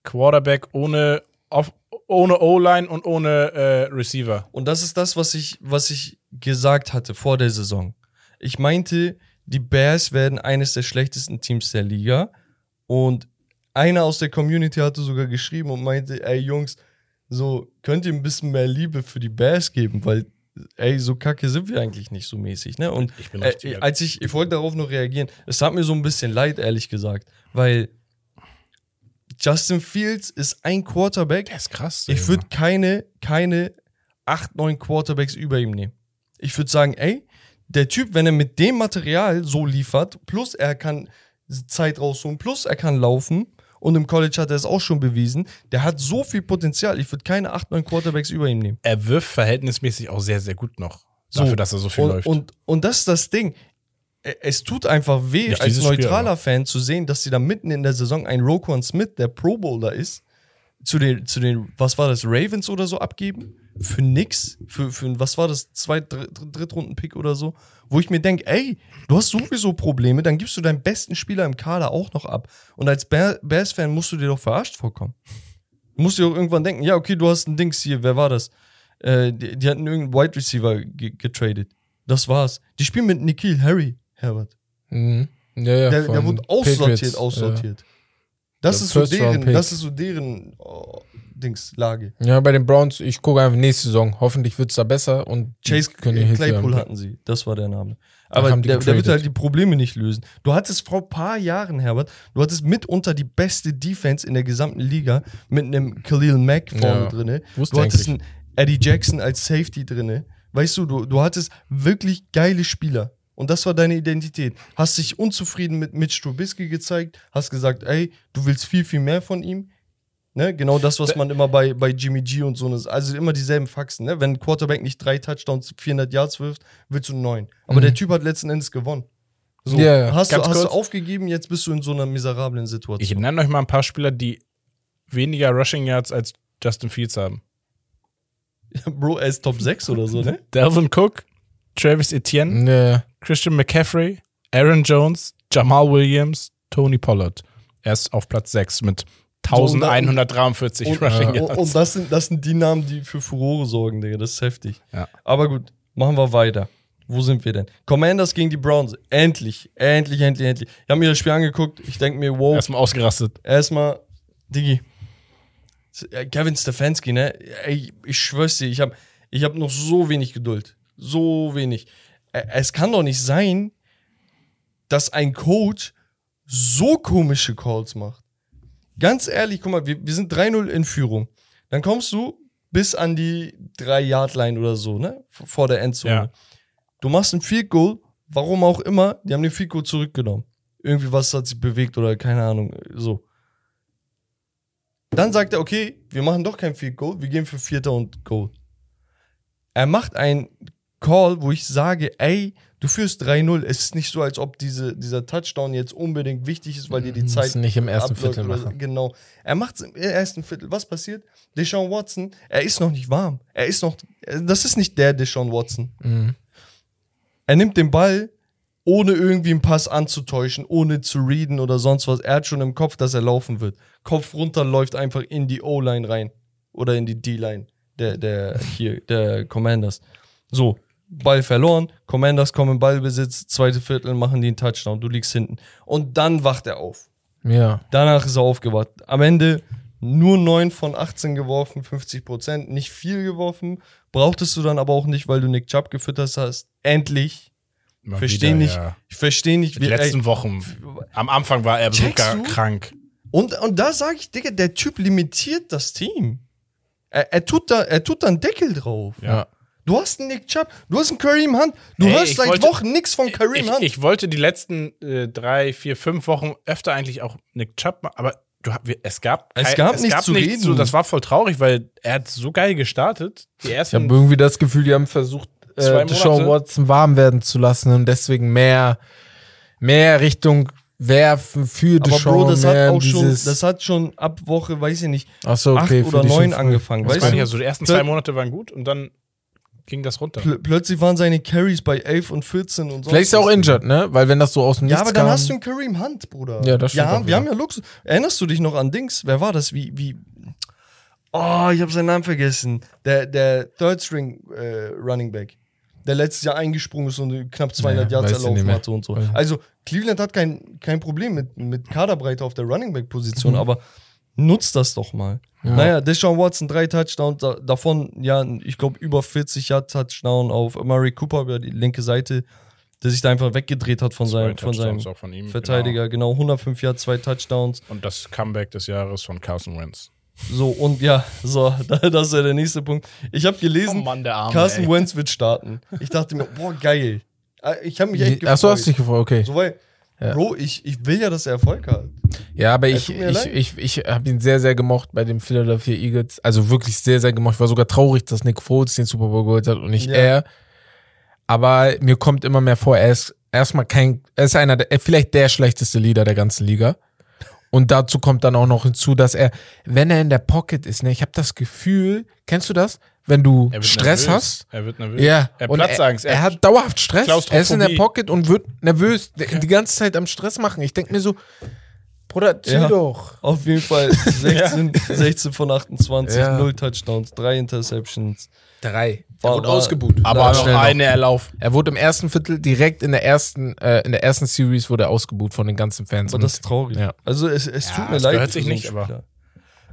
Quarterback ohne off, ohne O-Line und ohne äh, Receiver. Und das ist das, was ich, was ich gesagt hatte vor der Saison. Ich meinte, die Bears werden eines der schlechtesten Teams der Liga. Und einer aus der Community hatte sogar geschrieben und meinte, ey Jungs, so könnt ihr ein bisschen mehr Liebe für die Bears geben, weil ey, so kacke sind wir eigentlich nicht so mäßig, ne? Und Ich bin äh, richtig- als ich, ich wollte darauf noch reagieren, es tat mir so ein bisschen leid, ehrlich gesagt, weil Justin Fields ist ein Quarterback, Der ist krass. ich würde keine, keine 8, 9 Quarterbacks über ihm nehmen. Ich würde sagen, ey, der Typ, wenn er mit dem Material so liefert, plus er kann Zeit rausholen, plus er kann laufen, und im College hat er es auch schon bewiesen, der hat so viel Potenzial. Ich würde keine 8, 9 Quarterbacks über ihm nehmen. er wirft verhältnismäßig auch sehr, sehr gut noch. So. Dafür, dass er so viel und, läuft. Und, und das ist das Ding. Es tut einfach weh, Nicht als Spiel, neutraler aber. Fan zu sehen, dass sie da mitten in der Saison einen Roquan Smith, der Pro Bowler ist, zu den, zu den, was war das, Ravens oder so abgeben? Für nix? Für, für was war das, Dritt- Drittrunden-Pick oder so? Wo ich mir denke, ey, du hast sowieso Probleme, dann gibst du deinen besten Spieler im Kader auch noch ab. Und als Bear- Bears-Fan musst du dir doch verarscht vorkommen. Du musst dir auch irgendwann denken, ja, okay, du hast ein Dings hier, wer war das? Äh, die, die hatten irgendeinen Wide Receiver ge getradet. Das war's. Die spielen mit Nikhil Harry, Herbert. Mhm. Ja, ja, Der, der wurde aussortiert, Patriots, aussortiert. Das, Der ist so deren, das ist so deren oh, Dings, Lage. Ja. ja, bei den Browns, ich gucke einfach nächste Saison. Hoffentlich wird es da besser und Chase äh, Claypool hatten sie, das war der Name. Aber der, der wird halt die Probleme nicht lösen. Du hattest vor ein paar Jahren, Herbert, du hattest mitunter die beste Defense in der gesamten Liga mit einem Khalil Mack vorne Ja. drinne. Du hattest einen Eddie Jackson als Safety drinne. Weißt du, du, du hattest wirklich geile Spieler. Und das war deine Identität. Hast dich unzufrieden mit Mitch Trubisky gezeigt, hast gesagt, ey, du willst viel, viel mehr von ihm. Ne? Genau das, was man immer bei, bei Jimmy G und so, ne- also immer dieselben Faxen. Ne? Wenn ein Quarterback nicht drei Touchdowns, 400 Yards wirft, willst du neun. Aber der Typ hat letzten Endes gewonnen. So, Ja, ja. hast, du, hast du aufgegeben, jetzt bist du in so einer miserablen ich Situation. nenne euch mal ein paar Spieler, die weniger Rushing Yards als Justin Fields haben. Bro, er ist Top 6 oder so, ne? Delvin Cook, Travis Etienne, Ja, Christian McCaffrey, Aaron Jones, Jamal Williams, Tony Pollard. Er ist auf Platz 6 mit So, und da- 1143 Und, Rushing und, Yards. und das, sind, das sind die Namen, die für Furore sorgen, Digga. Das ist heftig. Ja. Aber gut, machen wir weiter. Wo sind wir denn? Commanders gegen die Browns. Endlich, endlich, endlich, endlich. Ich habe mir das Spiel angeguckt. Ich denke mir, wow, Erstmal ausgerastet. erstmal, Diggi. äh, Kevin Stefanski, ne? Ey, ich schwör's dir, ich habe ich hab noch so wenig Geduld. So wenig. Es kann doch nicht sein, dass ein Coach so komische Calls macht. Ganz ehrlich, guck mal, wir, wir sind 3-0 in Führung. Dann kommst du bis an die 3-Yard-Line oder so, ne? Vor der Endzone. Ja. Du machst ein Field Goal, warum auch immer, die haben den Field Goal zurückgenommen. Irgendwie was hat sich bewegt oder keine Ahnung, so. Dann sagt er, okay, wir machen doch kein Field Goal, wir gehen für Vierter und Goal. Er macht einen Call, wo ich sage, ey, du führst 3-0. Es ist nicht so, als ob diese, dieser Touchdown jetzt unbedingt wichtig ist, weil dir die Musst Zeit nicht im ersten Viertel machen. Genau. Er macht es im ersten Viertel. Was passiert? Deshaun Watson, er ist noch nicht warm. Er ist noch, das ist nicht der Deshaun Watson. Mhm. Er nimmt den Ball, ohne irgendwie einen Pass anzutäuschen, ohne zu readen oder sonst was. Er hat schon im Kopf, dass er laufen wird. Kopf runter läuft einfach in die O-Line rein. Oder in die D-Line. Der, der, hier, der Commanders. So, Ball verloren, Commanders kommen in Ballbesitz, zweite Viertel machen die einen Touchdown, du liegst hinten. Und dann wacht er auf. Ja. Danach ist er aufgewacht. Am Ende nur 9 von 18 geworfen, 50 Prozent, nicht viel geworfen. Brauchtest du dann aber auch nicht, weil du Nick Chubb gefüttert hast. Endlich. Mal Verstehe wieder, nicht. ja. Ich verstehe nicht, Die wie. letzten Ey, Wochen. Am Anfang war er sogar krank. und, und da sage ich, Digga, der Typ limitiert das Team. Er, er, tut da, er tut da einen Deckel drauf. Ja. Du hast einen Nick Chubb, du hast einen Kareem Hunt. Du Ey, hörst ich seit wollte- Wochen nichts von Kareem Ich, Hunt. ich wollte die letzten äh, drei, vier, fünf Wochen öfter eigentlich auch Nick Chubb, ma- aber du, es gab, Es gab nichts zu reden. So, das war voll traurig, weil er hat so geil gestartet. Die Ich ersten habe irgendwie das Gefühl, die haben versucht, äh, Deshaun. Watson warm werden zu lassen und deswegen mehr, mehr Richtung werfen für aber Deshaun. Bro, das hat auch schon, das hat schon ab Woche, weiß ich nicht, Achso, acht okay, oder neun angefangen. Das Weißt meine du? ich ja so, die ersten zwei Monate waren gut und dann ging das runter. Pl plötzlich waren seine Carries bei 11 und 14 und so. Vielleicht ist er auch injured, ne? Weil wenn das so aus dem Ja, Nichts aber dann kam, hast du einen Kareem Hunt, Bruder. Ja, das stimmt Ja, wir wieder. haben ja Luxus. Erinnerst du dich noch an Dings? Wer war das? Wie, wie. Oh, ich habe seinen Namen vergessen. Der, der Third String äh, Running Back. der letztes Jahr eingesprungen ist und knapp 200 Ja, Yards erlaufen hatte und so. Also Cleveland hat kein, kein Problem mit, mit Kaderbreite auf der Running Back Position, Mhm. aber nutzt das doch mal. Ja. Naja, Deshaun Watson drei Touchdowns, da, davon ja, ich glaube über 40 Yard Touchdown auf Murray Cooper über die linke Seite, der sich da einfach weggedreht hat von seinem, von seinem von ihm. Verteidiger. Genau. 105 Yard, zwei Touchdowns. Genau. Und das Comeback des Jahres von Carson Wentz. So, und ja, so, da- das ist ja der nächste Punkt. Ich habe gelesen, Oh Mann, Arme, Carson ey. Wentz wird starten. Ich dachte mir, boah, geil. Äh, Ich habe mich echt gefreut. Achso, hast du dich gefreut, okay. So, weil, Ja. Bro, ich, ich will ja, dass er Erfolg hat. Ja, aber ich, ich, leid. ich, ich habe ihn sehr, sehr gemocht bei den Philadelphia Eagles. Also wirklich sehr, sehr gemocht. Ich war sogar traurig, dass Nick Foles den Super Bowl geholt hat und nicht Ja. er. Aber mir kommt immer mehr vor, er ist erstmal kein, er ist einer der, vielleicht der schlechteste Leader der ganzen Liga. Und dazu kommt dann auch noch hinzu, dass er, wenn er in der Pocket ist, ne, ich habe das Gefühl, kennst du das? Wenn du Stress nervös. hast, Er wird nervös. ja, Er und Platzangst. Er, er hat dauerhaft Stress. Er ist in der. Pocket und wird nervös, die, die ganze Zeit am Stress machen. Ich denke mir so, Bruder, chill Ja. doch. Auf jeden Fall 16, 16 von 28, Ja. 0 Touchdowns, 3 Interceptions. Drei. War- er wurde ausgebuht. aber noch eine erlaufen. Er wurde im ersten Viertel direkt in der ersten, äh, in der ersten Series wurde er ausgebuht von den ganzen Fans. Aber Und das ist traurig. Ja. Also es, es Ja, tut mir es leid. für sich nicht, aber-.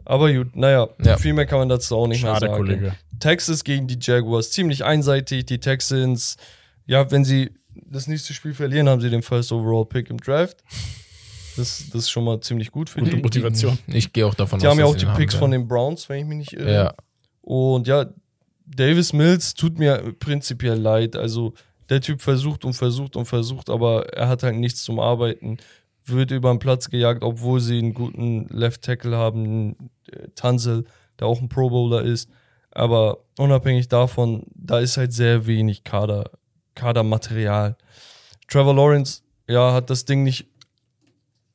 Aber gut, naja, Ja. viel mehr kann man dazu auch nicht Schade, mehr sagen. Kollege. Texas gegen die Jaguars, ziemlich einseitig. Die Texans, ja, wenn sie das nächste Spiel verlieren, haben sie den First Overall Pick im Draft. Das, das ist schon mal ziemlich gut für Gute die. Motivation. ich gehe auch davon Die aus, haben ja auch die Picks haben von den Browns, wenn ich mich nicht irre. Ja. Und ja, Davis Mills tut mir prinzipiell leid. Also der Typ versucht und versucht und versucht, aber er hat halt nichts zum Arbeiten. Wird über den Platz gejagt, obwohl sie einen guten Left Tackle haben, Tanzel, der auch ein Pro Bowler ist. Aber unabhängig davon, da ist halt sehr wenig Kader, Kadermaterial. Trevor Lawrence, ja, hat das Ding nicht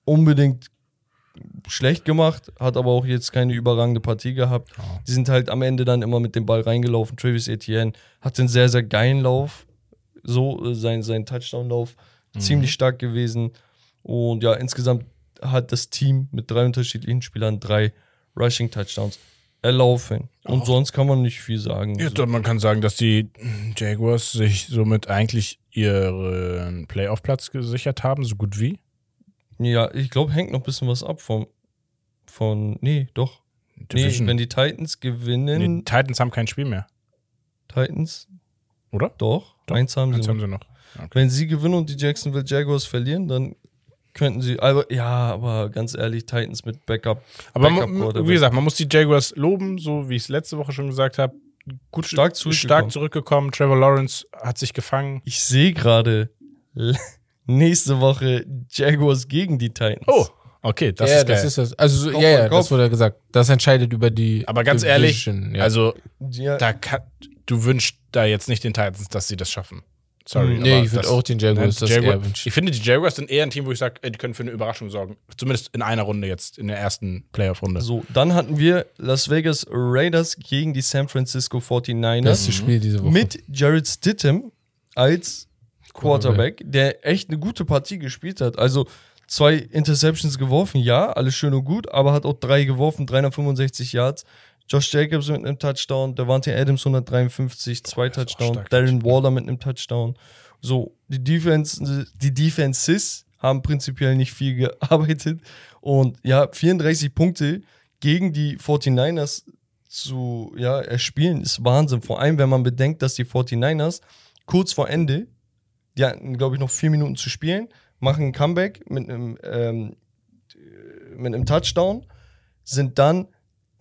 unbedingt schlecht gemacht, hat aber auch jetzt keine überragende Partie gehabt. Die sind halt am Ende dann immer mit dem Ball reingelaufen. Travis Etienne hat einen sehr, sehr geilen Lauf. So, äh, sein, sein Touchdown-Lauf ziemlich stark gewesen. Und ja, insgesamt hat das Team mit drei unterschiedlichen Spielern drei Rushing-Touchdowns erlaufen. Und Auch. sonst kann man nicht viel sagen. Ja, doch, man kann sagen, dass die Jaguars sich somit eigentlich ihren Playoff-Platz gesichert haben, so gut wie. Ja, ich glaube, hängt noch ein bisschen was ab vom, von, nee, doch. Nee, Division. wenn die Titans gewinnen, Nee, die Titans haben kein Spiel mehr, Titans, oder? doch, Doch, eins haben sie Eins noch. haben sie noch. Wenn sie gewinnen und die Jacksonville Jaguars verlieren, dann könnten sie, aber ja, aber ganz ehrlich, Titans mit Backup. Aber Backup man, wie gesagt, man muss die Jaguars loben, so wie ich es letzte Woche schon gesagt habe. Gut, Stark zurückgekommen. stark zurückgekommen. Trevor Lawrence hat sich gefangen. Ich sehe gerade nächste Woche Jaguars gegen die Titans. Oh, okay, das ja, ist geil. das ist das. Also, so- Kopf ja, ja, das wurde ja gesagt. Das entscheidet über die. Aber ganz ehrlich, Division, ja. also Ja, da kann, du wünschst da jetzt nicht den Titans, dass sie das schaffen. Sorry. nee, aber ich würde auch den Jaguars das Jaguar- eher wünschen. Ich finde, die Jaguars sind eher ein Team, wo ich sage, die können für eine Überraschung sorgen. Zumindest in einer Runde jetzt, in der ersten Playoff-Runde. so, dann hatten wir Las Vegas Raiders gegen die San Francisco 49ers. Das ist das Spiel diese Woche. mit Jared Stidham als Quarterback, der echt eine gute Partie gespielt hat. Also zwei Interceptions geworfen, ja, alles schön und gut, aber hat auch drei geworfen, 365 Yards. Josh Jacobs mit einem Touchdown, Devante Adams 153, zwei Touchdowns, Darren. Waller mit einem Touchdown. So, die Defense, die Defenses haben prinzipiell nicht viel gearbeitet und ja, 34 Punkte gegen die 49ers zu ja, erspielen, ist Wahnsinn. Vor allem, wenn man bedenkt, dass die 49ers kurz vor Ende, die hatten, glaube ich, noch vier Minuten zu spielen, machen ein Comeback mit einem, ähm, mit einem Touchdown, sind dann,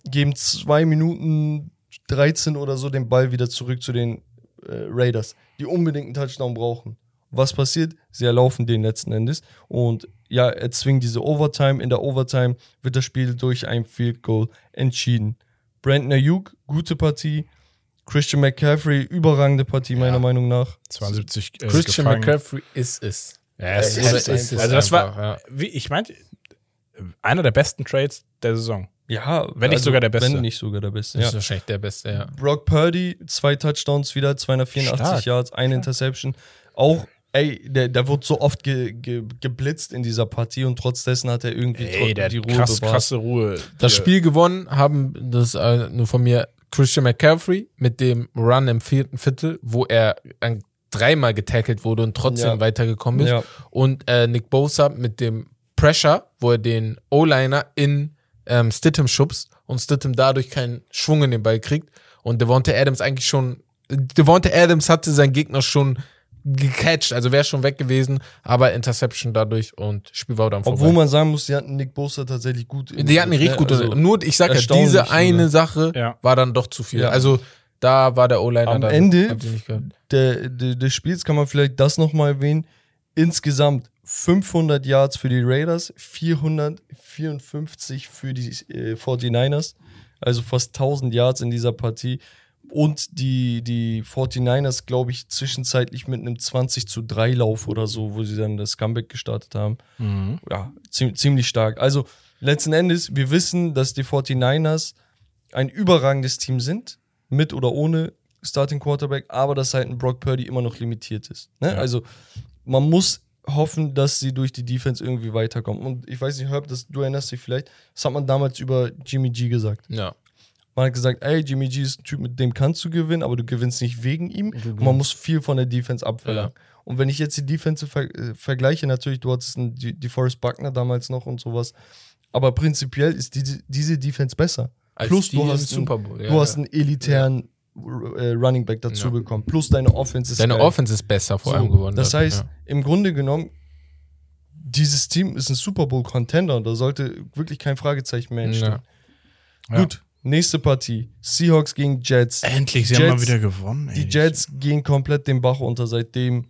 geben zwei Minuten 13 oder so den Ball wieder zurück zu den äh, Raiders, die unbedingt einen Touchdown brauchen. Was passiert? Sie erlaufen den letzten Endes und ja, erzwingen diese Overtime. In der Overtime wird das Spiel durch ein Field Goal entschieden. Brandon Ayuk, gute Partie. Christian McCaffrey, überragende Partie, meiner Ja. Meinung nach. 72 äh, Christian gefangen. McCaffrey ist es. Ja, es Oder ist, ist es also das war, ja. wie ich meinte, einer der besten Trades der Saison. Ja, Wenn nicht sogar der Beste. Wenn nicht sogar der Beste. Das Ja. ist wahrscheinlich der Beste, ja. Brock Purdy, zwei Touchdowns wieder, 284 Stark. Yards, eine Interception. Auch, ey, der, der wurde so oft ge, ge, geblitzt in dieser Partie und trotz dessen hat er irgendwie Ey, der die Ruhe krass, bewahrt. krasse Ruhe. Das Spiel gewonnen haben, das äh, nur von mir, Christian McCaffrey mit dem Run im vierten Viertel, wo er ein, dreimal getackelt wurde und trotzdem Ja. weitergekommen ist. Ja. Und äh, Nick Bosa mit dem Pressure, wo er den O-Liner in ähm, Stidham schubst und Stidham dadurch keinen Schwung in den Ball kriegt. Und Devonta Adams eigentlich schon, Devonta Adams hatte seinen Gegner schon gecatcht, also wäre schon weg gewesen, aber Interception dadurch und Spiel war dann vorbei. Obwohl man sagen muss, die hatten Nick Bosa tatsächlich gut. Die hatten ihn richtig gut. ne? Also, Nur, ich sag ja, diese sogar. eine Sache Ja. war dann doch zu viel. Ja. Also da war der O-Liner Am dann. Ende der, der, des Spiels kann man vielleicht das nochmal erwähnen. Insgesamt 500 Yards für die Raiders, 454 für die äh, 49ers, also fast 1000 Yards in dieser Partie. Und die, die 49ers, glaube ich, zwischenzeitlich mit einem 20 zu 3 Lauf oder so, wo sie dann das Comeback gestartet haben. Mhm. Ja, zie ziemlich stark. Also letzten Endes, wir wissen, dass die 49ers ein überragendes Team sind, mit oder ohne Starting Quarterback, aber dass halt ein Brock Purdy immer noch limitiert ist. Ne? Ja. Also man muss hoffen, dass sie durch die Defense irgendwie weiterkommen. Und ich weiß nicht, Herb, das, du erinnerst dich vielleicht, das hat man damals über Jimmy G gesagt. Ja. Man hat gesagt, ey, Jimmy G ist ein Typ, mit dem kannst du gewinnen, aber du gewinnst nicht wegen ihm. Und man muss viel von der Defense abverlangen. Und wenn ich jetzt die Defense ver äh, vergleiche, natürlich, du hattest einen, die, die Forrest Buckner damals noch und sowas, aber prinzipiell ist die, diese Defense besser. Als Plus du hast, einen, Bowl. Ja, du hast ja. einen elitären Running Back dazu Ja. bekommen. Plus deine Offense ist Deine geil. Offense ist besser vor So, allem geworden. Das heißt, im Grunde genommen, dieses Team ist ein Super Bowl Contender und da sollte wirklich kein Fragezeichen mehr entstehen. Ja. Gut, nächste Partie. Seahawks gegen Jets. Endlich, sie Jets- haben mal wieder gewonnen. Ey. Die Jets gehen komplett den Bach unter, seitdem,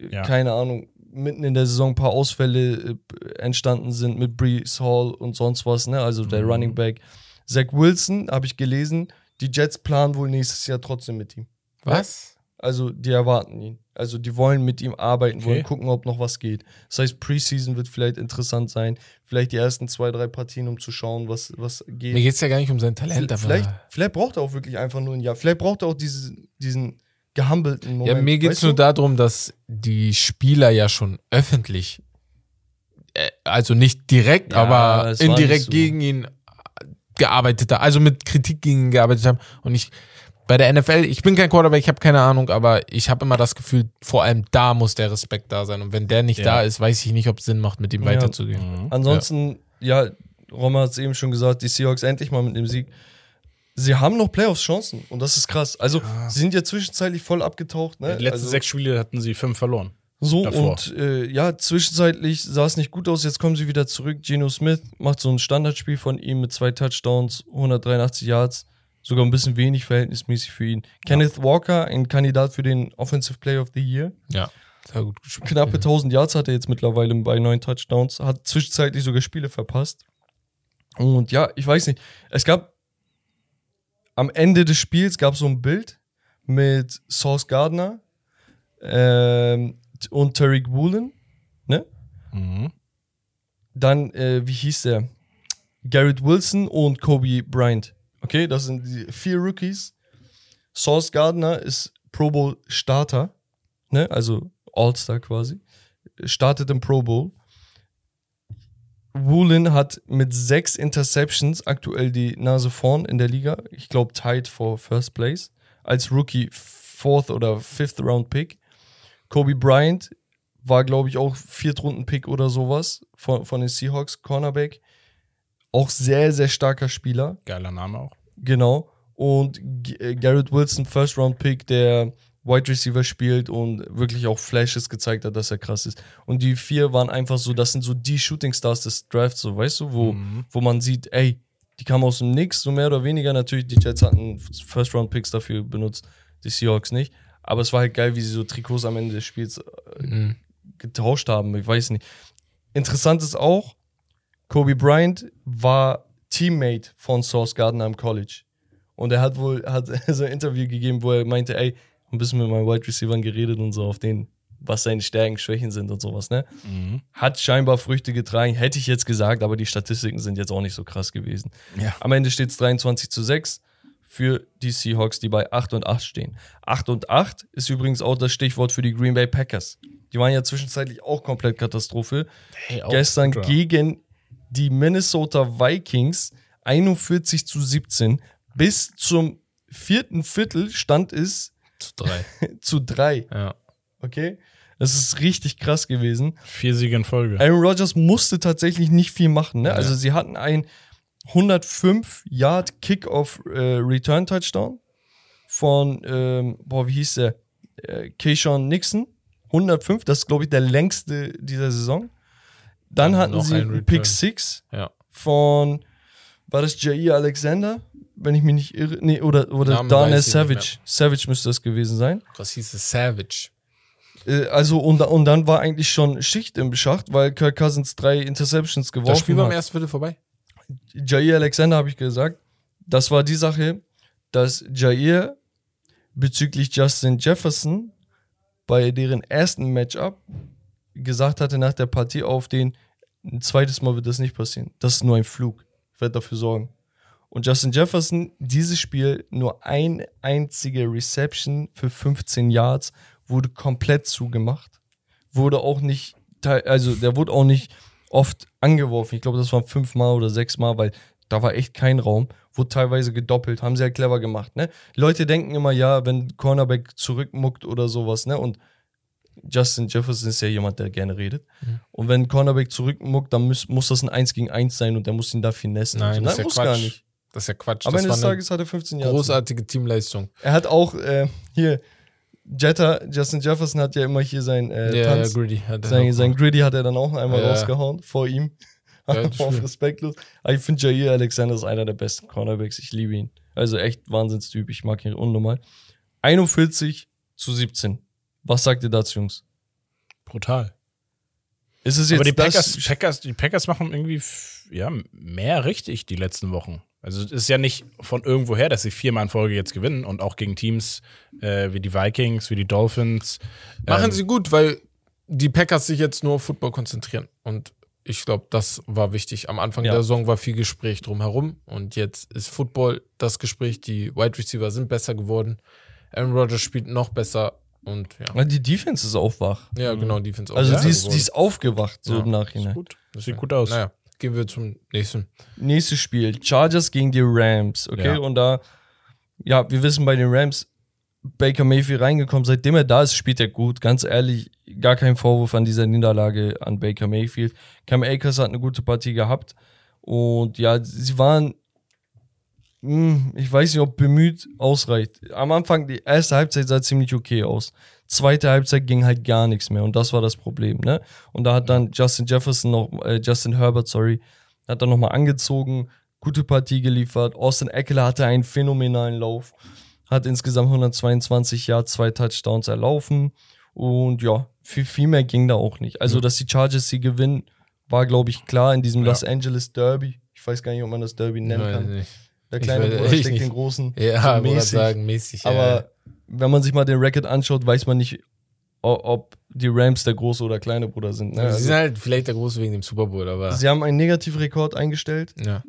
äh, Ja. keine Ahnung, mitten in der Saison ein paar Ausfälle äh, entstanden sind mit Brees Hall und sonst was, ne? Also der Mhm. Running Back. Zach Wilson, habe ich gelesen, die Jets planen wohl nächstes Jahr trotzdem mit ihm. Was? Also die erwarten ihn. Also die wollen mit ihm arbeiten, Okay. wollen gucken, ob noch was geht. Das heißt, Preseason wird vielleicht interessant sein. Vielleicht die ersten zwei, drei Partien, um zu schauen, was, was geht. Mir geht es ja gar nicht um sein Talent, aber. vielleicht, vielleicht braucht er auch wirklich einfach nur ein Jahr. Vielleicht braucht er auch diesen, diesen gehambelten Moment. Ja, mir geht es nur du? darum, dass die Spieler ja schon öffentlich, äh, also nicht direkt, Ja, aber indirekt so. gegen ihn gearbeitet haben, also mit Kritik gegen ihn gearbeitet haben. Und ich, bei der NFL, ich bin kein Quarterback, ich habe keine Ahnung, aber ich habe immer das Gefühl, vor allem da muss der Respekt da sein. Und wenn der nicht Ja. da ist, weiß ich nicht, ob es Sinn macht, mit ihm Ja. weiterzugehen. Mhm. Ansonsten, ja, Roma hat es eben schon gesagt, die Seahawks endlich mal mit dem Sieg. Sie haben noch Playoffs-Chancen und das ist krass. Also, sie sind ja zwischenzeitlich voll abgetaucht. Ne? Die letzten also, sechs Spiele hatten sie fünf verloren. So, davor. und äh, ja, zwischenzeitlich sah es nicht gut aus. Jetzt kommen sie wieder zurück. Geno Smith macht so ein Standardspiel von ihm mit zwei Touchdowns, 183 Yards. Sogar ein bisschen wenig verhältnismäßig für ihn. Kenneth Walker, ein Kandidat für den Offensive Player of the Year. Ja, sehr gut gespielt. Knappe 1000 Yards hat er jetzt mittlerweile bei neun Touchdowns. Hat zwischenzeitlich sogar Spiele verpasst. Und ja, ich weiß nicht. Es gab am Ende des Spiels gab so ein Bild mit Sauce Gardner ähm, und Tariq Woolen. Ne? Mhm. Dann, äh, wie hieß der? Garrett Wilson und Kobe Bryant. Okay, das sind die vier Rookies. Sauce Gardner ist Pro Bowl Starter, ne? also All-Star quasi. Startet im Pro Bowl. Woolen hat mit sechs Interceptions aktuell die Nase vorn in der Liga. Ich glaube, tied for First Place. Als Rookie Fourth oder Fifth Round Pick. Kobe Bryant war, glaube ich, auch Viertrunden-Pick oder sowas von, von den Seahawks, Cornerback. Auch sehr, sehr starker Spieler. Geiler Name auch. Genau. Und G äh, Garrett Wilson, First Round Pick, der Wide Receiver spielt und wirklich auch Flashes gezeigt hat, dass er krass ist. Und die vier waren einfach so, das sind so die Shooting Stars des Drafts, so weißt du, wo, Mhm. wo man sieht, ey, die kamen aus dem Nix, so mehr oder weniger. Natürlich, die Jets hatten First Round Picks dafür benutzt, die Seahawks nicht. Aber es war halt geil, wie sie so Trikots am Ende des Spiels äh, Mhm. getauscht haben. Ich weiß nicht. Interessant ist auch, Kobe Bryant war Teammate von Source Gardner im College. Und er hat wohl hat so ein Interview gegeben, wo er meinte, ey, ein bisschen mit meinen Wide Receivern geredet und so auf den, was seine Stärken, Schwächen sind und sowas, ne? Mhm. Hat scheinbar Früchte getragen, hätte ich jetzt gesagt, aber die Statistiken sind jetzt auch nicht so krass gewesen. Ja. Am Ende steht es 23 zu 6 für die Seahawks, die bei 8 und 8 stehen. 8 und 8 ist übrigens auch das Stichwort für die Green Bay Packers. Die waren ja zwischenzeitlich auch komplett Katastrophe. Hey, Gestern guter. gegen die Minnesota Vikings 41 zu 17. Bis zum vierten Viertel stand es Zu drei. zu drei. ja. Okay? Das ist richtig krass gewesen. Vier Siege in Folge. Aaron Rodgers musste tatsächlich nicht viel machen. Ne? Also sie hatten ein 105 Yard Kickoff äh, Return Touchdown von ähm, boah wie hieß der äh, Keyshawn Nixon 105. Das ist glaube ich der längste dieser Saison. Dann hatten noch sie ein. Pick Six ja. von war das Jair Alexander, wenn ich mich nicht irre, nee oder oder Namen Darnell Savage. Savage müsste das gewesen sein. Was hieß es? Savage. Äh, Also und, und dann war eigentlich schon Schicht im Schacht, weil Kirk Cousins drei Interceptions geworfen Das Spiel war im hat. ersten Viertel vorbei. Jair Alexander habe ich gesagt. Das war die Sache, dass Jair bezüglich Justin Jefferson bei deren ersten Matchup gesagt hatte nach der Partie auf den, ein zweites Mal wird das nicht passieren. Das ist nur ein Flug. Ich werde dafür sorgen. Und Justin Jefferson, dieses Spiel, nur ein einzige Reception für 15 Yards, wurde komplett zugemacht. Wurde auch nicht, also der wurde auch nicht oft angeworfen. Ich glaube, das waren fünfmal oder sechsmal, weil da war echt kein Raum. Wurde teilweise gedoppelt, haben sie ja clever gemacht, ne? Leute denken immer, ja, wenn Cornerback zurückmuckt oder sowas, ne? Und Justin Jefferson ist ja jemand, der gerne redet. Und wenn Cornerback zurückmuckt, dann muss, muss das ein 1 gegen 1 sein und der muss ihn da finessen. Nein, so. das ist ja muss Quatsch. gar nicht. Das ist ja Quatsch. Am Ende des Tages hat er 15 Jahre. großartige Teamleistung. Er hat auch äh, hier, Jetta, Justin Jefferson hat ja immer hier sein äh, Ja, Tanz. Greedy. Hat er sein, sein. Gritty hat er dann auch einmal Ja. rausgehauen vor ihm. Spiel. respektlos. Aber ich finde Jair Alexander ist einer der besten Cornerbacks. Ich liebe ihn. Also echt Wahnsinnstyp. Ich mag ihn unnormal. 41 zu 17. Was sagt ihr dazu, Jungs? Brutal. Ist es jetzt Aber die das- Packers, Packers, die Packers machen irgendwie ja, mehr richtig die letzten Wochen. Also es ist ja nicht von irgendwoher, dass sie viermal in Folge jetzt gewinnen und auch gegen Teams äh, wie die Vikings, wie die Dolphins. Machen Ähm, sie gut, weil die Packers sich jetzt nur auf Football konzentrieren. Und ich glaube, das war wichtig. Am Anfang Ja. der Saison war viel Gespräch drumherum. Und jetzt ist Football das Gespräch. Die Wide Receiver sind besser geworden. Aaron Rodgers spielt noch besser. Und ja, Die Defense ist auch wach. ja genau, Defense auch Also die, ist, die ist aufgewacht, so Ja, im Nachhinein. gut. Das sieht gut aus. Naja, gehen wir zum nächsten. Nächstes Spiel. Chargers gegen die Rams. Okay, Ja. und da, ja, wir wissen bei den Rams, Baker Mayfield reingekommen. Seitdem er da ist, spielt er gut. Ganz ehrlich, gar kein Vorwurf an dieser Niederlage an Baker Mayfield. Cam Akers hat eine gute Partie gehabt. Und ja, sie waren, ich weiß nicht, ob bemüht ausreicht. Am Anfang, die erste Halbzeit sah ziemlich okay aus. Zweite Halbzeit ging halt gar nichts mehr. Und das war das Problem, ne? Und da hat dann Justin Jefferson noch, äh, Justin Herbert, sorry, hat dann nochmal angezogen, gute Partie geliefert. Austin Eckler hatte einen phänomenalen Lauf, hat insgesamt 122 Yards, zwei Touchdowns erlaufen und ja, viel, viel mehr ging da auch nicht. Also, dass die Chargers sie gewinnen, war, glaube ich, klar in diesem Ja. Los Angeles Derby. Ich weiß gar nicht, ob man das Derby nennen Weiß kann. nicht. Der kleine Bruder ich steckt nicht. den großen. Ja, so mäßig. sagen, mäßig. ja. Aber wenn man sich mal den Record anschaut, weiß man nicht, ob die Rams der große oder kleine Bruder sind. Ne? sie Also, sind halt vielleicht der Große wegen dem Super Bowl, aber sie haben einen Negativrekord eingestellt. ja.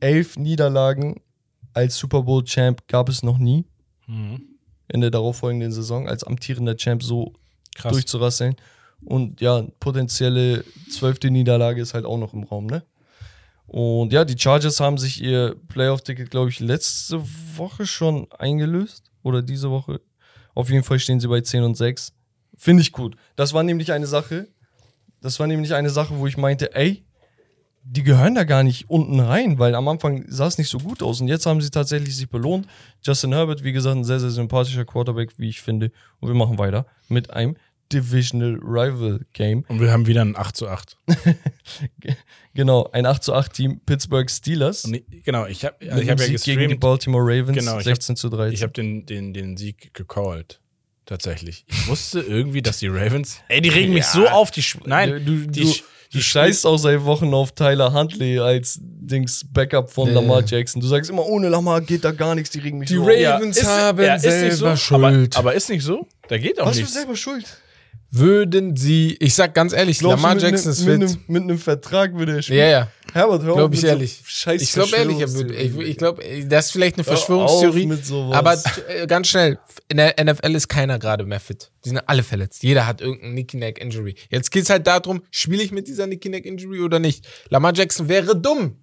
elf Niederlagen als Super Bowl Champ gab es noch nie Mhm. in der darauffolgenden Saison, als amtierender Champ so Krass. durchzurasseln. Und ja, potenzielle zwölfte Niederlage ist halt auch noch im Raum, ne? Und ja, die Chargers haben sich ihr Playoff-Ticket, glaube ich, letzte Woche schon eingelöst. Oder diese Woche. Auf jeden Fall stehen sie bei 10 und 6. Finde ich gut. Das war nämlich eine Sache. Das war nämlich eine Sache, wo ich meinte, ey, die gehören da gar nicht unten rein, weil am Anfang sah es nicht so gut aus. Und jetzt haben sie tatsächlich sich belohnt. Justin Herbert, wie gesagt, ein sehr, sehr sympathischer Quarterback, wie ich finde. Und wir machen weiter mit einem Divisional Rival Game. Und wir haben wieder ein 8 zu 8. Genau, ein 8 zu 8 Team Pittsburgh Steelers. Und ich, genau, ich habe also ich hab ja Sieg gegen die gestreamt. Baltimore Ravens, Genau, ich hab- 16 zu 13. Ich habe den, den, den Sieg gecallt. Tatsächlich. Ich wusste irgendwie, dass die Ravens. Ey, die regen mich Ja. so auf. Die, nein, du, du, die, du, du scheißt auch seit Wochen auf Tyler Huntley als Dings Backup von Nee. Lamar Jackson. Du sagst immer, ohne Lamar geht da gar nichts, die regen mich Die so Ravens-. Ravens haben selber Schuld. Aber, aber ist nicht so? Da geht auch Was für nichts. selber schuld? Würden sie, ich sag ganz ehrlich, Glaubst Lamar mit Jackson ne, ist mit, fit. einem, mit einem Vertrag würde er spielen? Ja, ja. Herbert, hör auf Glaub ich ehrlich. So Ich glaube ehrlich, er würde. Ich, ich glaube, das ist vielleicht eine Hör Verschwörungstheorie. Aber äh, ganz schnell, in der NFL ist keiner gerade mehr fit. Die sind alle verletzt. Jeder hat irgendein Nicky Neck Injury. Jetzt geht's halt darum, spiele ich mit dieser Nicky Neck Injury oder nicht? Lamar Jackson wäre dumm.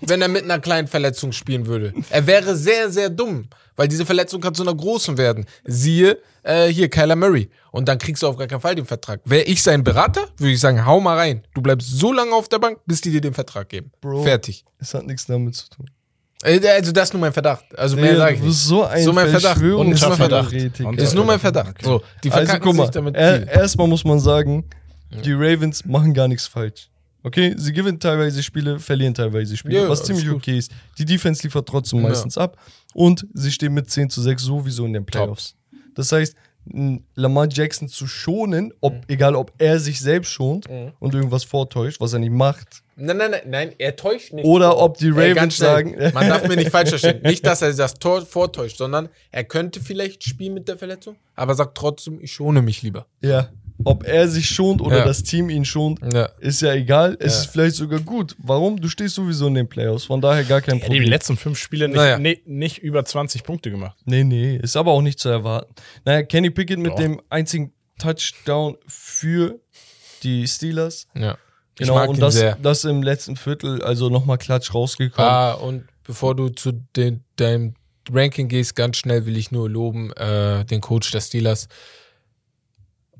wenn er mit einer kleinen Verletzung spielen würde. Er wäre sehr, sehr dumm, weil diese Verletzung kann zu einer großen werden. Siehe äh, hier Kyler Murray. Und dann kriegst du auf gar keinen Fall den Vertrag. Wäre ich sein Berater, würde ich sagen, hau mal rein. Du bleibst so lange auf der Bank, bis die dir den Vertrag geben. Bro. Fertig. Es hat nichts damit zu tun. Äh, Also das ist nur mein Verdacht. Also mehr Digga, sage ich du nicht. bist so ein So mein Verdacht. Und ist nur mein Verdacht. Ist nur mein Verdacht. Okay. So, die Also guck mal, damit er, erstmal muss man sagen, die Ravens machen gar nichts falsch. Okay, sie gewinnen teilweise Spiele, verlieren teilweise Spiele, Ja, was ziemlich okay ist. Die Defense liefert trotzdem Ja. meistens ab und sie stehen mit 10 zu 6 sowieso in den Playoffs. Das heißt, Lamar Jackson zu schonen, ob, Mhm. egal ob er sich selbst schont und irgendwas vortäuscht, was er nicht macht, Nein, nein, nein, nein, er täuscht nicht. Oder ob die Ravens sagen- Man darf mir nicht falsch verstehen. Nicht, dass er das Tor vortäuscht, sondern er könnte vielleicht spielen mit der Verletzung, aber sagt trotzdem, ich schone mich lieber. ja, ob er sich schont oder Ja. das Team ihn schont, Ja. ist ja egal. Es Ja. ist vielleicht sogar gut. Warum? Du stehst sowieso in den Playoffs, von daher gar kein Er hat die Problem. letzten fünf Spiele nicht, Naja. nee, nicht über 20 Punkte gemacht. Nee, nee, ist aber auch nicht zu erwarten. Naja, Kenny Pickett mit Doch. dem einzigen Touchdown für die Steelers. Ja. Ich Genau, mag und ihn das, sehr. das im letzten Viertel, also nochmal klatsch rausgekommen. Ah, und bevor du zu den, deinem Ranking gehst, ganz schnell will ich nur loben, äh, den Coach der Steelers.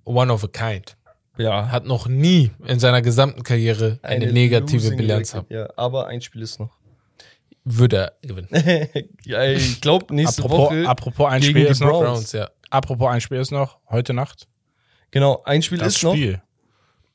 One of a kind. ja, Hat noch nie in seiner gesamten Karriere eine, negative losing Bilanz haben. Ja, aber ein Spiel ist noch. Würde er gewinnen. ja, ich glaube, nächste Apropos, Woche. apropos ein gegen Spiel die ist noch. Browns. Ja. Apropos ein Spiel ist noch. Heute Nacht. Genau, ein Spiel Das ist noch. Spiel.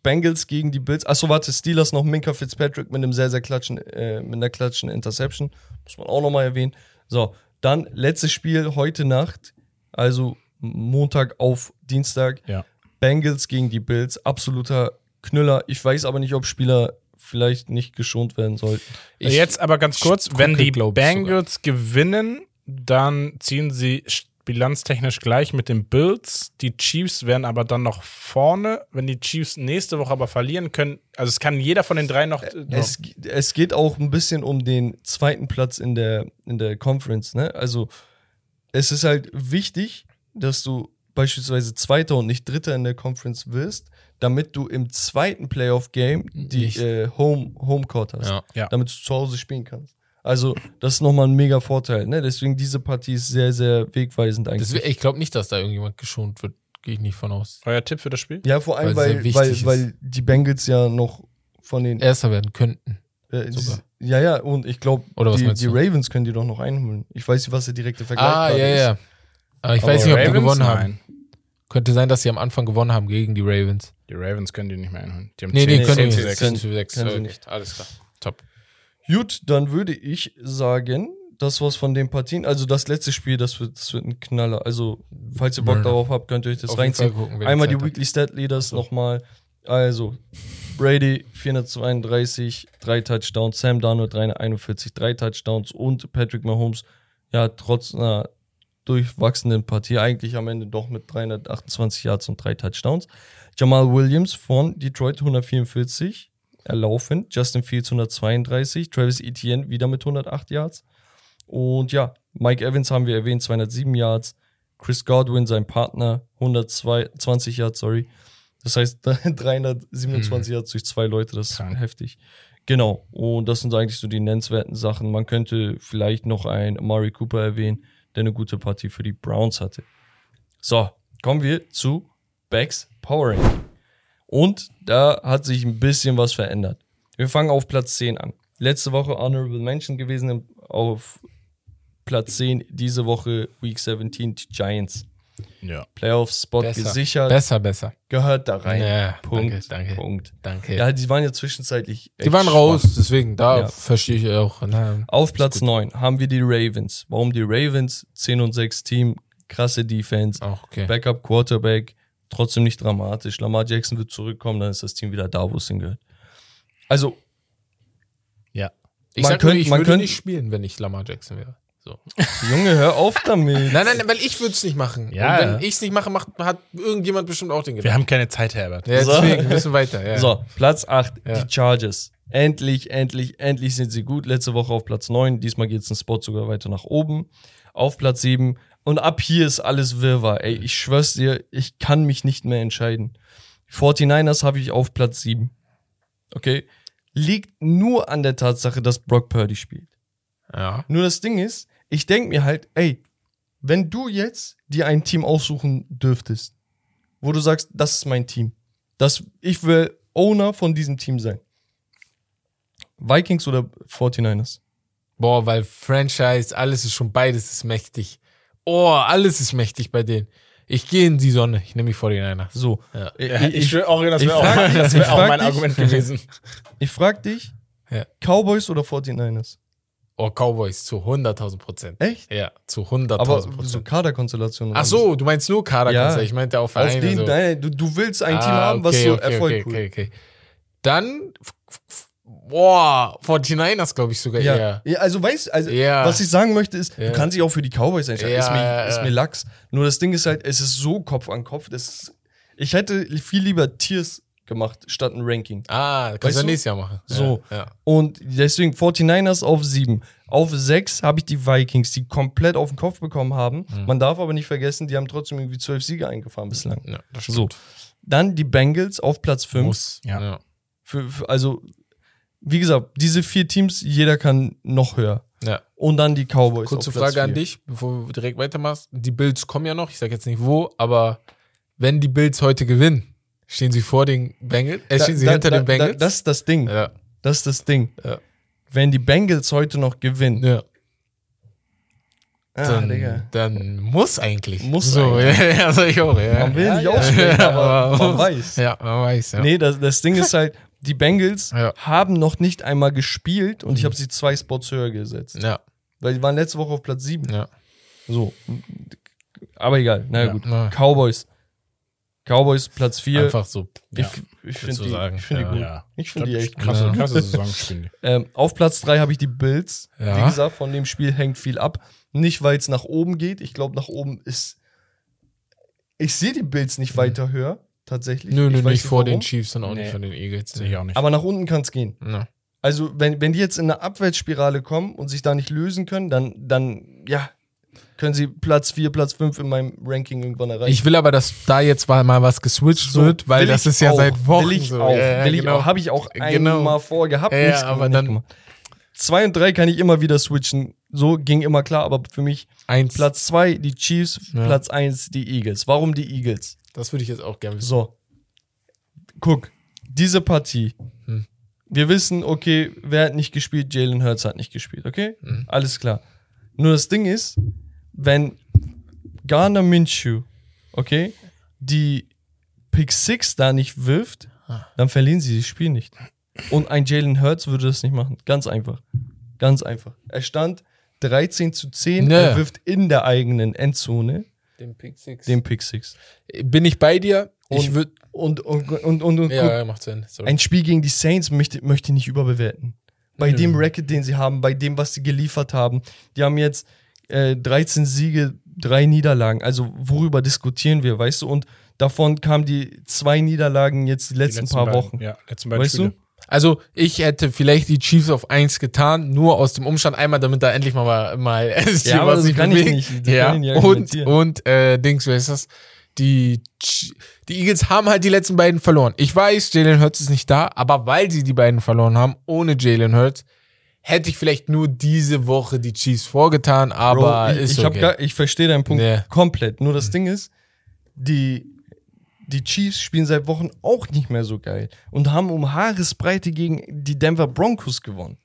Bengals gegen die Bills. Achso, warte, Steelers noch Minka Fitzpatrick mit einem sehr, sehr klatschen, äh, mit einer klatschen Interception. Muss man auch nochmal erwähnen. So, dann letztes Spiel heute Nacht, also Montag auf Dienstag. Ja. Bengals gegen die Bills. Absoluter Knüller. Ich weiß aber nicht, ob Spieler vielleicht nicht geschont werden sollten. Ich- Jetzt aber ganz kurz, wenn die Bengals gewinnen, dann ziehen sie sch- bilanztechnisch gleich mit den Bills. Die Chiefs werden aber dann noch vorne. Wenn die Chiefs nächste Woche aber verlieren können, also es kann jeder von den drei noch. Es, es geht auch ein bisschen um den zweiten Platz in der, in der Conference. Ne? Also es ist halt wichtig, dass du beispielsweise Zweiter und nicht Dritter in der Conference wirst, damit du im zweiten Playoff-Game die äh, Home, Homecourt hast. Ja. Ja. Damit du zu Hause spielen kannst. Also das ist nochmal ein mega Vorteil. Ne? Deswegen diese Partie ist sehr, sehr wegweisend eigentlich. Das, ich glaube nicht, dass da irgendjemand geschont wird. Gehe ich nicht von aus. Euer Tipp für das Spiel? ja, vor allem, weil weil, weil, weil die Bengals ja noch von den Erster werden könnten. Äh, Sogar. Ja, ja, und ich glaube, die, die? Ravens können die doch noch einholen. Ich weiß nicht, was der direkte Vergleich Ah, ja, ist. ja. Aber ich Aber weiß nicht, ob die Ravens? gewonnen haben. Nein. Könnte sein, dass sie am Anfang gewonnen haben gegen die Ravens. Die Ravens können die nicht mehr einholen. Die haben Nee, nee, 10 können 10 die zu nicht. 6. Können- 10 zu 6. können sie Okay, nicht. Alles klar. Top. Gut, dann würde ich sagen, das war's von den Partien. Also das letzte Spiel, das wird, das wird ein Knaller. Also, falls ihr Bock Mörder. darauf habt, könnt ihr euch das Auf reinziehen. Gucken, Einmal die. Weekly Stat Leaders nochmal. Also, Brady 432, drei Touchdowns, Sam Darnold 341, drei Touchdowns und Patrick Mahomes, ja, trotz einer durchwachsenen Partie, eigentlich am Ende doch mit 328 Yards und drei Touchdowns. Jamal Williams von Detroit 144 erlaufen, Justin Fields 132, Travis Etienne wieder mit 108 Yards. Und ja, Mike Evans haben wir erwähnt, 207 Yards. Chris Godwin, sein Partner, 120 Yards, sorry. Das heißt 327 Yards durch zwei Leute, das ist Krank. heftig. Genau, und das sind eigentlich so die nennenswerten Sachen. Man könnte vielleicht noch einen Amari Cooper erwähnen, der eine gute Partie für die Browns hatte. So, kommen wir zu Becks Power Ranking. Und da hat sich ein bisschen was verändert. Wir fangen auf Platz 10 an. Letzte Woche Honorable Mention gewesen auf Platz 10. Diese Woche Week 17 die Giants. Ja. Playoff-Spot Besser. gesichert, Besser, besser. gehört da rein. Ja, Punkt. danke, danke. Punkt. Danke. Ja, die waren ja zwischenzeitlich. die waren schwach. raus, deswegen, da Ja. verstehe ich auch. Na, Auf Platz 9 haben wir die Ravens. Warum die Ravens? 10 und 6 Team, krasse Defense, auch okay. Backup Quarterback, trotzdem nicht dramatisch. Lamar Jackson wird zurückkommen, dann ist das Team wieder da, wo es hingehört. Also, Ja. Ich man sag nur, könnt- ich man würde könnt- nicht spielen, wenn ich Lamar Jackson wäre. So. Junge, hör auf damit. Nein, nein, nein, weil ich würde es nicht machen. Ja, Und wenn ich es nicht mache, macht, hat irgendjemand bestimmt auch den Wir Gedanken. haben keine Zeit, Herbert. Ja, So. deswegen, ein bisschen weiter. Ja. So, Platz 8, Ja. die Chargers. Endlich, endlich, endlich sind sie gut. Letzte Woche auf Platz 9. Diesmal geht es einen Spot sogar weiter nach oben. Auf Platz 7. Und ab hier ist alles Wirrwarr. Ey, ich schwör's dir, ich kann mich nicht mehr entscheiden. 49ers habe ich auf Platz 7. Okay? liegt nur an der Tatsache, dass Brock Purdy spielt. Ja. Nur das Ding ist, ich denke mir halt, ey, wenn du jetzt dir ein Team aussuchen dürftest, wo du sagst, das ist mein Team, das, ich will Owner von diesem Team sein. Vikings oder 49ers? Boah, weil Franchise, alles ist schon beides ist mächtig. Oh, alles ist mächtig bei denen. Ich gehe in die Sonne. Ich nehme mich vor den einer. So. Ja. Ich, ich, ich, schwöre auch, das wäre auch, das wär auch mein dich- Argument gewesen. ich frag dich, Ja. Cowboys oder 49ers? Oh, Cowboys zu 100.000 Prozent. Echt? Ja, zu Aber 100.000 so Prozent. Kaderkonstellation. oder Ach so, du meinst nur Kader, Ja. ich meinte auch Auf Vereine. den, so. nein, du, du willst ein Team Ah, haben, was okay, so okay, Erfolg okay, okay, okay. Dann, boah, 49ers glaube ich sogar Ja. eher. ja, also weißt also Ja. was ich sagen möchte ist, Ja. du kannst dich auch für die Cowboys entscheiden. Ist, mir, ist mir Lachs. Nur das Ding ist halt, es ist so Kopf an Kopf. Das ist, ich hätte viel lieber Tiers gemacht statt ein Ranking. Ah, kannst du du? nächstes Jahr machen. So. Ja, ja. Und deswegen 49ers auf 7. Auf 6 habe ich die Vikings, die komplett auf den Kopf bekommen haben. Mhm. Man darf aber nicht vergessen, die haben trotzdem irgendwie 12 Siege eingefahren bislang. ja das So. Dann die Bengals auf Platz 5. Muss. Ja. Ja. Für, für, also, wie gesagt, diese vier Teams, jeder kann noch höher. ja. Und dann die Cowboys. Kurze auf Platz Frage an vier. dich, bevor du direkt weitermachst. Die Bills kommen ja noch, ich sage jetzt nicht wo, aber wenn die Bills heute gewinnen, stehen sie vor den Bengals? Äh, stehen sie Da- hinter da- den Bengals? Da, das ist das Ding. ja. Das ist das Ding. Ja. Wenn die Bengals heute noch gewinnen, ja. ah, Dann, dann muss eigentlich. Muss so, eigentlich. Ja, sag ich auch. Ja. Man will Ja, nicht aussprechen, aber man weiß. Ja, man weiß, ja. Nee, das, das Ding ist halt, die Bengals haben noch nicht einmal gespielt und ich Mhm. habe sie zwei Spots höher gesetzt. Ja, Weil die waren letzte Woche auf Platz 7. ja. So. Aber egal. Na Ja. gut. Na, Cowboys. Cowboys Platz 4. einfach so. Ich, Ja. ich finde die, sagen. ich find die Ja. gut. Ja. Ich finde die echt krasse, Ja. krasse Saison spielen. Ähm, auf Platz 3 habe ich die Bills. Ja. Wie gesagt, von dem Spiel hängt viel ab. Nicht, weil es nach oben geht. Ich glaube, nach oben ist. Ich sehe die Bills nicht weiter höher, tatsächlich. Nö, nö, ich weiß nicht vor den warum. Chiefs und auch Nee. nicht von den Eagles. Sehe ich auch nicht. Aber nach unten kann es gehen. Ja. Also, wenn, wenn die jetzt in eine Abwärtsspirale kommen und sich da nicht lösen können, dann, dann ja, können sie Platz 4, Platz 5 in meinem Ranking irgendwann erreichen. Ich will aber, dass da jetzt mal mal was geswitcht So, wird, weil das ist ja auch, seit Wochen Will ich so. auch. Ja, ja, will ich genau. auch. Habe ich auch Genau. einmal vorgehabt. Ja, nichts- aber dann- gemacht. Zwei und drei kann ich immer wieder switchen. So ging immer klar, aber für mich Eins. Platz zwei die Chiefs, Ja. Platz eins die Eagles. Warum die Eagles? Das würde ich jetzt auch gerne wissen. So. Guck, diese Partie. Hm. Wir wissen, okay, wer hat nicht gespielt? Jalen Hurts hat nicht gespielt, okay? Mhm. Alles klar. Nur das Ding ist, wenn Garner Minshew, okay, die Pick 6 da nicht wirft, Ah. dann verlieren sie das Spiel nicht. Und ein Jalen Hurts würde das nicht machen. Ganz einfach. Ganz einfach. Er stand 13 zu 10, Ja. er wirft in der eigenen Endzone Den Pick Six. den Pick 6. Bin ich bei dir? ich Und- würde. Und, und, und, und, und Ja, guck, ja, macht Sinn. Sorry. ein Spiel gegen die Saints möchte, möchte ich nicht überbewerten. Bei Nö. dem Racket, den sie haben, bei dem, was sie geliefert haben. Die haben jetzt äh, 13 Siege, drei Niederlagen. Also worüber diskutieren wir, weißt du? Und davon kamen die zwei Niederlagen jetzt die Die letzten, paar beiden, Wochen. Ja, letzten beiden Weißt Spiele. du? Also, ich hätte vielleicht die Chiefs auf 1 getan, nur aus dem Umstand einmal, damit da endlich mal, mal Ja, was das sich kann ich bewegt. nicht. Das Ja, kann ich und, und äh, Dings, wer ist das? Die, die Eagles haben halt die letzten beiden verloren. Ich weiß, Jalen Hurts ist nicht da, aber weil sie die beiden verloren haben, ohne Jalen Hurts, hätte ich vielleicht nur diese Woche die Chiefs vorgetan, aber Bro, ich, ist ich, okay. gar, ich verstehe deinen Punkt Nee. komplett. Nur das Ding ist, die, die Chiefs spielen seit Wochen auch nicht mehr so geil und haben um Haaresbreite gegen die Denver Broncos gewonnen.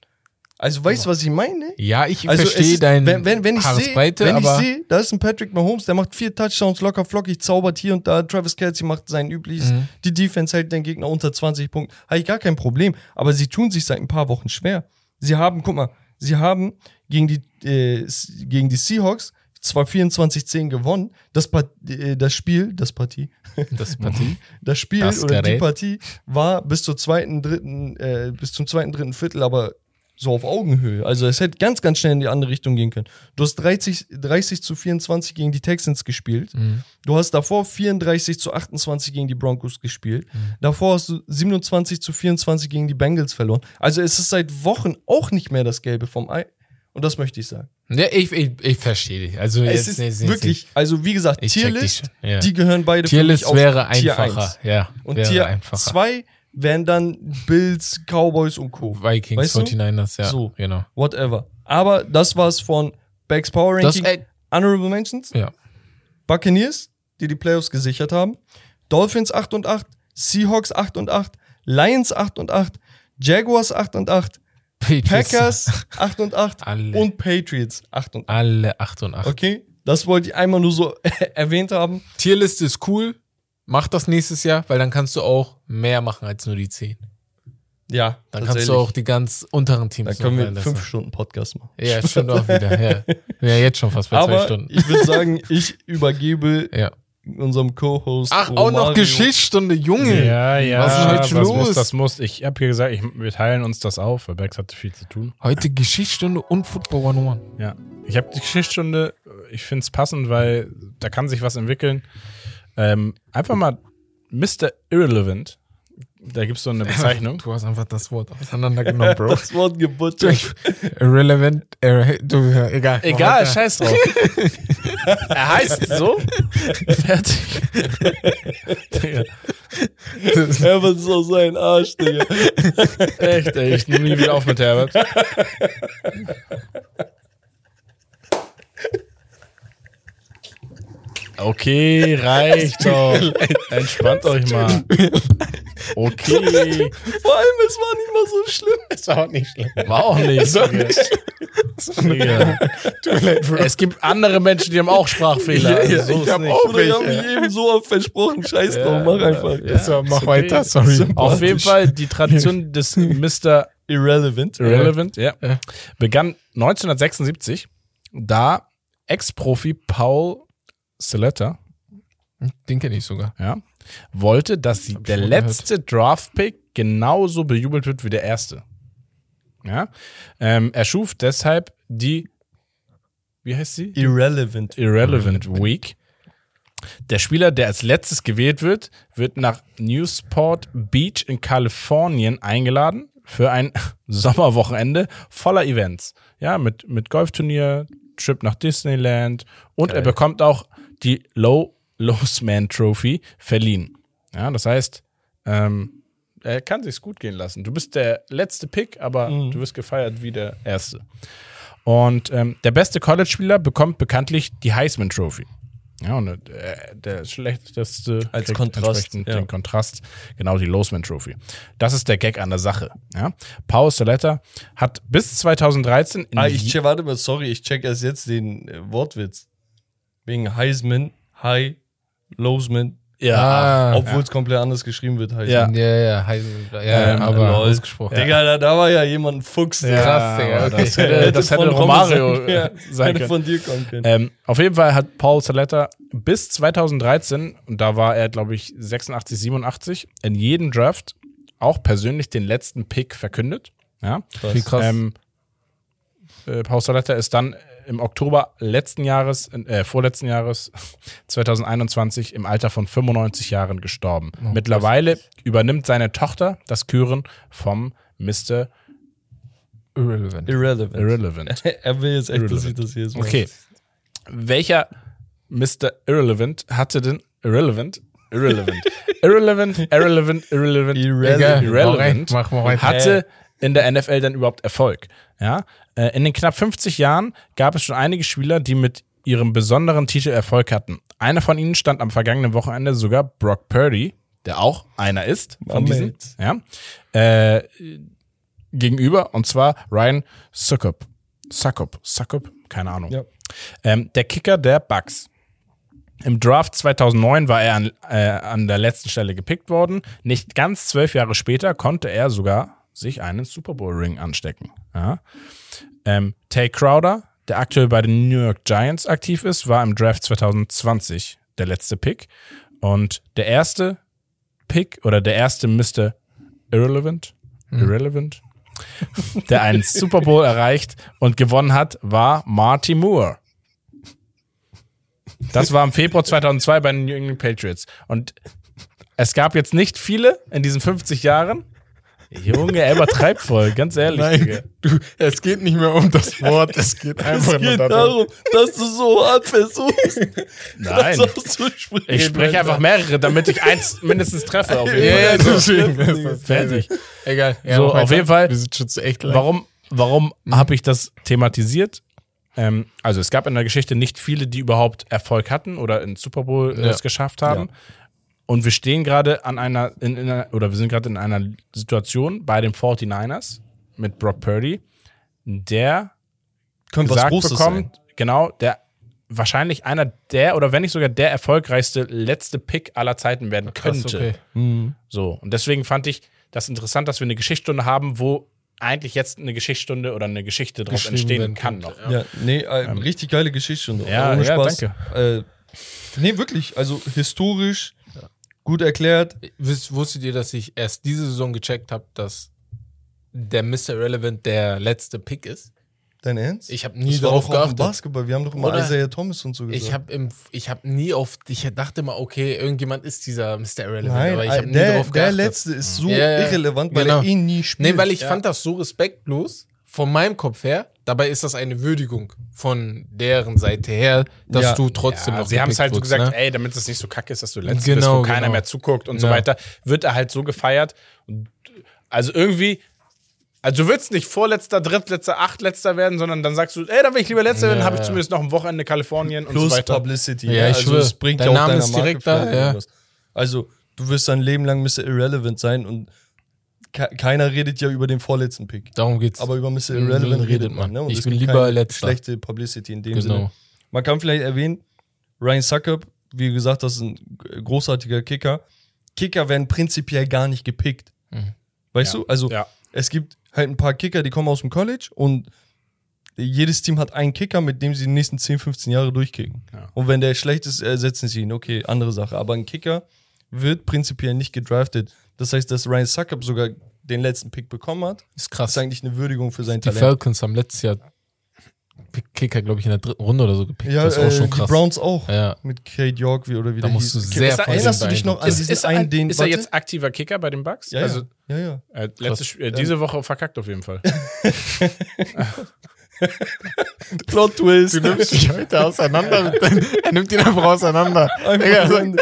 Also weißt du, was ich meine? ja, ich Also verstehe ist- dein wenn, wenn, wenn ich sehe, wenn ich sehe, da ist ein Patrick Mahomes, der macht vier Touchdowns locker flockig, zaubert hier und da. Travis Kelsey macht sein übliches. Mhm. Die Defense hält den Gegner unter 20 Punkten. Habe ich gar kein Problem. Aber sie tun sich seit ein paar Wochen schwer. Sie haben, guck mal, sie haben gegen die, äh, gegen die Seahawks zwar 24-10 gewonnen. Das, Part, äh, das Spiel, das Partie, das Partie. das Spiel Das oder die. Partie war bis zur zweiten, dritten, äh, bis zum zweiten, dritten Viertel, aber so auf Augenhöhe. Also es hätte ganz, ganz schnell in die andere Richtung gehen können. Du hast 30, 30 zu 24 gegen die Texans gespielt. Mhm. Du hast davor 34 zu 28 gegen die Broncos gespielt. Davor hast du 27 zu 24 gegen die Bengals verloren. Also es ist seit Wochen auch nicht mehr das Gelbe vom Ei. Und das möchte ich sagen. Ja, ich, ich, ich verstehe dich. Also Es jetzt, ist jetzt, jetzt, wirklich, also wie gesagt, Tierlist, schon, ja. die gehören beide für Tierlist mich auf wäre Tier einfacher. 1. Ja, Und wäre Tier einfacher. 2 wären dann Bills, Cowboys und Co. Vikings, Weißt du? 49ers, ja. So. Genau. Whatever. Aber das war's von Backs Power Das, Ranking. ey, Honorable Mentions. ja. Buccaneers, die die Playoffs gesichert haben. Dolphins 8 und 8. Seahawks 8 und 8. Lions 8 und 8. Jaguars 8 und 8. Patriots. Packers 8 und 8. Alle. Und Patriots 8 und 8. Alle 8 und 8. Okay? Das wollte ich einmal nur so erwähnt haben. Tierliste ist cool. Mach das nächstes Jahr, weil dann kannst du auch mehr machen als nur die 10. Ja, Dann kannst du auch die ganz unteren Teams Dann können wir reinlassen. fünf Stunden Podcast machen. Ja, stimmt auch wieder. Ja, ja jetzt schon fast bei zwei Aber Stunden. ich würde sagen, ich übergebe Ja. unserem Co-Host. Ach, auch noch Romario. Geschichtsstunde, Junge. Ja, ja. Was ist heute schon was los? Muss, das muss. Ich habe hier gesagt, ich, wir teilen uns das auf, weil Bex hatte viel zu tun. Heute Geschichtsstunde und Football 101. Ja. Ich habe die Geschichtsstunde, ich finde es passend, weil da kann sich was entwickeln. Ähm, einfach mal Mr. Irrelevant. Da gibt es so eine Bezeichnung. Du hast einfach das Wort auseinandergenommen, Bro. Das Wort gebutschert. Irrelevant. irre- du, egal. Egal, scheiß drauf. er heißt so. Fertig. Digga, Herbert ist auch sein Arsch, Digga. echt, ey, ich nehme nie wieder auf mit Herbert. Okay, reicht doch. Entspannt euch mal. Okay. Vor allem, es war nicht mal so schlimm. Ist auch nicht schlimm. War auch nicht. Digga. Digga. Es gibt andere Menschen, die haben auch Sprachfehler. Ja, ja, Also so ich hab nicht. auch Bruder, ich hab mich eben so oft versprochen. Scheiß drauf, mach einfach. Ja, So, mach ist weiter, sorry. Auf jeden Fall die Tradition des Mr. Irrelevant. Irrelevant, ja. Ja. Begann 1976, da Ex-Profi Paul Saletta Den kenne ich sogar. ja, wollte, dass sie, der letzte Draft-Pick genauso bejubelt wird wie der erste. Ja. Ähm, er schuf deshalb die, wie heißt sie? Irrelevant. Irrelevant Week. Der Spieler, der als letztes gewählt wird, wird nach Newsport Beach in Kalifornien eingeladen für ein Sommerwochenende voller Events. Ja, mit, mit Golfturnier, Trip nach Disneyland und er bekommt auch die Low Losman Trophy verliehen. Ja, das heißt, ähm, er kann sich's gut gehen lassen. Du bist der letzte Pick, aber du wirst gefeiert wie der erste. Und ähm, der beste College-Spieler bekommt bekanntlich die Heisman Trophy. Ja, und äh, der schlechteste Als Kontrast, ja. den Kontrast, genau die Losman Trophy. Das ist der Gag an der Sache. Ja? Paul Saletta hat bis 2013 in Ah, ich check, warte mal, sorry, ich check erst jetzt den äh, Wortwitz. Wegen Heisman, High, Losman. ja, Ah, Obwohl es komplett anders geschrieben wird, Heisman. Ja. ja, ja, Heisen, ja, ja Ähm, aber lol. ausgesprochen. Digga, da, da war ja jemand ein Fuchs. Ja. Krass, Digga, okay. Das hätte, das hätte von Romario ja, sein hätte können. von dir kommen können. Ähm, auf jeden Fall hat Paul Saletta bis 2013, und da war er, glaube ich, 86, 87, in jedem Draft auch persönlich den letzten Pick verkündet. Ja. Wie krass. Ähm, äh, Paul Saletta ist dann im Oktober letzten Jahres, äh, vorletzten Jahres, 2021, im Alter von 95 Jahren gestorben. Mittlerweile übernimmt seine Tochter das Küren vom Mr. Irrelevant. Irrelevant. Irrelevant. er will jetzt echt, dass ich Irrelevant. das hier mache. Okay. Welcher Mr. Irrelevant hatte denn Irrelevant? Irrelevant. Irrelevant, irrelevant, irrelevant, Irrelevant. irrelevant Mach mal weiter. hatte in der NFL dann überhaupt Erfolg. Ja? Äh, In den knapp 50 Jahren gab es schon einige Spieler, die mit ihrem besonderen Titel Erfolg hatten. Einer von ihnen stand am vergangenen Wochenende sogar Brock Purdy, der auch einer ist von My diesen, ja, äh, gegenüber, und zwar Ryan Suckup. Suckup, Suckup, keine Ahnung. Ja. Ähm, der Kicker der Bucks. Im Draft 2009 war er an, äh, an der letzten Stelle gepickt worden. Nicht ganz zwölf Jahre später konnte er sogar sich einen Super Bowl Ring anstecken. Ja. Ähm, Tay Crowder, der aktuell bei den New York Giants aktiv ist, war im Draft 2020 der letzte Pick. Und der erste Pick oder der erste Mr. Irrelevant, Irrelevant, der einen Super Bowl erreicht und gewonnen hat, war Marty Moore. Das war im Februar 2002 bei den New England Patriots. Und es gab jetzt nicht viele in diesen 50 Jahren, Junge, er übertreibt voll, ganz ehrlich. Digga. du, es geht nicht mehr um das Wort, es geht einfach Es nur geht darum. darum, dass du so hart versuchst, Nein. Ich spreche einfach mehrere, damit ich eins mindestens treffe. Auf jeden Ja, ja, Fall. deswegen. Fertig. Egal. Ja, So, auf jeden Fall- Wir sind schon zu echt lang. Warum, warum habe ich das thematisiert? Ähm, also es gab in der Geschichte nicht viele, die überhaupt Erfolg hatten oder ins Super Bowl äh, Ja. es geschafft haben. Und wir stehen gerade an einer, in, in einer, oder wir sind gerade in einer Situation bei den 49ers mit Brock Purdy, der Könnte gesagt bekommt, genau, der wahrscheinlich einer der oder wenn nicht sogar der erfolgreichste letzte Pick aller Zeiten werden Krass, könnte. okay. sein. So, und deswegen fand ich das interessant, dass wir eine Geschichtsstunde haben, wo eigentlich jetzt eine Geschichtsstunde oder eine Geschichte draus Geschrieben entstehen kann noch. Ja, nee, äh, richtig geile Geschichte. Und Ja, ohne ja, Spaß. danke. Äh, nee, wirklich. Also historisch, gut erklärt. Wisst- Wusstet ihr, dass ich erst diese Saison gecheckt habe, dass der Mr. Irrelevant der letzte Pick ist? Dein Ernst? Ich habe nie das war darauf doch auch im geachtet. Basketball. Wir haben doch immer Oder- Isaiah Thomas und so gesagt. Ich habe habe nie auf, ich dachte immer, okay, irgendjemand ist dieser Mr. Irrelevant, Nein, aber ich äh, habe nie der, darauf der geachtet. letzte ist so ja, irrelevant, weil genau. er ihn nie spielt. Nee, weil ich Ja. fand das so respektlos von meinem Kopf her. Dabei ist das eine Würdigung von deren Seite her, dass Ja. du trotzdem Ja, noch sie haben es halt so gesagt, ne? ey, damit es nicht so kacke ist, dass du letztes Genau, bist, wo keiner genau. mehr zuguckt und so Ja. weiter, wird er halt so gefeiert. Und also irgendwie, also du willst nicht vorletzter, drittletzter, achtletzter werden, sondern dann sagst du, ey, dann will ich lieber letzter werden, habe ich zumindest noch ein Wochenende Kalifornien und Plus so weiter. Publicity. Ja, ich also schwör. es bringt Dein ja auch Name ist direkt da. Also, du wirst dein Leben lang Mr. Irrelevant sein und ke keiner redet ja über den vorletzten Pick. Darum geht's. Aber über Mr. Irrelevant redet redet man. man. Ne? Und Ich bin lieber Letzter. Schlechte Publicity in dem Genau. Sinne. Man kann vielleicht erwähnen, Ryan Suckup, wie gesagt, das ist ein großartiger Kicker. Kicker werden prinzipiell gar nicht gepickt. Mhm. Weißt Ja. du? Also, Ja. es gibt halt ein paar Kicker, die kommen aus dem College und jedes Team hat einen Kicker, mit dem sie die nächsten 10, 15 Jahre durchkicken. Ja. Und wenn der schlecht ist, ersetzen sie ihn. Okay, andere Sache. Aber ein Kicker wird prinzipiell nicht gedraftet. Das heißt, dass Ryan Suckup sogar den letzten Pick bekommen hat, ist krass. ist eigentlich eine Würdigung für sein Die Talent. Falcons haben letztes Jahr Kicker, glaube ich, in der dritten Runde oder so gepickt. Ja, das ist auch äh, schon die krass. Browns auch. Ja. Mit Kate York, wie oder wie Da der musst du hieß. sehr Ist er- von Erinnerst du dich noch an. Ist, diesen ist, er, einen, den. ist er warte. jetzt aktiver Kicker bei den Bucks? Ja, also, ja, ja, ja. äh, letztes, äh, diese Woche verkackt auf jeden Fall. Plot Twist. Du nimmst dich heute auseinander. Mit deinen, er nimmt ihn einfach auseinander. Einfach Digga, so ein-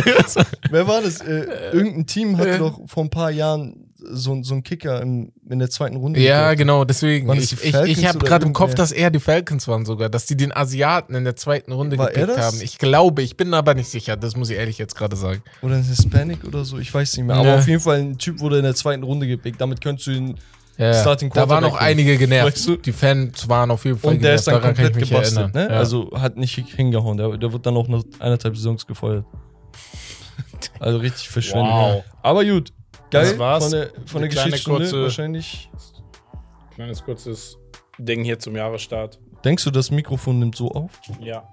Wer war das? Äh, irgendein Team hatte doch vor ein paar Jahren so, so einen Kicker im, in der zweiten Runde. Ja, gedraftet. genau, deswegen. Ich, ich, ich habe gerade im Kopf, dass er die Falcons waren sogar, dass die den Asiaten in der zweiten Runde War gepickt haben. Ich glaube, ich bin aber nicht sicher, das muss ich ehrlich jetzt gerade sagen. Oder ein Hispanic oder so, ich weiß nicht mehr. Aber Ja. auf jeden Fall ein Typ wurde in der zweiten Runde gepickt. Damit könntest du ihn. Ja, Starting da waren noch einige genervt. Weißt du? Die Fans waren auf jeden Fall Und der ist dann Daran komplett gebastelt, ne? Ja. Also hat nicht hingehauen. Der, der wird dann auch nach eineinhalb Saisons gefeuert. Also richtig verschwendet. Wow. Aber gut. Geil. Das war's. Von der, von der Geschichtsstunde kurze- wahrscheinlich. Kleines kurzes Ding hier zum Jahresstart. Denkst du, das Mikrofon nimmt so auf? Ja.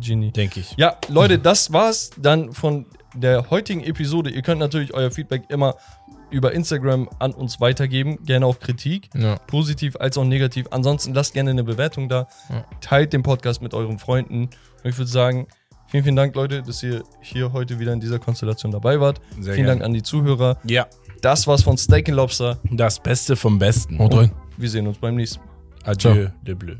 Genie. Denke ich. Ja, Leute, das war's dann von der heutigen Episode. Ihr könnt natürlich euer Feedback immer über Instagram an uns weitergeben. Gerne auch Kritik. Ja. Positiv als auch negativ. Ansonsten lasst gerne eine Bewertung da. Ja. Teilt den Podcast mit euren Freunden. Und ich würde sagen, vielen, vielen Dank, Leute, dass ihr hier heute wieder in dieser Konstellation dabei wart. Sehr vielen gerne. Dank an die Zuhörer. Ja. Das war's von Steak Lobster. Das Beste vom Besten. Haut rein. Wir sehen uns beim nächsten Mal. Adieu, de bleu.